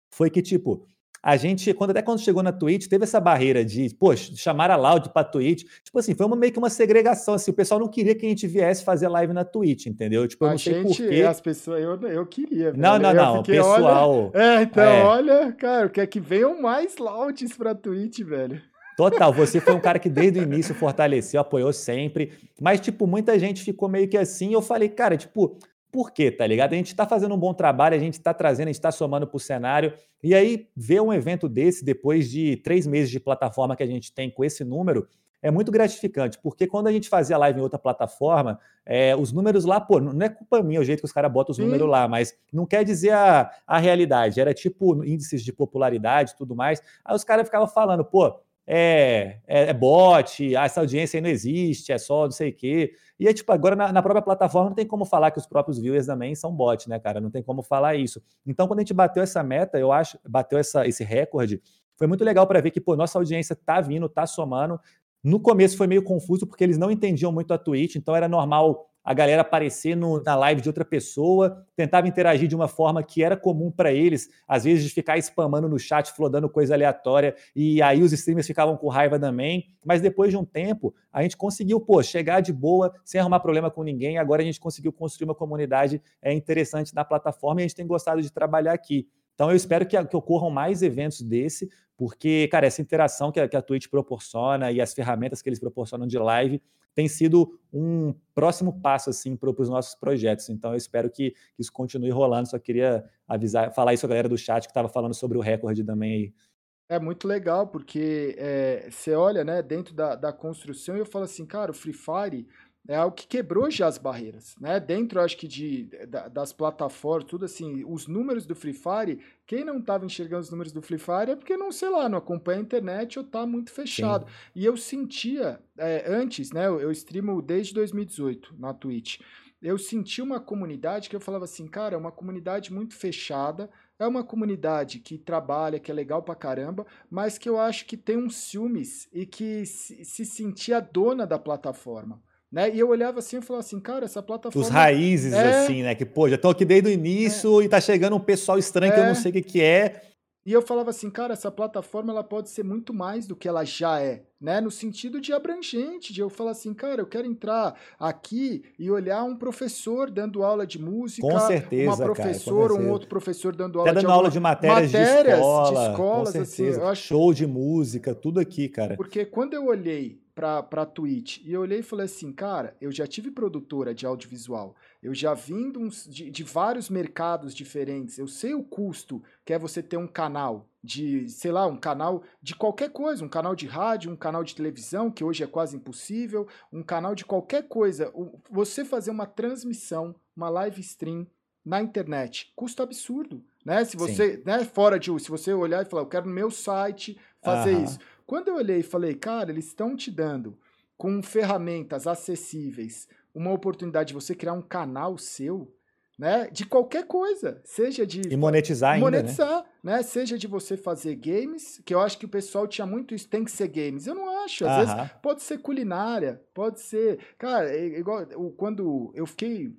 foi que, tipo, a gente, quando, até quando chegou na Twitch, teve essa barreira de, poxa, chamar a Loud para Twitch. Tipo assim, foi uma, meio que uma segregação. Assim, o pessoal não queria que a gente viesse fazer live na Twitch, entendeu? Tipo, eu a não sei gente, porquê. as pessoas, eu, eu queria. Não, não, não. O pessoal. Olha, é, então, é. olha, cara, quer que venham mais Louds pra Twitch, velho. Total, você foi um cara que desde o início fortaleceu, apoiou sempre. Mas, tipo, muita gente ficou meio que assim. Eu falei, cara, tipo, por quê, tá ligado? A gente está fazendo um bom trabalho, a gente está trazendo, a gente está somando para o cenário. E aí, ver um evento desse, depois de três meses de plataforma que a gente tem com esse número, é muito gratificante, porque quando a gente fazia live em outra plataforma, é, os números lá, pô, não é culpa minha o jeito que os caras botam os números lá, mas não quer dizer a, a realidade. Era tipo índices de popularidade e tudo mais. Aí os caras ficavam falando, pô, é, é, é bot, ah, essa audiência aí não existe, é só não sei o quê. E é tipo, agora na, na, própria plataforma não tem como falar que os próprios viewers também são bot, né, cara? Não tem como falar isso. Então, quando a gente bateu essa meta, eu acho, bateu essa, esse recorde, foi muito legal para ver que, pô, nossa audiência tá vindo, tá somando. No começo foi meio confuso porque eles não entendiam muito a Twitch, então era normal a galera aparecer no, na live de outra pessoa, tentava interagir de uma forma que era comum para eles, às vezes de ficar spamando no chat, flodando coisa aleatória, e aí os streamers ficavam com raiva também. Mas depois de um tempo, a gente conseguiu, pô, chegar de boa, sem arrumar problema com ninguém. Agora a gente conseguiu construir uma comunidade é, interessante na plataforma e a gente tem gostado de trabalhar aqui. Então eu espero que, que ocorram mais eventos desse, porque, cara, essa interação que a, que a Twitch proporciona e as ferramentas que eles proporcionam de live tem sido um próximo passo assim para os nossos projetos. Então eu espero que, que, isso continue rolando. Só queria avisar, falar isso a galera do chat que estava falando sobre o recorde também aí. É muito legal, porque é, você olha né, dentro da, da construção e eu falo assim, cara, o Free Fire é algo que quebrou já as barreiras, né? Dentro, acho que de, das plataformas, tudo assim, os números do Free Fire, quem não estava enxergando os números do Free Fire é porque não, sei lá, não acompanha a internet ou tá muito fechado. Sim. E eu sentia, é, antes, né? Eu, eu streamo desde 2018 na Twitch. Eu senti uma comunidade que eu falava assim, cara, é uma comunidade muito fechada, é uma comunidade que trabalha, que é legal pra caramba, mas que eu acho que tem uns ciúmes e que se, se sentia dona da plataforma. Né? E eu olhava assim e falava assim, cara, essa plataforma. Os raízes, é... assim, né? Que, pô, já tô aqui desde o início é... e tá chegando um pessoal estranho é... que eu não é. sei o que, que é. E eu falava assim, cara, essa plataforma ela pode ser muito mais do que ela já é, né? No sentido de abrangente, de eu falar assim, cara, eu quero entrar aqui e olhar um professor dando aula de música, com certeza, uma professora, um outro professor dando aula Até dando de aula de matérias, matérias de, escola, de escolas, com assim, certeza. Assim, acho... show de música, tudo aqui, cara. Porque quando eu olhei para a Twitch. E eu olhei e falei assim, cara, eu já tive produtora de audiovisual, eu já vim de, de, de, vários mercados diferentes, eu sei o custo que é você ter um canal de, sei lá, um canal de qualquer coisa, um canal de rádio, um canal de televisão, que hoje é quase impossível, um canal de qualquer coisa. Você fazer uma transmissão, uma live stream na internet, custo absurdo, né? Se você, Sim. né, fora de, se você olhar e falar, eu quero no meu site fazer isso quando eu olhei e falei, cara, eles estão te dando com ferramentas acessíveis uma oportunidade de você criar um canal seu, né? De qualquer coisa, seja de e monetizar monetizar, ainda, né? né? Seja de você fazer games, que eu acho que o pessoal tinha muito isso, tem que ser games. Eu não acho, às vezes pode ser culinária, pode ser, cara, é igual quando eu fiquei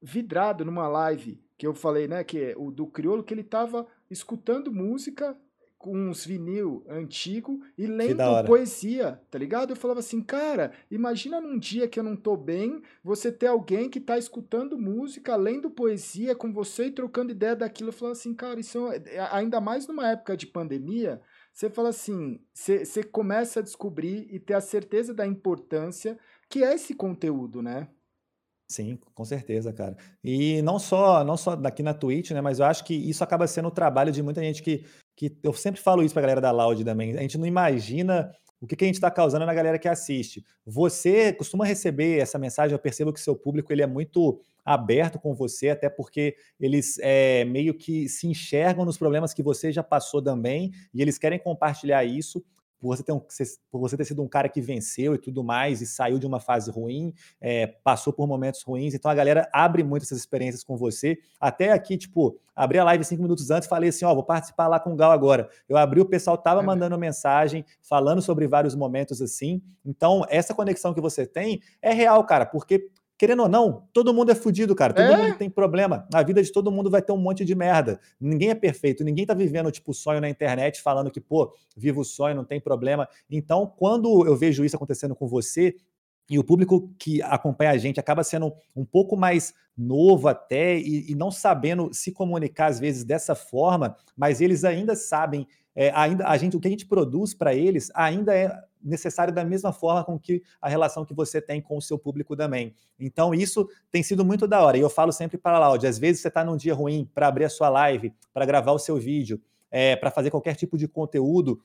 vidrado numa live que eu falei, né, que é o do crioulo que ele tava escutando música uns vinil antigo e lendo poesia, tá ligado? Eu falava assim, cara, imagina num dia que eu não tô bem, você ter alguém que tá escutando música, lendo poesia com você e trocando ideia daquilo. Eu falava assim, cara, isso é, é ainda mais numa época de pandemia, você fala assim, você, você começa a descobrir e ter a certeza da importância que é esse conteúdo, né? Sim, com certeza, cara. E não só não só daqui na Twitch, né, mas eu acho que isso acaba sendo o trabalho de muita gente que que eu sempre falo isso pra galera da Loud também, a gente não imagina o que, que a gente está causando na galera que assiste. Você costuma receber essa mensagem, eu percebo que seu público ele é muito aberto com você, até porque eles é, meio que se enxergam nos problemas que você já passou também, e eles querem compartilhar isso por você, ter um, por você ter sido um cara que venceu e tudo mais, e saiu de uma fase ruim, é, passou por momentos ruins, então a galera abre muito essas experiências com você. Até aqui, tipo, abri a live cinco minutos antes falei assim: ó, vou participar lá com o Gal agora. Eu abri, o pessoal tava é. mandando mensagem, falando sobre vários momentos assim. Então, essa conexão que você tem é real, cara, porque querendo ou não, todo mundo é fudido, cara. Todo é? mundo tem problema. A vida de todo mundo vai ter um monte de merda. Ninguém é perfeito. Ninguém tá vivendo, tipo, sonho na internet falando que, pô, vivo o sonho, não tem problema. Então, quando eu vejo isso acontecendo com você, e o público que acompanha a gente acaba sendo um pouco mais novo até e, e não sabendo se comunicar às vezes dessa forma, mas eles ainda sabem, é, ainda a gente o que a gente produz para eles ainda é necessário da mesma forma com que a relação que você tem com o seu público também. Então, isso tem sido muito da hora. E eu falo sempre para a Laude, às vezes você está num dia ruim para abrir a sua live, para gravar o seu vídeo, é, para fazer qualquer tipo de conteúdo,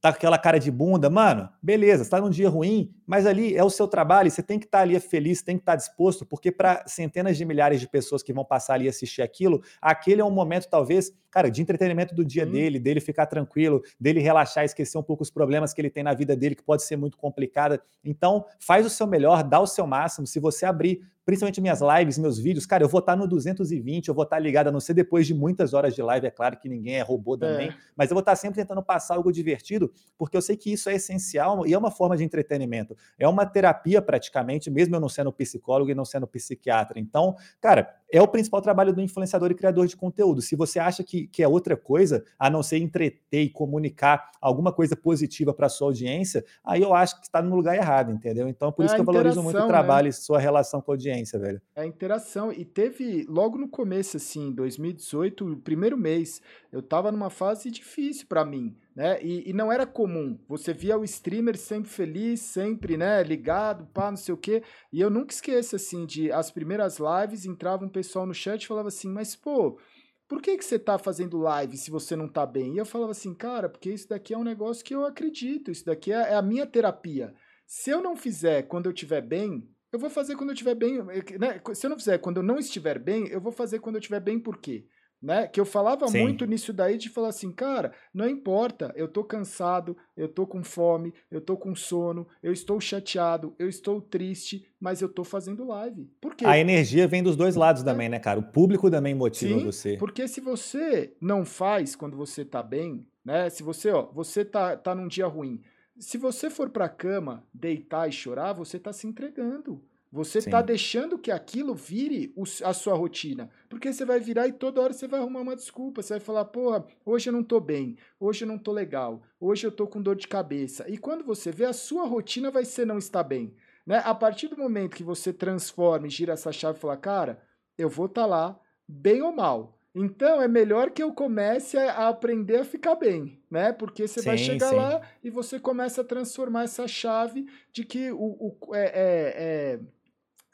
tá com aquela cara de bunda, mano, beleza, está num dia ruim, mas ali é o seu trabalho, você tem que estar tá ali feliz, tem que estar tá disposto, porque para centenas de milhares de pessoas que vão passar ali e assistir aquilo, aquele é um momento talvez cara, de entretenimento do dia hum. dele, dele ficar tranquilo, dele relaxar, esquecer um pouco os problemas que ele tem na vida dele, que pode ser muito complicada. Então, faz o seu melhor, dá o seu máximo. Se você abrir principalmente minhas lives, meus vídeos, cara, eu vou estar no 220, eu vou estar ligado, a não ser depois de muitas horas de live, é claro que ninguém é robô também, é. mas eu vou estar sempre tentando passar algo divertido, porque eu sei que isso é essencial e é uma forma de entretenimento, é uma terapia praticamente, mesmo eu não sendo psicólogo e não sendo psiquiatra. Então, cara, é o principal trabalho do influenciador e criador de conteúdo. Se você acha que, que é outra coisa, a não ser entreter e comunicar alguma coisa positiva para a sua audiência, aí eu acho que está no lugar errado, entendeu? Então, por é isso que eu valorizo muito o né? trabalho né? e sua relação com a audiência, velho. É a interação. E teve, logo no começo, assim, 2018, o primeiro mês, eu estava numa fase difícil para mim né? E, e, não era comum. Você via o streamer sempre feliz, sempre, né, ligado, pá, não sei o quê. E eu nunca esqueço, assim, de as primeiras lives, entrava um pessoal no chat e falava assim, mas, pô, por que, que você tá fazendo live se você não tá bem? E eu falava assim, cara, porque isso daqui é um negócio que eu acredito, isso daqui é, é a minha terapia. Se eu não fizer quando eu estiver bem, eu vou fazer quando eu estiver bem. Né? Se eu não fizer quando eu não estiver bem, eu vou fazer quando eu estiver bem, por quê? Né? Que eu falava Sim. muito nisso daí de falar assim, cara, não importa, eu tô cansado, eu tô com fome, eu tô com sono, eu estou chateado, eu estou triste, mas eu tô fazendo live. Por quê? A energia vem dos dois lados é. também, né, cara? O público também motiva Sim, você. Porque se você não faz quando você tá bem, né? Se você, ó, você tá, tá num dia ruim, se você for pra cama, deitar e chorar, você tá se entregando. Você está deixando que aquilo vire a sua rotina. Porque você vai virar e toda hora você vai arrumar uma desculpa. Você vai falar, porra, hoje eu não tô bem, hoje eu não tô legal, hoje eu tô com dor de cabeça. E quando você vê, a sua rotina vai ser não estar bem. Né? A partir do momento que você transforma e gira essa chave e fala, cara, eu vou estar tá lá, bem ou mal. Então é melhor que eu comece a aprender a ficar bem, né? Porque você sim, vai chegar sim. lá e você começa a transformar essa chave de que o, o é, é, é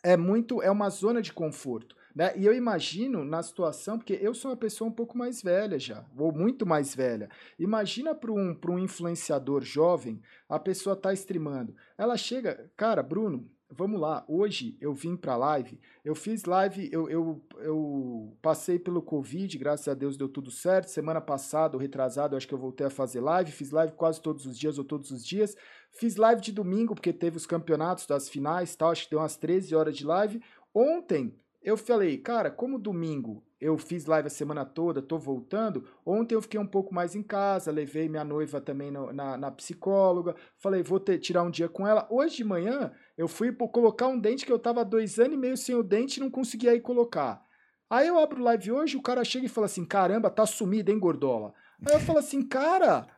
é muito, é uma zona de conforto. Né? E eu imagino na situação, porque eu sou uma pessoa um pouco mais velha já, ou muito mais velha. Imagina para um, um influenciador jovem, a pessoa está streamando. Ela chega, cara, Bruno, vamos lá, hoje eu vim para live, eu fiz live, eu, eu, eu passei pelo Covid, graças a Deus deu tudo certo. Semana passada, retrasado, acho que eu voltei a fazer live, fiz live quase todos os dias ou todos os dias. Fiz live de domingo, porque teve os campeonatos das finais tal, acho que deu umas 13 horas de live. Ontem eu falei, cara, como domingo eu fiz live a semana toda, tô voltando. Ontem eu fiquei um pouco mais em casa, levei minha noiva também no, na, na, psicóloga. Falei, vou ter, tirar um dia com ela. Hoje de manhã eu fui colocar um dente que eu tava dois anos e meio sem o dente e não conseguia ir colocar. Aí eu abro live hoje, o cara chega e fala assim: caramba, tá sumido, hein, gordola? Aí eu falo assim, cara,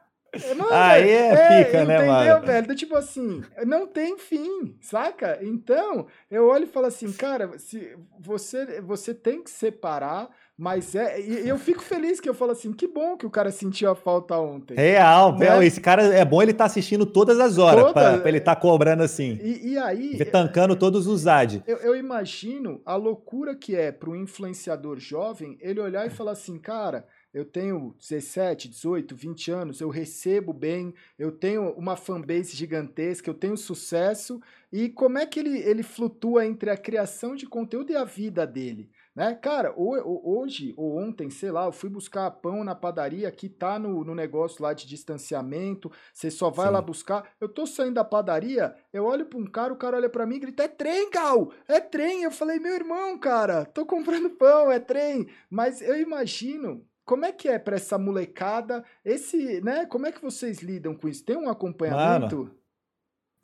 mano, Aí é, é pica, né, mano? Entendeu, velho? Então, tipo assim, não tem fim, saca? Então, eu olho e falo assim, cara, se você, você tem que separar, mas é. E eu fico feliz que eu falo assim, que bom que o cara sentiu a falta ontem. Real, né? velho. Esse cara é bom ele tá assistindo todas as horas, Toda... pra, pra ele tá cobrando assim. E, e aí. Tancando todos os ad. Eu, eu imagino a loucura que é pro influenciador jovem ele olhar e falar assim, cara eu tenho 17, 18, 20 anos, eu recebo bem, eu tenho uma fanbase gigantesca, eu tenho sucesso, e como é que ele, ele flutua entre a criação de conteúdo e a vida dele? Né? Cara, hoje ou ontem, sei lá, eu fui buscar pão na padaria que tá no, no negócio lá de distanciamento, você só vai Sim. lá buscar. Eu tô saindo da padaria, eu olho pra um cara, o cara olha pra mim e grita: é trem, Gal! É trem! Eu falei, meu irmão, cara, tô comprando pão, é trem. Mas eu imagino como é que é para essa molecada? Esse, né? Como é que vocês lidam com isso? Tem um acompanhamento? Mano,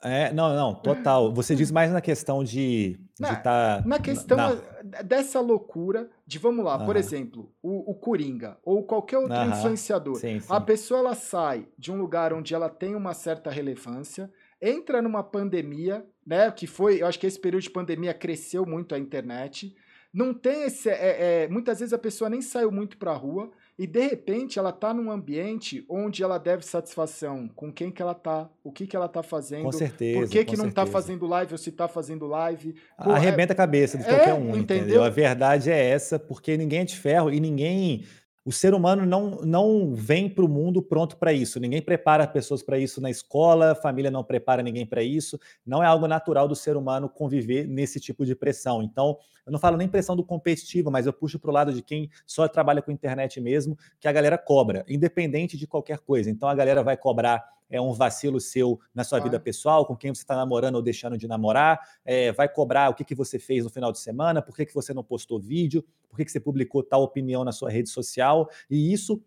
É, não, não, total. Você diz mais na questão de Na, estar na questão na, dessa loucura de, vamos lá, por exemplo, o, o Coringa ou qualquer outro influenciador. sim, A sim, pessoa ela sai de um lugar onde ela tem uma certa relevância, entra numa pandemia, né? Que foi, eu acho que esse período de pandemia cresceu muito a internet. Não tem esse. é- é- muitas vezes a pessoa nem saiu muito para a rua e de repente ela tá num ambiente onde ela deve satisfação com quem que ela tá, o que que ela tá com fazendo, por certeza, que com que não tá certeza. fazendo live ou se tá fazendo live. co- É, Arrebenta a cabeça de qualquer é, um, entendeu? A entendeu? verdade é essa, porque ninguém é de ferro e ninguém. O ser humano não, não vem para o mundo pronto para isso. Ninguém prepara pessoas para isso na escola, a família não prepara ninguém para isso. Não é algo natural do ser humano conviver nesse tipo de pressão. Então, eu não falo nem pressão do competitivo, mas eu puxo para o lado de quem só trabalha com internet mesmo, que a galera cobra, independente de qualquer coisa. Então, a galera vai cobrar é um vacilo seu na sua vida pessoal, com quem você está namorando ou deixando de namorar, é, vai cobrar o que, que você fez no final de semana, por que, que você não postou vídeo, por que, que você publicou tal opinião na sua rede social. E isso,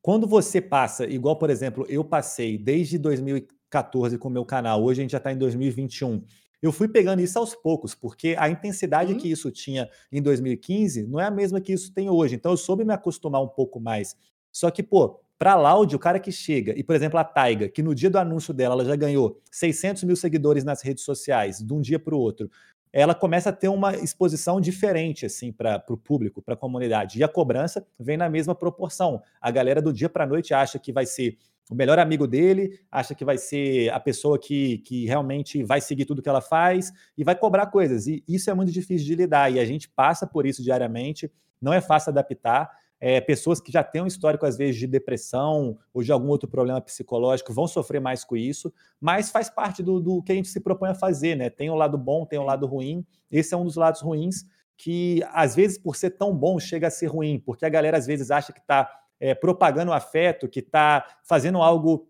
quando você passa, igual, por exemplo, eu passei desde 2014 com o meu canal, hoje a gente já está em 2021. Eu fui pegando isso aos poucos, porque a intensidade que Sim, isso tinha em 2015 não é a mesma que isso tem hoje. Então eu soube me acostumar um pouco mais. Só que, pô, para Laude, o cara que chega, e por exemplo a Taiga, que no dia do anúncio dela ela já ganhou 600 mil seguidores nas redes sociais, de um dia para o outro, ela começa a ter uma exposição diferente assim para o público, para a comunidade. E a cobrança vem na mesma proporção. A galera do dia para a noite acha que vai ser o melhor amigo dele, acha que vai ser a pessoa que, que realmente vai seguir tudo que ela faz e vai cobrar coisas. E isso é muito difícil de lidar. E a gente passa por isso diariamente, não é fácil adaptar. É, pessoas que já têm um histórico, às vezes, de depressão ou de algum outro problema psicológico vão sofrer mais com isso, mas faz parte do, do que a gente se propõe a fazer, né? Tem o um lado bom, tem o um lado ruim. Esse é um dos lados ruins que, às vezes, por ser tão bom, chega a ser ruim, porque a galera, às vezes, acha que está é, propagando afeto, que está fazendo algo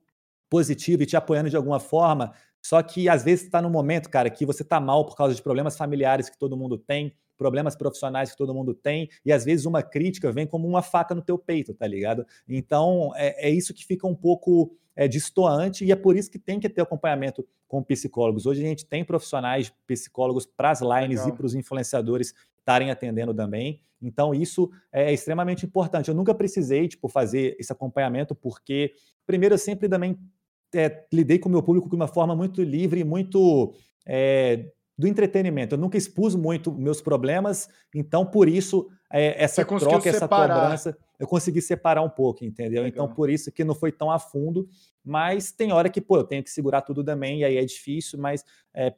positivo e te apoiando de alguma forma, só que às vezes está no momento, cara, que você está mal por causa de problemas familiares que todo mundo tem, problemas profissionais que todo mundo tem, e às vezes uma crítica vem como uma faca no teu peito, tá ligado? Então é, é isso que fica um pouco é, distoante, e é por isso que tem que ter acompanhamento com psicólogos. Hoje a gente tem profissionais psicólogos para as lines Legal. e para os influenciadores estarem atendendo também. Então, isso é extremamente importante. Eu nunca precisei, tipo, fazer esse acompanhamento, porque, primeiro, eu sempre também é, lidei com o meu público de uma forma muito livre muito é, do entretenimento. Eu nunca expus muito meus problemas, então, por isso, é, essa troca, essa cobrança, eu consegui separar um pouco, entendeu? Legal. Então, por isso que não foi tão a fundo, mas tem hora que, pô, eu tenho que segurar tudo também, e aí é difícil, mas é,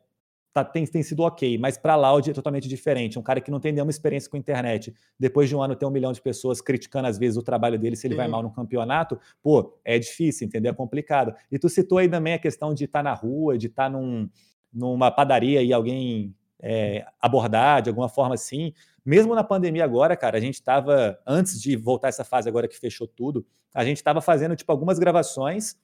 tá, tem, tem sido ok. Mas para Loud é totalmente diferente. Um cara que não tem nenhuma experiência com internet, depois de um ano ter um milhão de pessoas criticando, às vezes, o trabalho dele, se ele Sim. vai mal no campeonato, pô, é difícil, entendeu? É complicado. E tu citou aí também a questão de estar tá na rua, de estar tá num, numa padaria e alguém é, abordar de alguma forma assim. Mesmo na pandemia agora, cara, a gente estava, antes de voltar essa fase agora que fechou tudo, a gente estava fazendo, tipo, algumas gravações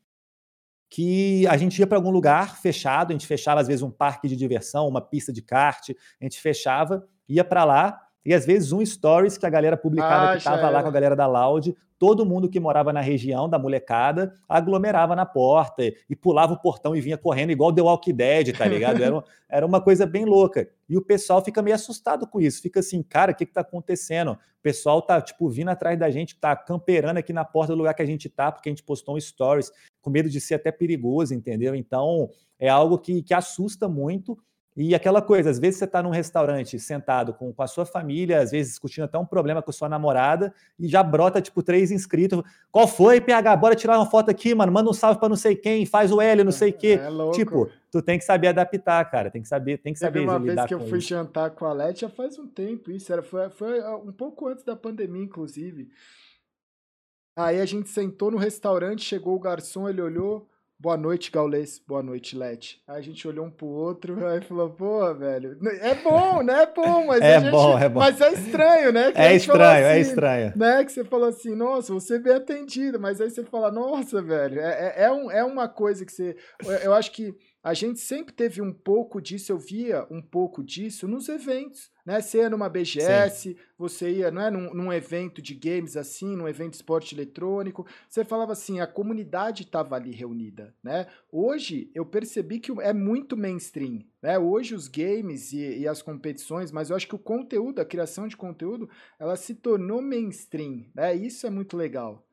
que a gente ia para algum lugar fechado, a gente fechava às vezes um parque de diversão, uma pista de kart, a gente fechava, ia para lá e às vezes um stories que a galera publicava ah, que estava lá com a galera da Loud, todo mundo que morava na região da molecada aglomerava na porta e pulava o portão e vinha correndo igual The Walking Dead, tá ligado? Era, era uma coisa bem louca. E o pessoal fica meio assustado com isso, fica assim, cara, o que que tá acontecendo? O pessoal tá, tipo, vindo atrás da gente, tá camperando aqui na porta do lugar que a gente tá, porque a gente postou um stories, com medo de ser até perigoso, entendeu? Então, é algo que, que assusta muito, e aquela coisa, às vezes você está num restaurante sentado com, com a sua família, às vezes discutindo até um problema com a sua namorada, e já brota, tipo, três inscritos. Qual foi, PH? Bora tirar uma foto aqui, mano. Manda um salve para não sei quem, faz o L, não sei o quê. É tipo, tu tem que saber adaptar, cara. Tem que saber, tem que saber uma vez que eu fui isso. jantar com a Leti já faz um tempo, isso. Era, foi, foi um pouco antes da pandemia, inclusive. Aí a gente sentou no restaurante, chegou o garçom, ele olhou. Boa noite, Gaulês. Boa noite, Lete. Aí a gente olhou um pro outro, aí falou, pô, velho. É bom, né? É bom, mas é a gente, bom, é bom. Mas é estranho, né? Que é estranho, assim, é estranho. Né? Que você falou assim, nossa, você é bem atendido, mas aí você fala, nossa, velho, é, é, é, um, é uma coisa que você. Eu acho que a gente sempre teve um pouco disso, eu via um pouco disso nos eventos, né? Você ia numa BGS, Sim. você ia não é, num, num, evento de games assim, num evento de esporte eletrônico, você falava assim, a comunidade estava ali reunida, né? Hoje eu percebi que é muito mainstream, né? Hoje os games e, e as competições, mas eu acho que o conteúdo, a criação de conteúdo, ela se tornou mainstream, né? Isso é muito legal.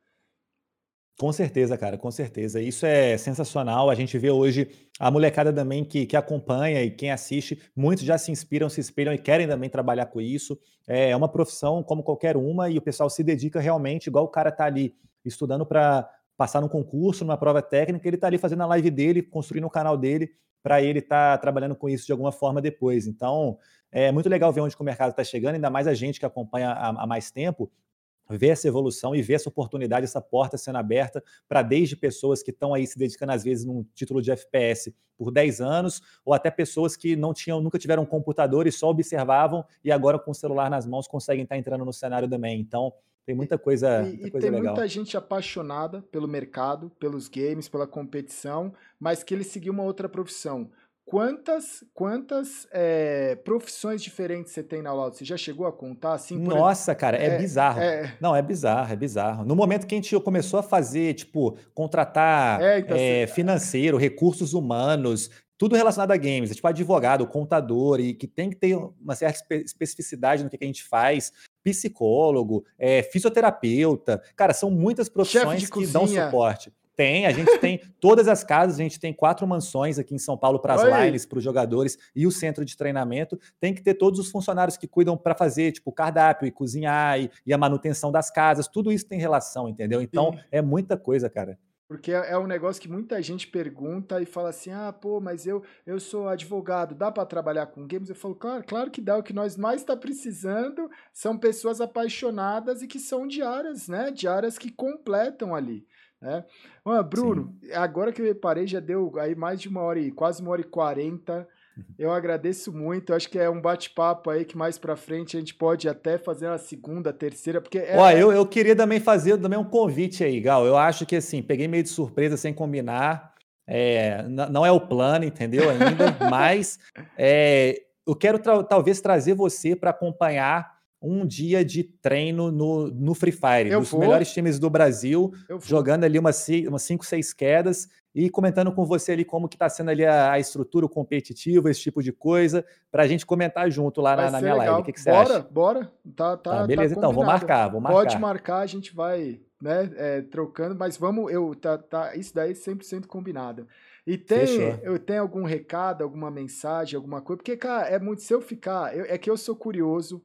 Com certeza, cara, com certeza. Isso é sensacional. A gente vê hoje a molecada também que, que acompanha e quem assiste, muitos já se inspiram, se espelham e querem também trabalhar com isso. É uma profissão como qualquer uma e o pessoal se dedica realmente, igual o cara tá ali estudando para passar num concurso, numa prova técnica, ele tá ali fazendo a live dele, construindo o canal dele para ele estar tá trabalhando com isso de alguma forma depois. Então, é muito legal ver onde o mercado está chegando, ainda mais a gente que acompanha há mais tempo, ver essa evolução e ver essa oportunidade, essa porta sendo aberta para desde pessoas que estão aí se dedicando às vezes num título de FPS por 10 anos, ou até pessoas que não tinham, nunca tiveram um computador e só observavam e agora com o celular nas mãos conseguem estar entrando no cenário também. Então, tem muita coisa, e, muita e coisa tem legal. muita gente apaixonada pelo mercado, pelos games, pela competição, mas que ele seguiu uma outra profissão. Quantas, quantas é, profissões diferentes você tem na Laudo? Você já chegou a contar? Assim, Nossa, cara, é, é bizarro. É... Não, é bizarro, é bizarro. No momento que a gente começou a fazer, tipo, contratar é, então, é, você... financeiro, recursos humanos, tudo relacionado a games, tipo advogado, contador, e que tem que ter uma certa especificidade no que a gente faz, psicólogo, é, fisioterapeuta, cara, são muitas profissões que dão suporte. Tem, a gente tem todas as casas, a gente tem quatro mansões aqui em São Paulo para as lines, para os jogadores e o centro de treinamento. Tem que ter todos os funcionários que cuidam para fazer, tipo, cardápio e cozinhar e, e, a manutenção das casas. Tudo isso tem relação, entendeu? Então Sim. é muita coisa, cara. Porque é, é um negócio que muita gente pergunta e fala assim: ah, pô, mas eu, eu sou advogado, dá para trabalhar com games? Eu falo, claro, claro que dá. O que nós mais está precisando são pessoas apaixonadas e que são diárias, né? Diárias que completam ali. Né? Mano, Bruno, Sim. agora que eu reparei, já deu aí mais de uma hora e quase uma hora e quarenta. Uhum. Eu agradeço muito. Eu acho que é um bate-papo aí que mais para frente a gente pode até fazer uma segunda, terceira, porque é... Ó, eu, eu queria também fazer também um convite aí, Gal. Eu acho que assim, peguei meio de surpresa sem combinar. É, não é o plano, entendeu ainda, mas é, eu quero tra talvez trazer você para acompanhar um dia de treino no, no Free Fire, eu dos vou. melhores times do Brasil, jogando ali umas, umas cinco, seis quedas e comentando com você ali como que está sendo ali a, a, estrutura competitiva, esse tipo de coisa, para a gente comentar junto lá na, na, minha legal. live. O que, que você bora, acha? Bora, bora. Tá, tá, tá, beleza, tá então, vou marcar, vou marcar. Pode marcar, a gente vai né, é, trocando, mas vamos, eu, tá, tá, isso daí é 100% combinado. E tem, eu tenho algum recado, alguma mensagem, alguma coisa, porque, cara, é muito, se eu ficar, eu, é que eu sou curioso,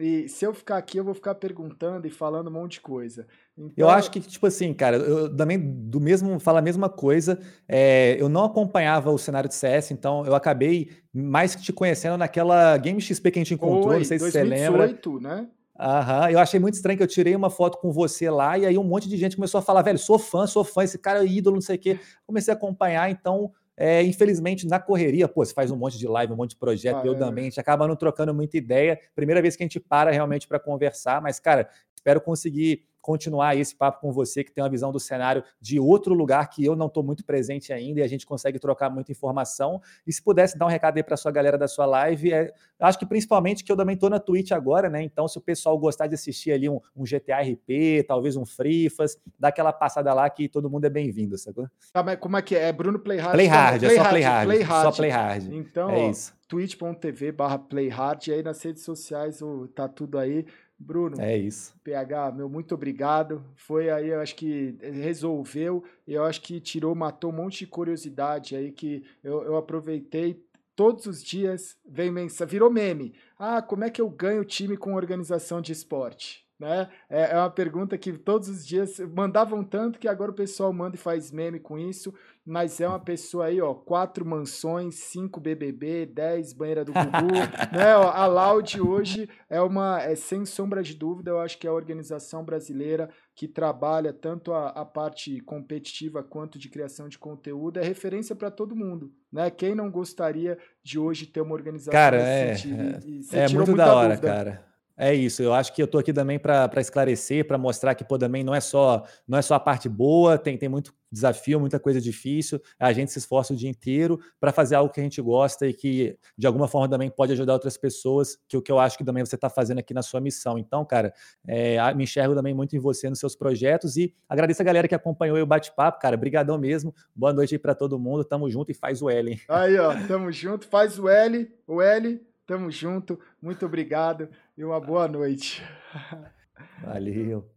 e se eu ficar aqui, eu vou ficar perguntando e falando um monte de coisa. Então... Eu acho que, tipo assim, cara, eu também do mesmo, fala a mesma coisa. É, eu não acompanhava o cenário de CS, então eu acabei mais que te conhecendo naquela Game XP que a gente encontrou, Oi, não sei 2018, se você lembra. né? Aham, eu achei muito estranho que eu tirei uma foto com você lá e aí um monte de gente começou a falar, velho, sou fã, sou fã, esse cara é ídolo, não sei o quê. Comecei a acompanhar, então é, infelizmente, na correria, pô, você faz um monte de live, um monte de projeto, ah, eu é. também, a gente acaba não trocando muita ideia. Primeira vez que a gente para realmente para conversar, mas, cara, espero conseguir continuar esse papo com você, que tem uma visão do cenário de outro lugar que eu não estou muito presente ainda e a gente consegue trocar muita informação. E se pudesse dar um recado aí para sua galera da sua live, é, acho que principalmente que eu também estou na Twitch agora, né? Então, se o pessoal gostar de assistir ali um, um GTA RP, talvez um Frifas, dá aquela passada lá que todo mundo é bem-vindo, sacou? Ah, mas como é que é? É Bruno Playhard? Playhard, é só Playhard. Play só Playhard. Então, é twitch.tv barra Playhard, aí nas redes sociais tá tudo aí. Bruno, é isso. PH, meu muito obrigado. Foi aí, eu acho que resolveu, eu acho que tirou, matou um monte de curiosidade aí que eu, eu aproveitei todos os dias, vem mensagem, virou meme. Ah, como é que eu ganho time com organização de esporte? Né? É, é uma pergunta que todos os dias mandavam tanto que agora o pessoal manda e faz meme com isso mas é uma pessoa aí, ó, quatro mansões, cinco BBB, dez banheira do Gugu, né? Ó, a Loud hoje é uma, é, sem sombra de dúvida, eu acho que é a organização brasileira que trabalha tanto a, a parte competitiva quanto de criação de conteúdo, é referência para todo mundo, né? Quem não gostaria de hoje ter uma organização Cara, é, é, é muito da hora, dúvida. cara. É isso, eu acho que eu estou aqui também para esclarecer, para mostrar que pô, também não é só não é só a parte boa, tem, tem muito desafio, muita coisa difícil. A gente se esforça o dia inteiro para fazer algo que a gente gosta e que de alguma forma também pode ajudar outras pessoas, que o que eu acho que também você está fazendo aqui na sua missão. Então, cara, é, me enxergo também muito em você nos seus projetos e agradeço a galera que acompanhou o bate-papo, cara. Brigadão mesmo. Boa noite aí para todo mundo. Tamo junto e faz o L. Hein? Aí, ó, tamo junto, faz o L, o L. Tamo junto. Muito obrigado e uma boa noite. Valeu.